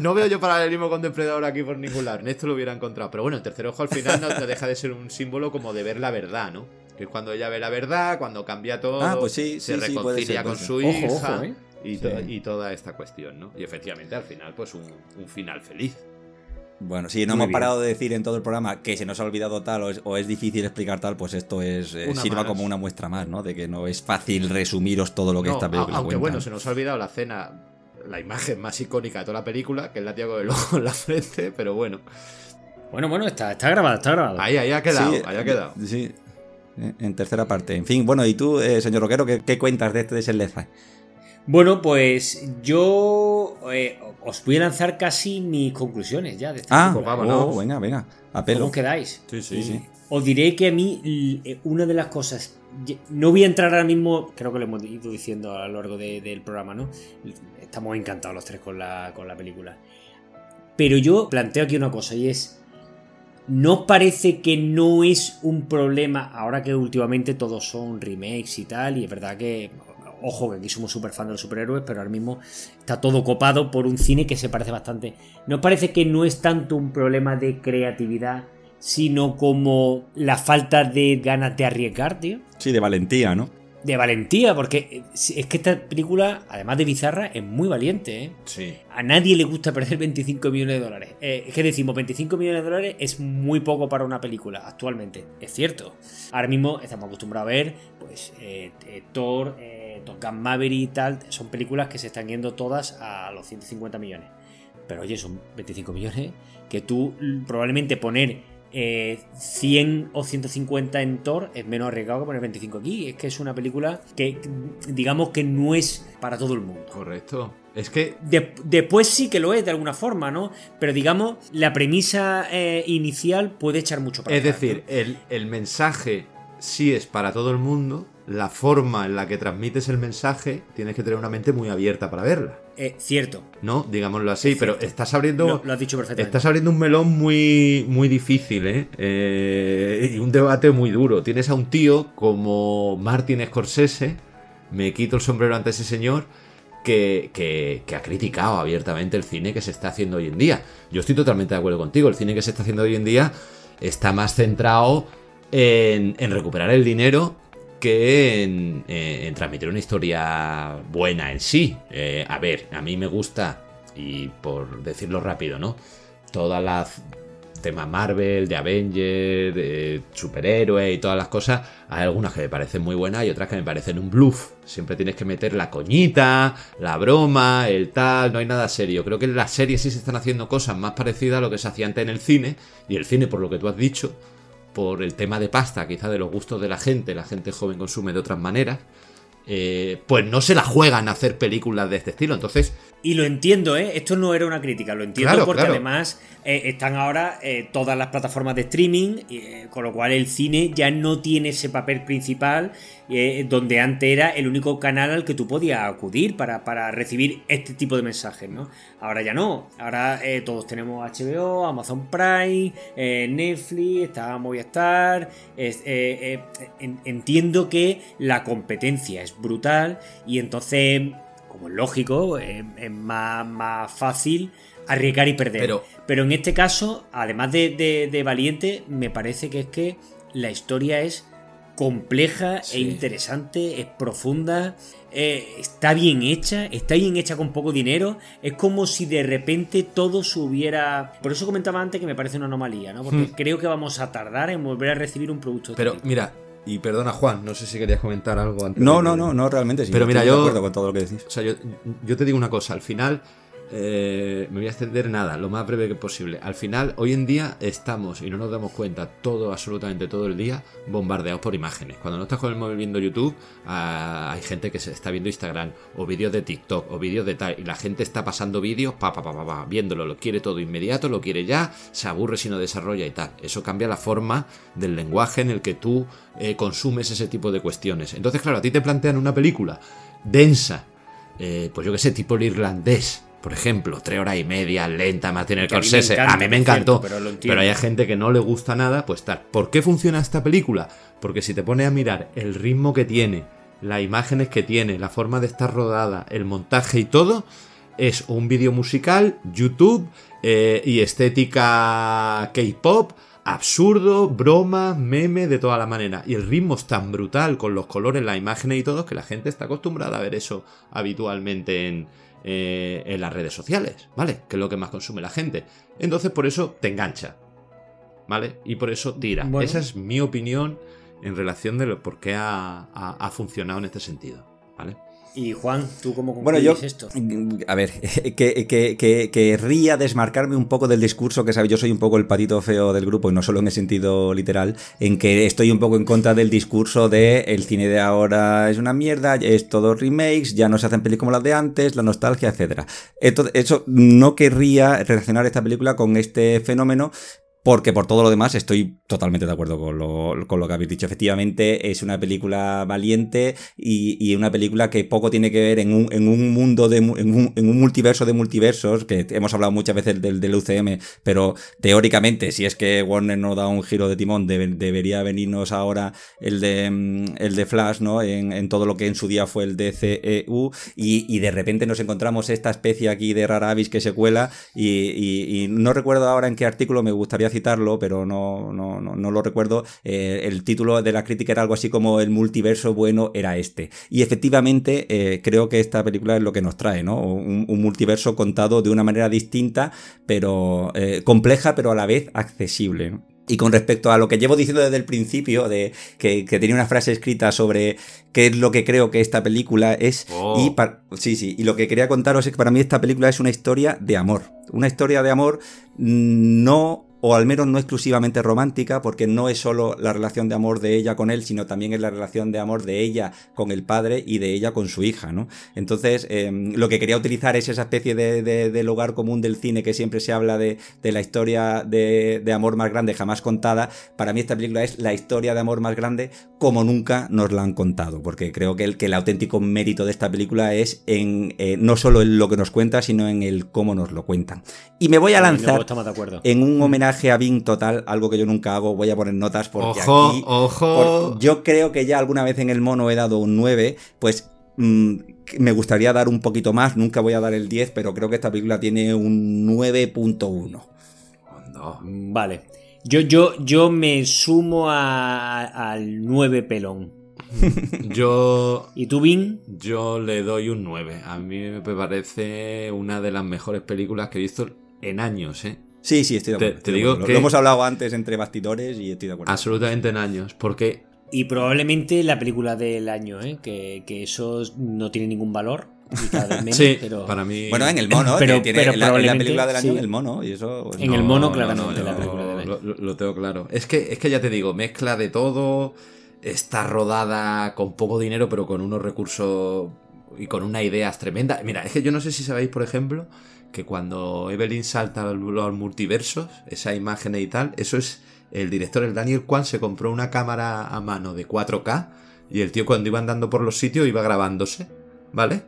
No, veo yo paralelismo con depredador aquí por ningún lado. En esto lo hubiera encontrado. Pero bueno, el tercer ojo al final no te deja de ser un símbolo como de ver la verdad, ¿no? Que es cuando ella ve la verdad, cuando cambia todo, ah, pues sí, se reconcilia con su hija y, toda esta cuestión, ¿no? Y efectivamente al final, pues un, final feliz. Bueno, si no hemos parado de decir en todo el programa que se nos ha olvidado tal o es, difícil explicar tal, pues esto es eh, sirva como una muestra más, ¿no? De que no es fácil resumiros todo lo que esta película Aunque bueno, se nos ha olvidado la cena, la imagen más icónica de toda la película, que es la tía con el ojo en la frente, pero bueno. Bueno, bueno, está, está grabado, está grabado. Ahí, ahí ha quedado, ahí ha quedado. Sí, en tercera parte. En fin, bueno, ¿y tú, eh, señor Roquero, qué, qué cuentas de este desenlace? Bueno, pues yo eh, os voy a lanzar casi mis conclusiones ya de este Ah, oh, venga, venga, a pelo. ¿Cómo quedáis? Sí, sí, sí. Os diré que a mí eh, una de las cosas, no voy a entrar ahora mismo, creo que lo hemos ido diciendo a lo largo del programa, ¿no? Estamos encantados los tres con la, con la película. Pero yo planteo aquí una cosa y es, ¿no parece que no es un problema ahora que últimamente todos son remakes y tal? Y es verdad que Ojo, que aquí somos súper fan de los superhéroes, pero ahora mismo está todo copado por un cine que se parece bastante. ¿No parece que no es tanto un problema de creatividad, sino como la falta de ganas de arriesgar, tío? Sí, de valentía, ¿no? de valentía, porque es que esta película, además de bizarra, es muy valiente. ¿eh? Sí. A nadie le gusta perder 25 millones de dólares. Eh, es que decimos, 25 millones de dólares es muy poco para una película actualmente. Es cierto. Ahora mismo estamos acostumbrados a ver, pues, eh, Thor, Top Gun Maverick y tal. Son películas que se están yendo todas a los 150 millones. Pero oye, son 25 millones que tú probablemente poner eh, 100 o 150 en Thor es menos arriesgado que poner 25 aquí. Es que es una película que digamos que no es para todo el mundo. Correcto. Es que. De- después sí que lo es de alguna forma, ¿no? Pero digamos, la premisa eh, inicial puede echar mucho para Es decir, el, el mensaje sí es para todo el mundo. La forma en la que transmites el mensaje tienes que tener una mente muy abierta para verla. Eh, cierto. ¿No? Digámoslo así. Es Pero cierto. estás abriendo. Lo, lo has dicho perfectamente. Estás abriendo un melón muy, muy difícil, ¿eh? Eh, Y un debate muy duro. Tienes a un tío como Martin Scorsese, me quito el sombrero ante ese señor, que, que- que ha criticado abiertamente el cine que se está haciendo hoy en día. Yo estoy totalmente de acuerdo contigo. El cine que se está haciendo hoy en día está más centrado en, en recuperar el dinero que en, eh, en transmitir una historia buena en sí. Eh, a ver, a mí me gusta, y por decirlo rápido, ¿no? Todas las temas Marvel, de de superhéroes y todas las cosas, hay algunas que me parecen muy buenas y otras que me parecen un bluff. Siempre tienes que meter la coñita, la broma, el tal, no hay nada serio. Creo que en las series sí se están haciendo cosas más parecidas a lo que se hacía antes en el cine, y el cine, por lo que tú has dicho, por el tema de pasta, quizá de los gustos de la gente, la gente joven consume de otras maneras, eh, pues no se la juegan a hacer películas de este estilo. Entonces, Y lo entiendo, ¿eh? Esto no era una crítica, lo entiendo Claro, porque claro. además eh, están ahora eh, todas las plataformas de streaming, con lo cual el cine ya no tiene ese papel principal eh, donde antes era el único canal al que tú podías acudir para, para recibir este tipo de mensajes, ¿no? Ahora ya no, ahora eh, todos tenemos HBO, Amazon Prime, eh, Netflix, está Movistar, entiendo que la competencia es brutal y entonces como es lógico, es más, más fácil arriesgar y perder. Pero- Pero, en este caso, además de, de- de valiente, me parece que es que la historia es compleja Sí. e interesante, es profunda, eh, está bien hecha, está bien hecha con poco dinero, es como si de repente todo se hubiera... Por eso comentaba antes que me parece una anomalía, ¿no? Porque Hmm. creo que vamos a tardar en volver a recibir un producto de este pero mira, y perdona Juan, no sé si querías comentar algo antes. No, de- no, no, no, realmente sí. Pero mira, yo- de acuerdo con todo lo que decís. O sea, yo, yo te digo una cosa, al final eh, me voy a extender nada, lo más breve que posible. Al final, hoy en día estamos, y no nos damos cuenta, todo, absolutamente todo el día, bombardeados por imágenes. Cuando no estás con el móvil viendo YouTube, ah, hay gente que se está viendo Instagram, o vídeos de TikTok, o vídeos de tal, y la gente está pasando vídeos, pa, pa, pa, pa, viéndolo, lo quiere todo inmediato, lo quiere ya, se aburre si no desarrolla y tal. Eso cambia la forma del lenguaje en el que tú eh, consumes ese tipo de cuestiones. Entonces, claro, a ti te plantean una película densa, eh, pues yo que sé, tipo el irlandés, por ejemplo, tres horas y media, lenta, me Scorsese. A mí me encantó, pero lo entiendo. pero hay gente que no le gusta nada, pues tal. ¿Por qué funciona esta película? Porque si te pones a mirar el ritmo que tiene, las imágenes que tiene, la forma de estar rodada, el montaje y todo, es un vídeo musical, YouTube eh, y estética K-pop, absurdo, broma, meme, de toda la manera. Y el ritmo es tan brutal con los colores, las imágenes y todo, que la gente está acostumbrada a ver eso habitualmente en, eh, en las redes sociales, ¿vale? Que es lo que más consume la gente. Entonces por eso te engancha, ¿vale? Y por eso tira. Bueno. Esa es mi opinión en relación de lo, por qué ha, ha- ha funcionado en este sentido, ¿vale? Y Juan, ¿tú cómo Bueno, concluyes yo, esto? a ver, que, que, que- querría desmarcarme un poco del discurso que sabe, yo soy un poco el patito feo del grupo y no solo en el sentido literal, en que estoy un poco en contra del discurso de el cine de ahora es una mierda, es todo remakes, ya no se hacen películas como las de antes, la nostalgia, etcétera. Entonces, eso no querría relacionar esta película con este fenómeno, porque por todo lo demás estoy totalmente de acuerdo con lo, con lo que habéis dicho. Efectivamente, es una película valiente y, y una película que poco tiene que ver en un, en un mundo de en un, en un multiverso de multiversos, que hemos hablado muchas veces del, del UCM, pero teóricamente, si es que Warner no da un giro de timón, debe- debería venirnos ahora el de mm, el de Flash, ¿no? En, en todo lo que en su día fue el DCEU, y, y de repente nos encontramos esta especie aquí de rara avis que se cuela, y, y- y no recuerdo ahora en qué artículo me gustaría citarlo, pero no, no, no, no lo recuerdo. Eh, el título de la crítica era algo así como El multiverso bueno era este. Y efectivamente, eh, creo que esta película es lo que nos trae, ¿no? Un, un multiverso contado de una manera distinta, pero eh, compleja, pero a la vez accesible. ¿no? Y con respecto a lo que llevo diciendo desde el principio, de que, que tenía una frase escrita sobre qué es lo que creo que esta película es. Oh. Y sí, sí. Y lo que quería contaros es que para mí esta película es una historia de amor. Una historia de amor mm, no o al menos no exclusivamente romántica, porque no es solo la relación de amor de ella con él, sino también es la relación de amor de ella con el padre y de ella con su hija, ¿no? Entonces, em, lo que quería utilizar es esa especie de, lugar común del cine que siempre se habla de, la historia de, amor más grande jamás contada. Para mí esta película es la historia de amor más grande como nunca nos la han contado, porque creo que el, que el auténtico mérito de esta película es en eh, no solo en lo que nos cuenta, sino en el cómo nos lo cuentan. Y me voy a lanzar en un homenaje a Bing total, algo que yo nunca hago, voy a poner notas porque ojo, aquí... Ojo, yo creo que ya alguna vez en el mono he dado un 9, pues... Mm, me gustaría dar un poquito más, nunca voy a dar el 10, pero creo que esta película tiene un 9.1. Vale. Yo, yo, yo me sumo al 9 pelón. Yo. ¿Y tú, Vin? Yo le doy un 9. A mí me parece una de las mejores películas que he visto en años, ¿eh? Sí, sí, estoy de acuerdo. Te, digo que... Lo hemos hablado antes entre bastidores y estoy de acuerdo. Absolutamente en años, porque... Y probablemente la película del año, ¿eh? que, eso no tiene ningún valor. sí, para mí. Bueno, en el mono, pero, tiene, la, película del año en el mono. Y eso, en el mono, claramente, la película del año. Lo, lo, tengo claro. Es que, es que ya te digo, mezcla de todo está rodada con poco dinero, pero con unos recursos y con unas ideas tremendas. Mira, es que yo no sé si sabéis, por ejemplo, que cuando Evelyn salta a los multiversos, esa imagen y tal, eso es el director, el Daniel Kwan, se compró una cámara a mano de 4K y el tío cuando iba andando por los sitios iba grabándose, ¿vale?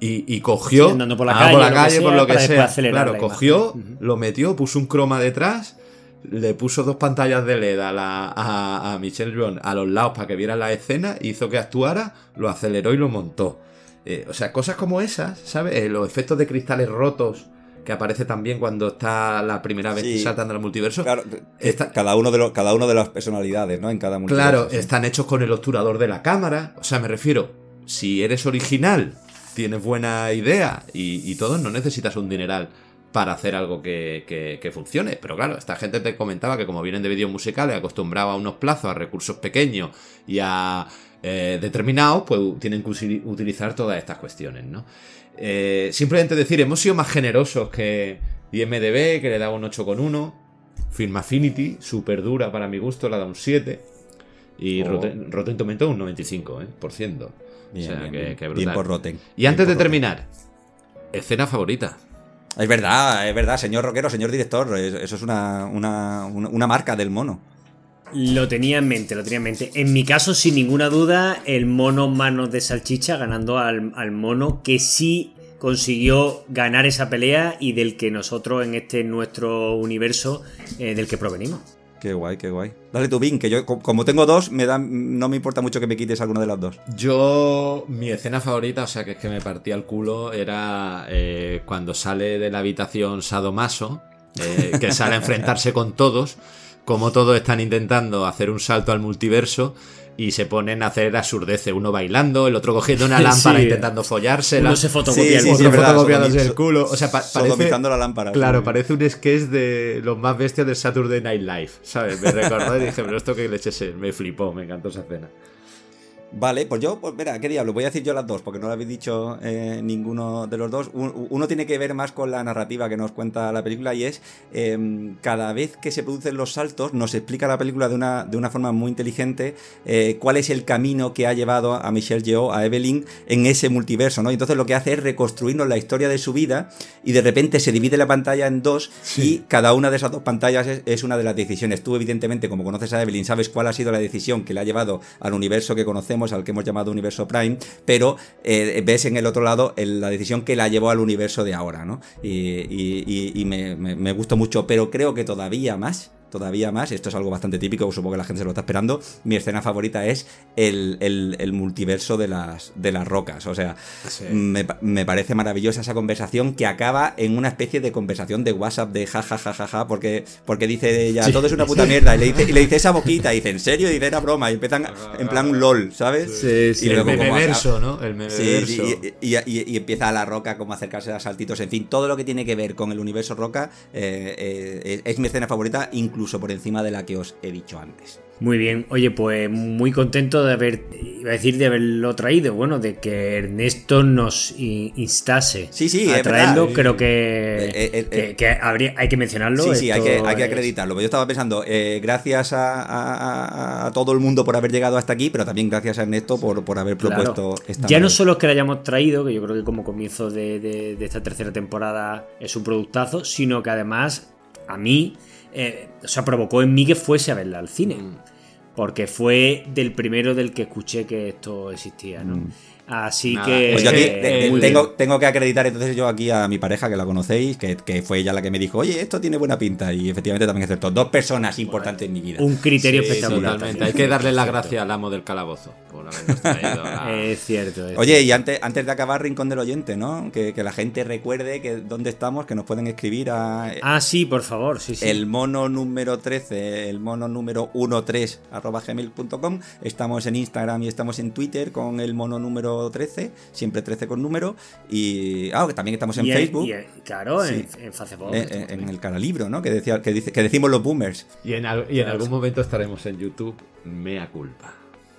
Y, cogió... andando por la calle, por lo que sea. Claro, cogió, lo metió, puso un croma detrás le puso dos pantallas de LED a, la, a, Michelle John a los lados para que viera la escena, hizo que actuara, lo aceleró y lo montó. Eh, o sea, cosas como esas, ¿sabes? Eh, los efectos de cristales rotos que aparece también cuando está la primera vez saltando al multiverso. Claro, cada, uno de los, cada uno de las personalidades, ¿no? En cada multiverso. Claro, están hechos con el obturador de la cámara. O sea, me refiero, si eres original, tienes buena idea y, y todo, no necesitas un dineral para hacer algo que, funcione. Pero claro, esta gente te comentaba que como vienen de vídeos musicales, acostumbraba a unos plazos, a recursos pequeños y a eh, determinados, pues tienen que utilizar todas estas cuestiones, ¿no? Eh, simplemente decir, hemos sido más generosos que IMDB, que le da un 8,1. Film Affinity, súper dura para mi gusto, le da un 7. Y oh. Rotten, Tomatoes un 95%. ¿eh? Por ciento. o sea, que, brutal. por Rotten. Y antes de terminar, escena favorita. Es verdad, es verdad, señor rockero, señor director, eso es una, marca del mono. Lo tenía en mente, lo tenía en mente. En mi caso, sin ninguna duda, el mono manos de salchicha ganando al, mono que sí consiguió ganar esa pelea y del que nosotros en este nuestro universo eh, del que provenimos. Qué guay, qué guay. Dale tu bin, que yo como tengo dos, me da, no me importa mucho que me quites alguna de las dos. Yo, mi escena favorita, o sea que es que me partía el culo, era eh, cuando sale de la habitación Sadomaso, eh, que sale a enfrentarse con todos, como todos están intentando hacer un salto al multiverso y se ponen a hacer absurdeces, uno bailando, el otro cogiendo una lámpara intentando follársela. Uno se fotocopia el, fotocopiándose el culo. O sea, parece, la lámpara. Claro, parece un sketch de los más bestias de Saturday Night Live, ¿sabes? Me recordó y dije, pero esto que leches es, me flipó, me encantó esa escena. Vale, pues yo, pues mira, ¿qué diablo? Voy a decir yo las dos, porque no lo habéis dicho eh, ninguno de los dos. Uno tiene que ver más con la narrativa que nos cuenta la película y es em, cada vez que se producen los saltos, nos explica la película de una, de una forma muy inteligente eh, cuál es el camino que ha llevado a Michelle Yeoh, a Evelyn, en ese multiverso, ¿no? Entonces lo que hace es reconstruirnos la historia de su vida y de repente se divide la pantalla en dos y cada una de esas dos pantallas es, es una de las decisiones. Tú, evidentemente, como conoces a Evelyn, sabes cuál ha sido la decisión que le ha llevado al universo que conocemos al que hemos llamado universo Prime, pero eh, ves en el otro lado la decisión que la llevó al universo de ahora, ¿no? Y, me, me, gustó mucho, pero creo que todavía más todavía más, esto es algo bastante típico, supongo que la gente se lo está esperando, mi escena favorita es el, multiverso de las, de las rocas. O sea, me, parece maravillosa esa conversación que acaba en una especie de conversación de WhatsApp de jajajajaja, porque, porque dice ella, todo es una puta mierda, y le, dice, y le dice esa boquita, y dice, ¿en serio? Y dice, era broma, y empiezan en plan LOL, ¿sabes? Sí, sí, y el memeverso, ¿no? El memeverso. y, y, empieza a la roca como a acercarse a saltitos, en fin, todo lo que tiene que ver con el universo roca eh, eh, es mi escena favorita, incluso incluso por encima de la que os he dicho antes. Muy bien, oye, pues muy contento de haber, iba a decir de haberlo traído, bueno, de que Ernesto nos instase sí, sí, a traerlo, verdad. creo que, Eh, eh, que- eh. que habría, hay que mencionarlo. Sí, sí, hay que, hay que acreditarlo. Yo estaba pensando, eh, gracias a, a- a- a todo el mundo por haber llegado hasta aquí, pero también gracias a Ernesto por, por haber Claro. propuesto esta Ya no solo es que la hayamos traído, que yo creo que como comienzo de, de- de esta tercera temporada es un productazo, sino que además a mí, eh, o sea, provocó en mí que fuese a verla al cine. Mm. Porque fue del primero del que escuché que esto existía, ¿no? Mm. Así Nada, que. Pues yo aquí Eh, tengo, tengo que acreditar entonces yo aquí a mi pareja, que la conocéis, que, que fue ella la que me dijo, oye, esto tiene buena pinta. Y efectivamente también es cierto. Dos personas importantes en mi vida. un criterio Sí, espectacular. totalmente. Hay que darle la gracia al amo del calabozo por habernos traído a- Es cierto. es Oye, cierto. y antes, antes de acabar, Rincón del Oyente, ¿no? Que, que la gente recuerde que dónde estamos, que nos pueden escribir a Ah, sí, por favor, sí, sí. el mono número 13, el mono número 13, arroba gmail.com. Estamos en Instagram y estamos en Twitter con el mono número 13, siempre 13 con número. Y ah, que también estamos en Y Facebook. y claro, Sí. en, en Facebook. eh, eh, en el cara libro, ¿no? Que, decía, que, dice, que decimos los boomers. Y en, y en algún momento estaremos en YouTube, mea culpa.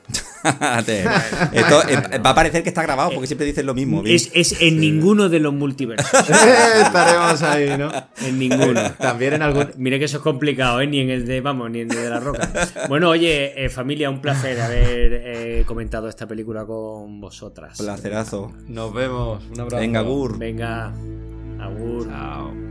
Esto eh, va a parecer que está grabado porque siempre dicen lo mismo. Es, es en ninguno de los multiversos. estaremos ahí, ¿no? en ninguno. También en algún... Mire que eso es complicado, ¿eh? Ni en el de, vamos, ni en el de la roca. Bueno, oye, eh, familia, un placer haber eh, comentado esta película con vosotras. Placerazo. Nos vemos. Un abrazo. Venga, Gur. Venga, agur. Chao.